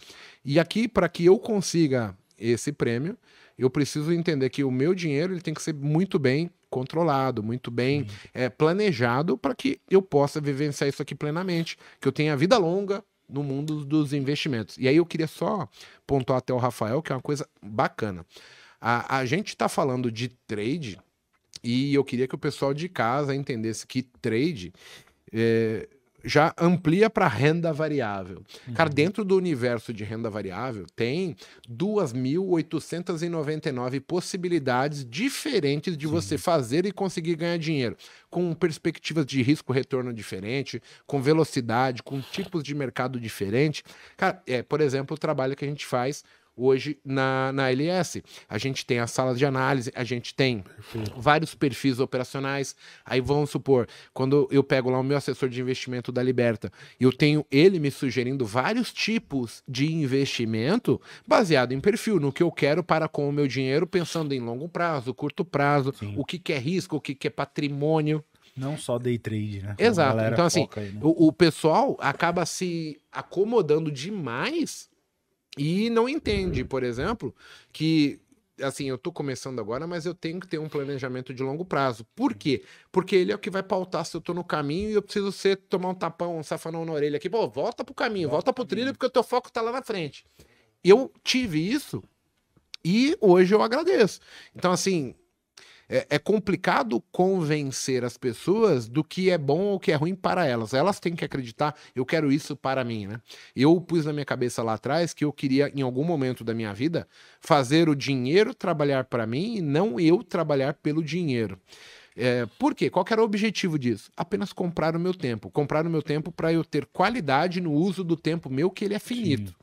E aqui, para que eu consiga esse prêmio, eu preciso entender que o meu dinheiro ele tem que ser muito bem controlado, muito bem é, planejado para que eu possa vivenciar isso aqui plenamente, que eu tenha vida longa no mundo dos investimentos. E aí eu queria só pontuar até o Rafael, que é uma coisa bacana. A, a gente está falando de trade e eu queria que o pessoal de casa entendesse que trade é, já amplia para renda variável. Cara, dentro do universo de renda variável tem 2.899 possibilidades diferentes de você fazer e conseguir ganhar dinheiro, com perspectivas de risco-retorno diferente, com velocidade, com tipos de mercado diferente. Cara, é, por exemplo, o trabalho que a gente faz hoje na, na LS. A gente tem a sala de análise, a gente tem vários perfis operacionais. Aí vamos supor, quando eu pego lá o meu assessor de investimento da Liberta, eu tenho ele me sugerindo vários tipos de investimento baseado em perfil, no que eu quero para com o meu dinheiro, pensando em longo prazo, curto prazo,
Sim.
o que, que é risco, o que, que é patrimônio.
Não só day trade, né?
Exato. Então, assim,
aí, né?
O, o pessoal acaba se acomodando demais e não entende, por exemplo, que assim, eu tô começando agora, mas eu tenho que ter um planejamento de longo prazo. Por quê? Porque ele é o que vai pautar se eu tô no caminho e eu preciso ser tomar um tapão, um safanão na orelha aqui, pô, volta pro caminho, volta, pro trilho porque o teu foco tá lá na frente. Eu tive isso e hoje eu agradeço. Então, assim, é, é complicado convencer as pessoas do que é bom ou que é ruim para elas. Elas têm que acreditar, eu quero isso para mim, né? Eu pus na minha cabeça lá atrás que eu queria, em algum momento da minha vida, fazer o dinheiro trabalhar para mim e não eu trabalhar pelo dinheiro. É, por quê? Qual era o objetivo disso? Apenas comprar o meu tempo. Comprar o meu tempo para eu ter qualidade no uso do tempo meu, que ele é finito.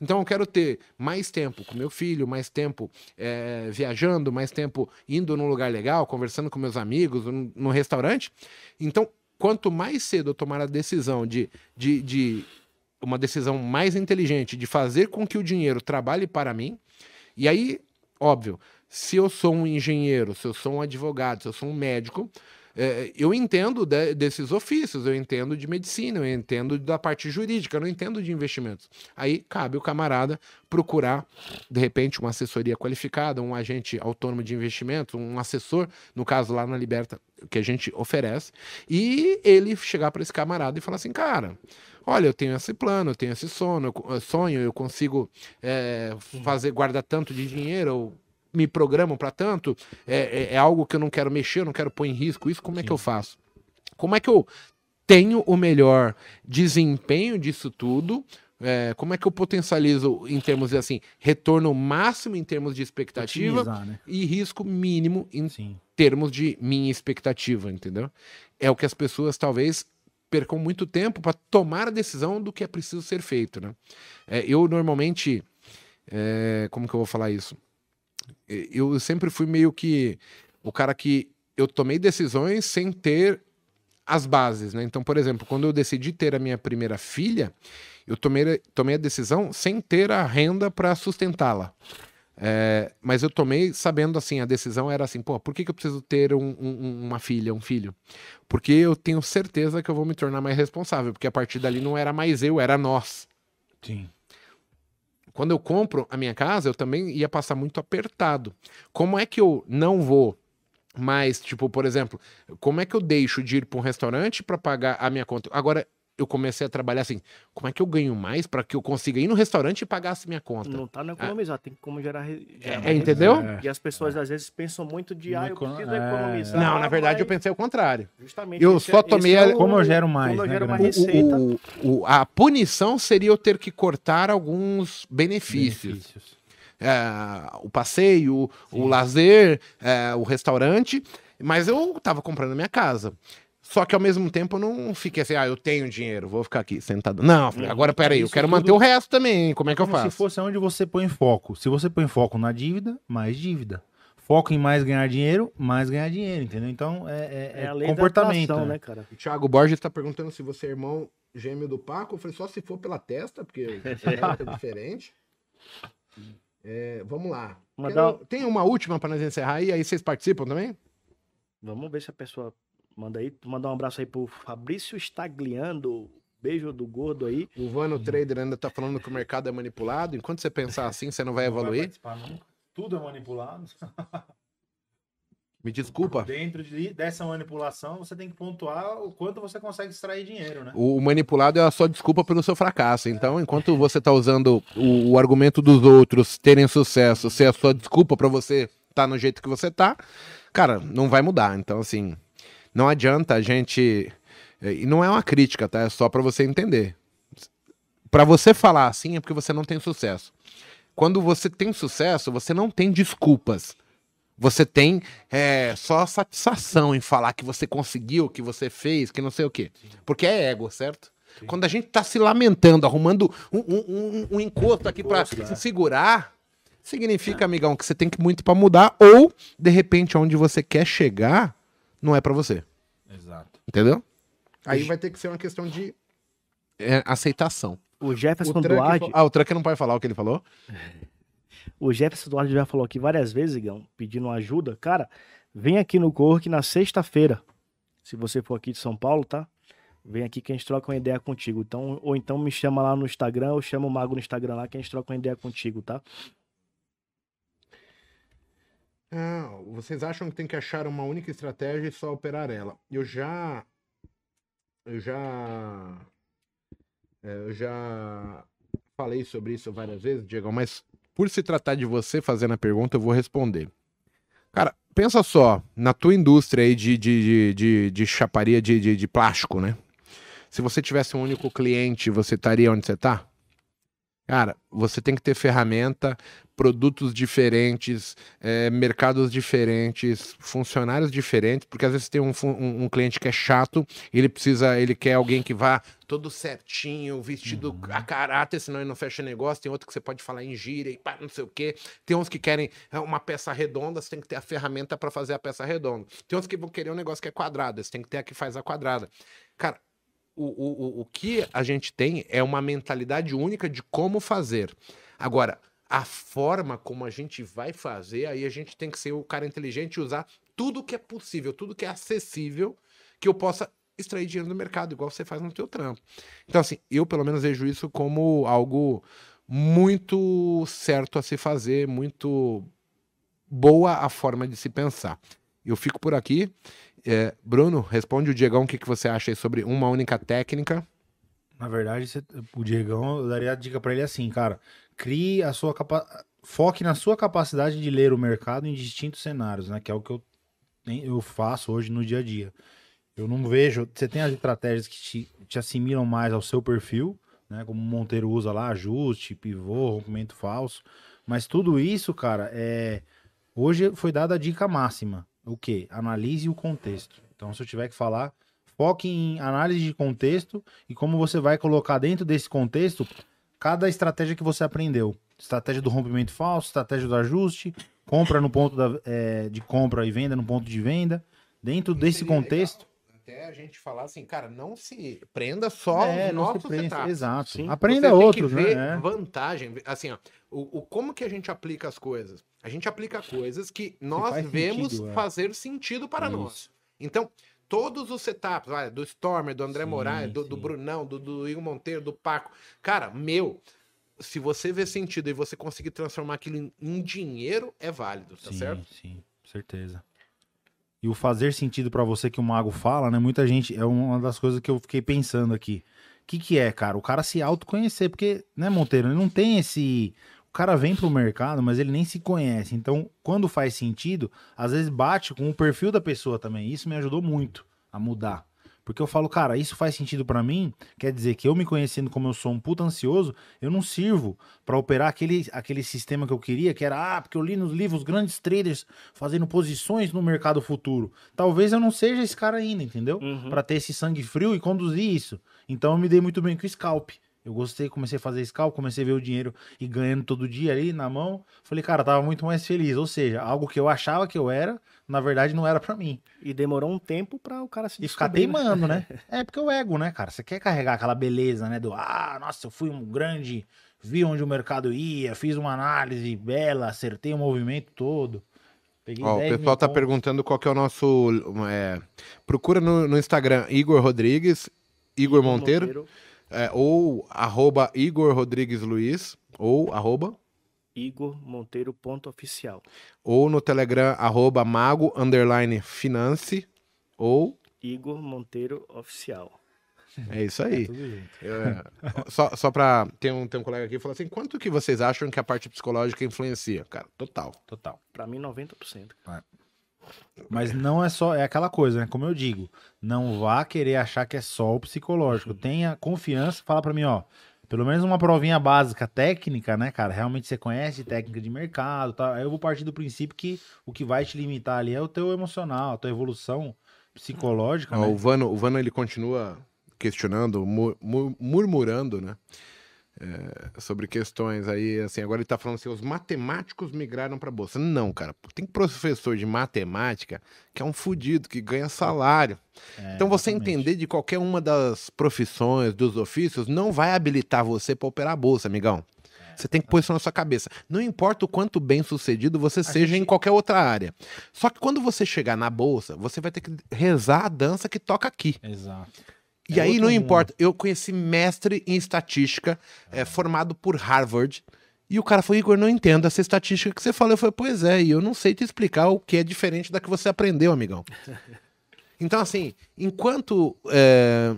Então eu quero ter mais tempo com meu filho, mais tempo é, viajando, mais tempo indo num lugar legal, conversando com meus amigos, num, restaurante. Então, quanto mais cedo eu tomar a decisão de, de, de uma decisão mais inteligente de fazer com que o dinheiro trabalhe para mim, e aí, óbvio, se eu sou um engenheiro, se eu sou um advogado, se eu sou um médico, é, eu entendo de- desses ofícios, eu entendo de medicina, eu entendo da parte jurídica, eu não entendo de investimentos. Aí cabe o camarada procurar, de repente, uma assessoria qualificada, um agente autônomo de investimento, um assessor, no caso lá na Liberta, que a gente oferece, e ele chegar para esse camarada e falar assim, cara, olha, eu tenho esse plano, eu tenho esse sono, eu sonho, eu consigo é, fazer, guardar tanto de dinheiro, eu me programo para tanto, é, é- é algo que eu não quero mexer, eu não quero pôr em risco isso, como é que eu faço? Como é que eu tenho o melhor desempenho disso tudo? É, como é que eu potencializo em termos de assim, retorno máximo em termos de expectativa
né?
e risco mínimo em
Sim.
termos de minha expectativa, entendeu? É o que as pessoas talvez percam muito tempo para tomar a decisão do que é preciso ser feito, né? É, eu normalmente, é, como que eu vou falar isso? Eu sempre fui meio que o cara que eu tomei decisões sem ter as bases, né? Então, por exemplo, quando eu decidi ter a minha primeira filha, eu tomei, tomei a decisão sem ter a renda para sustentá-la. É, mas eu tomei sabendo assim, a decisão era assim, pô, por que, que eu preciso ter um- um- uma filha, um filho? Porque eu tenho certeza que eu vou me tornar mais responsável, porque a partir dali não era mais eu, era nós.
Sim.
Quando eu compro a minha casa, eu também ia passar muito apertado. Como é que eu não vou mais, tipo, por exemplo, como é que eu deixo de ir para um restaurante para pagar a minha conta? Agora eu comecei a trabalhar assim, como é que eu ganho mais para que eu consiga ir no restaurante e pagasse minha conta?
Não tá no economizar, tem como gerar. gerar
É,
mais
entendeu?
receita. E as pessoas às vezes pensam muito de, ah, eu preciso
é.
economizar.
Não, na verdade eu
mas
pensei o contrário.
Justamente.
eu
esse
só
é-
tomei
é
a-
o-
Como eu gero mais,
Como eu
né,
gero mais
grande?
receita.
O- o- a punição seria eu ter que cortar alguns benefícios.
Benefícios.
É, o passeio, o lazer, é, o restaurante, mas eu tava comprando a minha casa. Só que ao mesmo tempo eu não fiquei assim, ah, eu tenho dinheiro, vou ficar aqui sentado. Não, falei, agora peraí, eu quero
tudo-
manter o resto também, como é que eu
Como
faço?
se fosse onde você põe foco. Se você põe foco na dívida, mais dívida. Foco em mais ganhar dinheiro, mais ganhar dinheiro, entendeu? Então é, é-
É
é
a lei
comportamento.
da atração,
né?
né, cara?
O Thiago Borges tá perguntando se você é irmão gêmeo do Paco. Eu falei, só se for pela testa, porque é diferente. É, vamos lá. Quero- Tem uma última para nós encerrar aí, aí vocês participam também?
Vamos ver se a pessoa manda aí. Mandar um abraço aí pro Fabrício Stagliando. Beijo do gordo aí.
O Vano Trader ainda tá falando que o mercado é manipulado. Enquanto você pensar assim, você não vai
Não vai
evoluir.
participar nunca. Tudo é manipulado.
Me desculpa.
Dentro de- dessa manipulação, você tem que pontuar o quanto você consegue extrair dinheiro, né?
O manipulado é a sua desculpa pelo seu fracasso. Então, enquanto você tá usando o, o argumento dos outros terem sucesso ser a sua desculpa para você tá no jeito que você tá, cara, não vai mudar. Então, assim, não adianta a gente. E não é uma crítica, tá? É só para você entender. Para você falar assim é porque você não tem sucesso. Quando você tem sucesso, você não tem desculpas. Você tem é, só satisfação em falar que você conseguiu, que você fez, que não sei o quê. Porque é ego, certo? Quando a gente tá se lamentando, arrumando um, um, um- um encosto aqui pra
Encosto, é.
se segurar, significa, amigão, que você tem que muito pra mudar, ou, de repente, onde você quer chegar, não é pra você.
Exato.
Entendeu? Aí vai ter que ser uma questão de é, aceitação.
O Jefferson
Trucker
Duarte,
fa- Ah, o Trucker não pode falar o que ele falou?
o Jefferson Duarte já falou aqui várias vezes, Igão, pedindo ajuda. Cara, vem aqui no Cork na sexta-feira. Se você for aqui de São Paulo, tá? Vem aqui que a gente troca uma ideia contigo. Então, ou então me chama lá no Instagram, ou chama o Mago no Instagram lá que a gente troca uma ideia contigo, tá?
Ah, vocês acham que tem que achar uma única estratégia e só operar ela? Eu já. Eu já. é, eu já falei sobre isso várias vezes, Diego, mas por se tratar de você fazendo a pergunta, eu vou responder. Cara, pensa só, na tua indústria aí de, de, de, de, de chaparia de, de, de plástico, né? Se você tivesse um único cliente, você estaria onde você tá? Cara, você tem que ter ferramenta, produtos diferentes, é, mercados diferentes, funcionários diferentes, porque às vezes tem um, um- um cliente que é chato, ele precisa, ele quer alguém que vá todo certinho, vestido a caráter, senão ele não fecha negócio. Tem outro que você pode falar em gíria e pá, não sei o quê. Tem uns que querem é, uma peça redonda, você tem que ter a ferramenta para fazer a peça redonda. Tem outros que vão querer um negócio que é quadrado, você tem que ter a que faz a quadrada. Cara, o, o, o- o que a gente tem é uma mentalidade única de como fazer. Agora, a forma como a gente vai fazer, aí a gente tem que ser o cara inteligente e usar tudo que é possível, tudo que é acessível, que eu possa extrair dinheiro do mercado, igual você faz no teu trampo. Então, assim, eu pelo menos vejo isso como algo muito certo a se fazer, muito boa a forma de se pensar. Eu fico por aqui. É, Bruno, responde o Diegão o que, que você acha sobre uma única técnica.
Na verdade, o Diegão, eu daria a dica pra ele assim, cara. Crie a sua capa... Foque na sua capacidade de ler o mercado em distintos cenários, né? Que é o que eu, eu faço hoje no dia a dia. Eu não vejo. Você tem as estratégias que te, te assimilam mais ao seu perfil, né? Como o Monteiro usa lá, ajuste, pivô, rompimento falso. Mas tudo isso, cara, é. Hoje foi dada a dica máxima. O quê? Analise o contexto. Então, se eu tiver que falar, foque em análise de contexto e como você vai colocar dentro desse contexto cada estratégia que você aprendeu. Estratégia do rompimento falso, estratégia do ajuste, compra no ponto da, é, de compra e venda no ponto de venda. Dentro desse
Seria
contexto.
Até a gente falar assim, cara, não se prenda só
é,
os
não se
nossos
prende-
setups.
Exato.
Sim.
Aprenda
Você tem
outros,
que ver
né? É.
vantagem. Assim, ó, o, o- como que a gente aplica as coisas? A gente aplica coisas que nós
faz
vemos
sentido, é.
fazer sentido para nós.
Isso.
Então, todos os setups, vai, do Stormer, do André
Sim,
Moraes, do, do. Brunão, do, do Igor Monteiro, do Paco. Cara, meu, se você vê sentido e você conseguir transformar aquilo em, dinheiro, é válido, tá
sim,
certo?
sim, certeza. E o fazer sentido pra você que o mago fala, né? Muita gente, é uma das coisas que eu fiquei pensando aqui. O que que é, cara? O cara se autoconhecer, porque, né, Monteiro, ele não tem esse... O cara vem pro mercado, mas ele nem se conhece. Então, quando faz sentido, às vezes bate com o perfil da pessoa também. Isso me ajudou muito a mudar. Porque eu falo, cara, isso faz sentido pra mim, quer dizer que eu me conhecendo como eu sou um puta ansioso, eu não sirvo pra operar aquele, aquele sistema que eu queria, que era, ah, porque eu li nos livros grandes traders fazendo posições no mercado futuro. Talvez eu não seja esse cara ainda, entendeu?
Uhum.
Pra ter esse sangue frio e conduzir isso. Então eu me dei muito bem com o scalp. Eu gostei, comecei a fazer scalp, comecei a ver o dinheiro e ganhando todo dia ali na mão. Falei, cara, tava muito mais feliz. Ou seja, algo que eu achava que eu era, na verdade não era pra mim.
E demorou um tempo pra o cara se
E ficar
né?
teimando, né? É porque o ego, né, cara? Você quer carregar aquela beleza, né? Do, ah, nossa, eu fui um grande, vi onde o mercado ia, fiz uma análise bela, acertei o movimento todo. Peguei
Ó, o
10
pessoal tá
pontos.
perguntando qual que é o nosso. é, procura no, no Instagram Igor Rodrigues, Igor Monteiro, é, ou arroba Igor Rodrigues Luiz, ou arroba,
Igor Monteiro ponto oficial.
ou no Telegram arroba Mago Underline Finance, ou.
Igor Monteiro oficial.
É isso
É,
aí.
tudo junto.
É, só, só pra. Tem um, tem um colega aqui que falou assim: quanto que vocês acham que a parte psicológica influencia? Cara, total.
Total.
Pra mim 90%.
Mas não é só, é aquela coisa, né? Como eu digo, não vá querer achar que é só o psicológico. Tenha confiança, fala pra mim, ó. Pelo menos uma provinha básica técnica, né, cara? Realmente você conhece técnica de mercado, tá? Aí eu vou partir do princípio que o que vai te limitar ali é o teu emocional, a tua evolução psicológica, né?
o, Vano, o Vano ele continua questionando, mur- mur- murmurando, né? É, sobre questões aí, assim, agora ele tá falando assim, os matemáticos migraram pra bolsa. Não, cara, tem professor de matemática que é um fudido, que ganha salário.
É,
então você
exatamente.
entender de qualquer uma das profissões, dos ofícios, não vai habilitar você pra operar a bolsa, amigão. Você tem que pôr isso na sua cabeça. Não importa o quanto bem sucedido você seja em qualquer outra área. Só que quando você chegar na bolsa, você vai ter que rezar a dança que toca aqui.
Exato.
E
É
aí
outro
não
mundo.
importa. Eu conheci mestre em estatística, é, formado por Harvard. E o cara falou, Igor, não entendo essa estatística que você falou. Eu falei, pois é, e eu não sei te explicar o que é diferente da que você aprendeu, amigão. Então, assim, enquanto. é,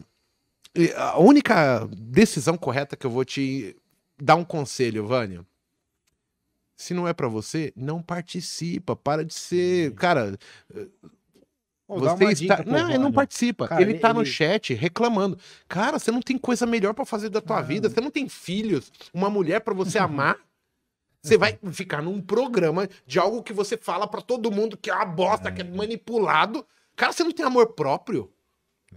e a única decisão correta que eu vou te dar um conselho, Vânia. Se não é pra você, não participa. Para de ser. Cara,
Pô,
você está...
dica
Não, ele não participa.
Cara,
ele
ele-
tá no
ele-
chat reclamando. Cara, você não tem coisa melhor pra fazer da tua vida. Você não tem filhos, uma mulher pra você amar. Você vai ficar num programa de algo que você fala pra todo mundo que é uma bosta, que é manipulado. Cara, você não tem amor próprio.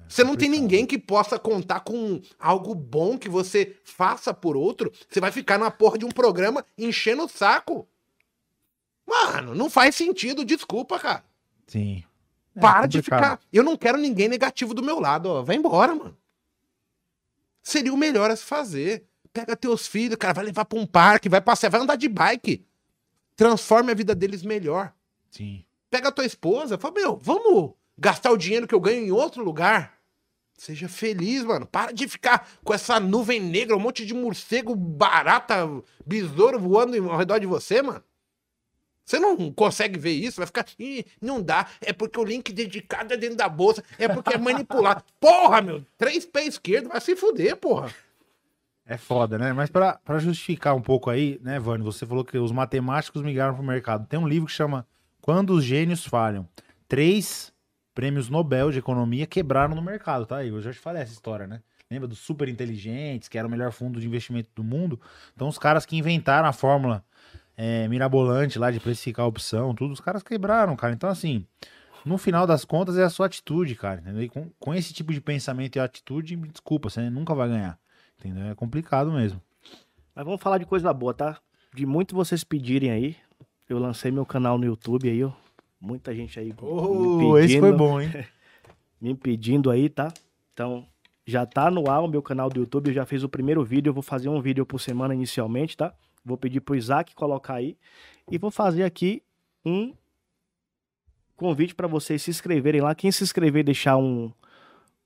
Você não tem ninguém que possa contar com algo bom que você faça por outro. Você vai ficar na porra de um programa enchendo o saco. Mano, não faz sentido, desculpa, cara.
Sim. É
Para de
complicado.
ficar. Eu não quero ninguém negativo do meu lado, ó. Vai embora, mano. Seria o melhor a se fazer. Pega teus filhos, cara, vai levar pra um parque, vai passear, vai andar de bike. Transforme a vida deles melhor.
Sim.
Pega a tua esposa, fala, meu, vamos gastar o dinheiro que eu ganho em outro lugar. Seja feliz, mano. Para de ficar com essa nuvem negra, um monte de morcego, barata, besouro voando ao redor de você, mano. Você não consegue ver isso, vai ficar. Ih, não dá. É porque o link dedicado é dentro da bolsa. É porque é manipulado. Porra, meu. Três pés esquerdo, vai se fuder, porra.
É foda, né? Mas pra pra justificar um pouco aí, né, Vânia? Você falou que os matemáticos migraram pro mercado. Tem um livro que chama Quando os Gênios Falham. Três prêmios Nobel de Economia quebraram no mercado, tá? Eu já te falei essa história, né? Lembra dos super inteligentes, que era o melhor fundo de investimento do mundo? Então, os caras que inventaram a fórmula é, mirabolante lá de precificar a opção, tudo, os caras quebraram, cara. Então, assim, no final das contas é a sua atitude, cara. Entendeu? Com, com esse tipo de pensamento e atitude, me desculpa, você nunca vai ganhar. Entendeu? É complicado mesmo.
Mas vamos falar de coisa boa, tá? De muito vocês pedirem aí. Eu lancei meu canal no YouTube aí, ó. Muita gente aí me
esse foi bom, hein?
me pedindo aí, tá? Então, já tá no ar o meu canal do YouTube, eu já fiz o primeiro vídeo, eu vou fazer um vídeo por semana inicialmente, tá? Vou pedir pro Isaac colocar aí e vou fazer aqui um convite para vocês se inscreverem lá. Quem se inscrever e deixar um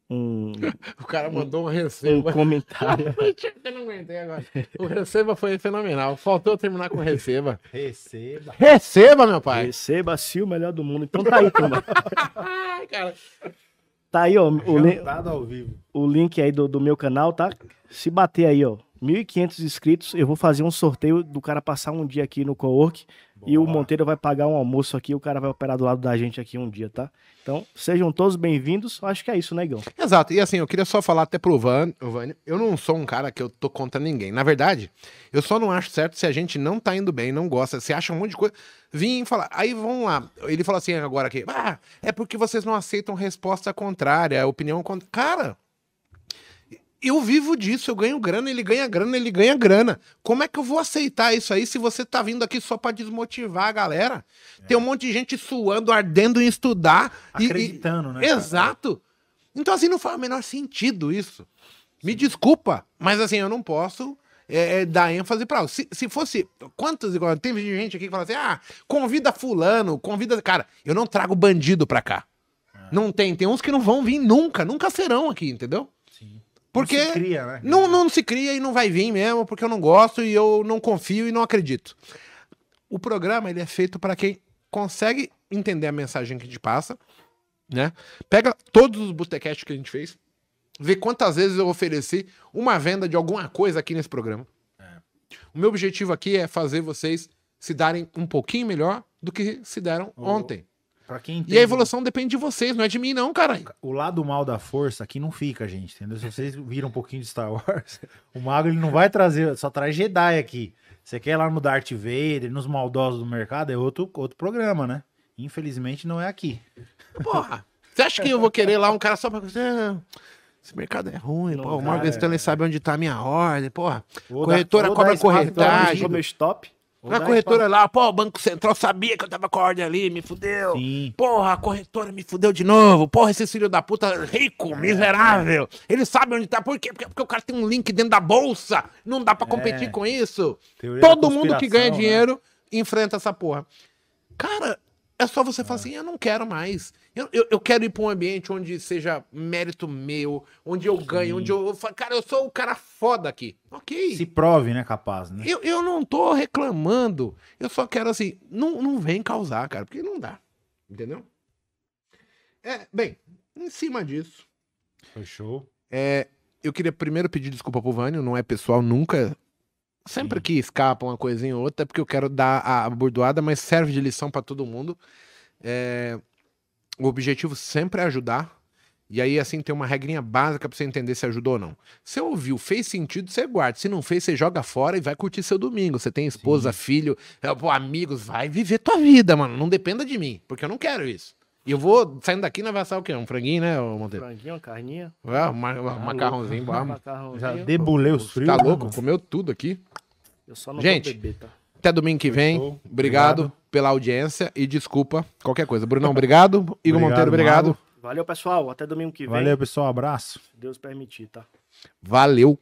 um,
O cara mandou um
um
receba.
comentário.
Eu não aguentei agora. O receba foi fenomenal. Faltou eu terminar com receba.
Receba.
Receba, meu pai.
Receba-se o melhor do mundo. Então tá aí, turma.
Cara.
Tá aí, ó, o, li-
vivo.
o link aí do, do meu canal, tá? Se bater aí, ó, 1.500 inscritos, eu vou fazer um sorteio do cara passar um dia aqui no co-work e o. Monteiro vai pagar um almoço aqui, o cara vai operar do lado da gente aqui um dia, tá? Então, sejam todos bem-vindos. Acho que é isso, né, Igão?
Exato. E assim, eu queria só falar até pro Van, o Vânia, eu não sou um cara que eu tô contra ninguém. Na verdade, eu só não acho certo se a gente não tá indo bem, não gosta, se acha um monte de coisa. Vim falar. Aí vamos lá. Ele falou assim agora aqui. Ah, é porque vocês não aceitam resposta contrária, opinião contrária. Cara, eu vivo disso, eu ganho grana, ele ganha grana, ele ganha grana. Como é que eu vou aceitar isso aí se você tá vindo aqui só pra desmotivar a galera? Tem um monte de gente suando, ardendo em estudar. e- e-
Acreditando, né? cara?
Exato. Então, assim, não faz o menor sentido isso. Me desculpa, mas assim, eu não posso é, é, dar ênfase pra. Se, se fosse. Quantos igual? Teve gente aqui que fala assim: ah, convida fulano, convida. Cara, eu não trago bandido pra cá. Não tem. Tem uns que não vão vir nunca, nunca serão aqui, entendeu? Porque
Não se cria, né?
não, não se cria e não vai vir mesmo, porque eu não gosto e eu não confio e não acredito. O programa ele é feito para quem consegue entender a mensagem que a gente passa, né? Pega todos os botecasts que a gente fez, vê quantas vezes eu ofereci uma venda de alguma coisa aqui nesse programa. O meu objetivo aqui é fazer vocês se darem um pouquinho melhor do que se deram ontem.
Pra quem
E a evolução depende de vocês, não é de mim não, cara.
O lado mal da força aqui não fica, gente, entendeu? Se vocês viram um pouquinho de Star Wars, o mago ele não vai trazer, só traz Jedi aqui. Você quer ir lá no Darth Vader, nos maldosos do mercado, é outro, outro programa, né? Infelizmente não é aqui.
Porra, você acha que eu vou querer lá um cara só pra. Ah, esse mercado é ruim,
Não
pô, o Morgan
é.
Stanley sabe onde tá a minha ordem, porra.
Ou
Corretora
Ou
cobra corretagem.
meu stop.
Na corretora lá, pô, o Banco Central sabia que eu tava com a ordem ali, me fudeu.
Sim.
Porra, a corretora me fudeu de novo. Porra, esse filho da puta rico, miserável. Ele sabe onde tá. Por quê? Porque, porque o cara tem um link dentro da bolsa. Não dá pra competir
É.
com isso.
Teoria
Todo mundo que ganha
né?
dinheiro enfrenta essa porra. Cara, é só você falar assim: eu não quero mais. Eu, eu, eu quero ir pra um ambiente onde seja mérito meu, onde eu ganho, onde eu. eu falo, Cara, eu sou o cara foda aqui. Ok.
Se prove, né, capaz, né?
Eu, eu não tô reclamando. Eu só quero assim, não, não vem causar, cara, porque não dá. Entendeu? É, bem, em cima disso,
show.
é, eu queria primeiro pedir desculpa pro Vânio, não é pessoal, nunca. Sempre que escapa uma coisinha ou outra, é porque eu quero dar a bordoada, mas serve de lição pra todo mundo. É, o objetivo sempre é ajudar. E aí, assim, tem uma regrinha básica pra você entender se ajudou ou não. Se ouviu, fez sentido, você guarda. Se não fez, você joga fora e vai curtir seu domingo. Você tem esposa, filho, é, amigos, vai viver tua vida, mano. Não dependa de mim, porque eu não quero isso. E eu vou, saindo daqui, nós vai assar o quê? Um franguinho, né, Monteiro?
Franguinho, uma carninha.
É, um ma- um macarrãozinho, vamos.
macarrãozinho.
Já debulei os frios.
Tá
né,
louco?
mano?
Comeu tudo aqui.
Eu só não
Gente,
vou beber, tá?
Até domingo que vem. Obrigado,
Obrigado.
pela audiência e desculpa qualquer coisa. Brunão, obrigado. Igor
Obrigado,
Monteiro, obrigado.
Mago.
Valeu, pessoal. Até domingo que vem.
Valeu, pessoal. Abraço.
Se Deus permitir, tá?
Valeu.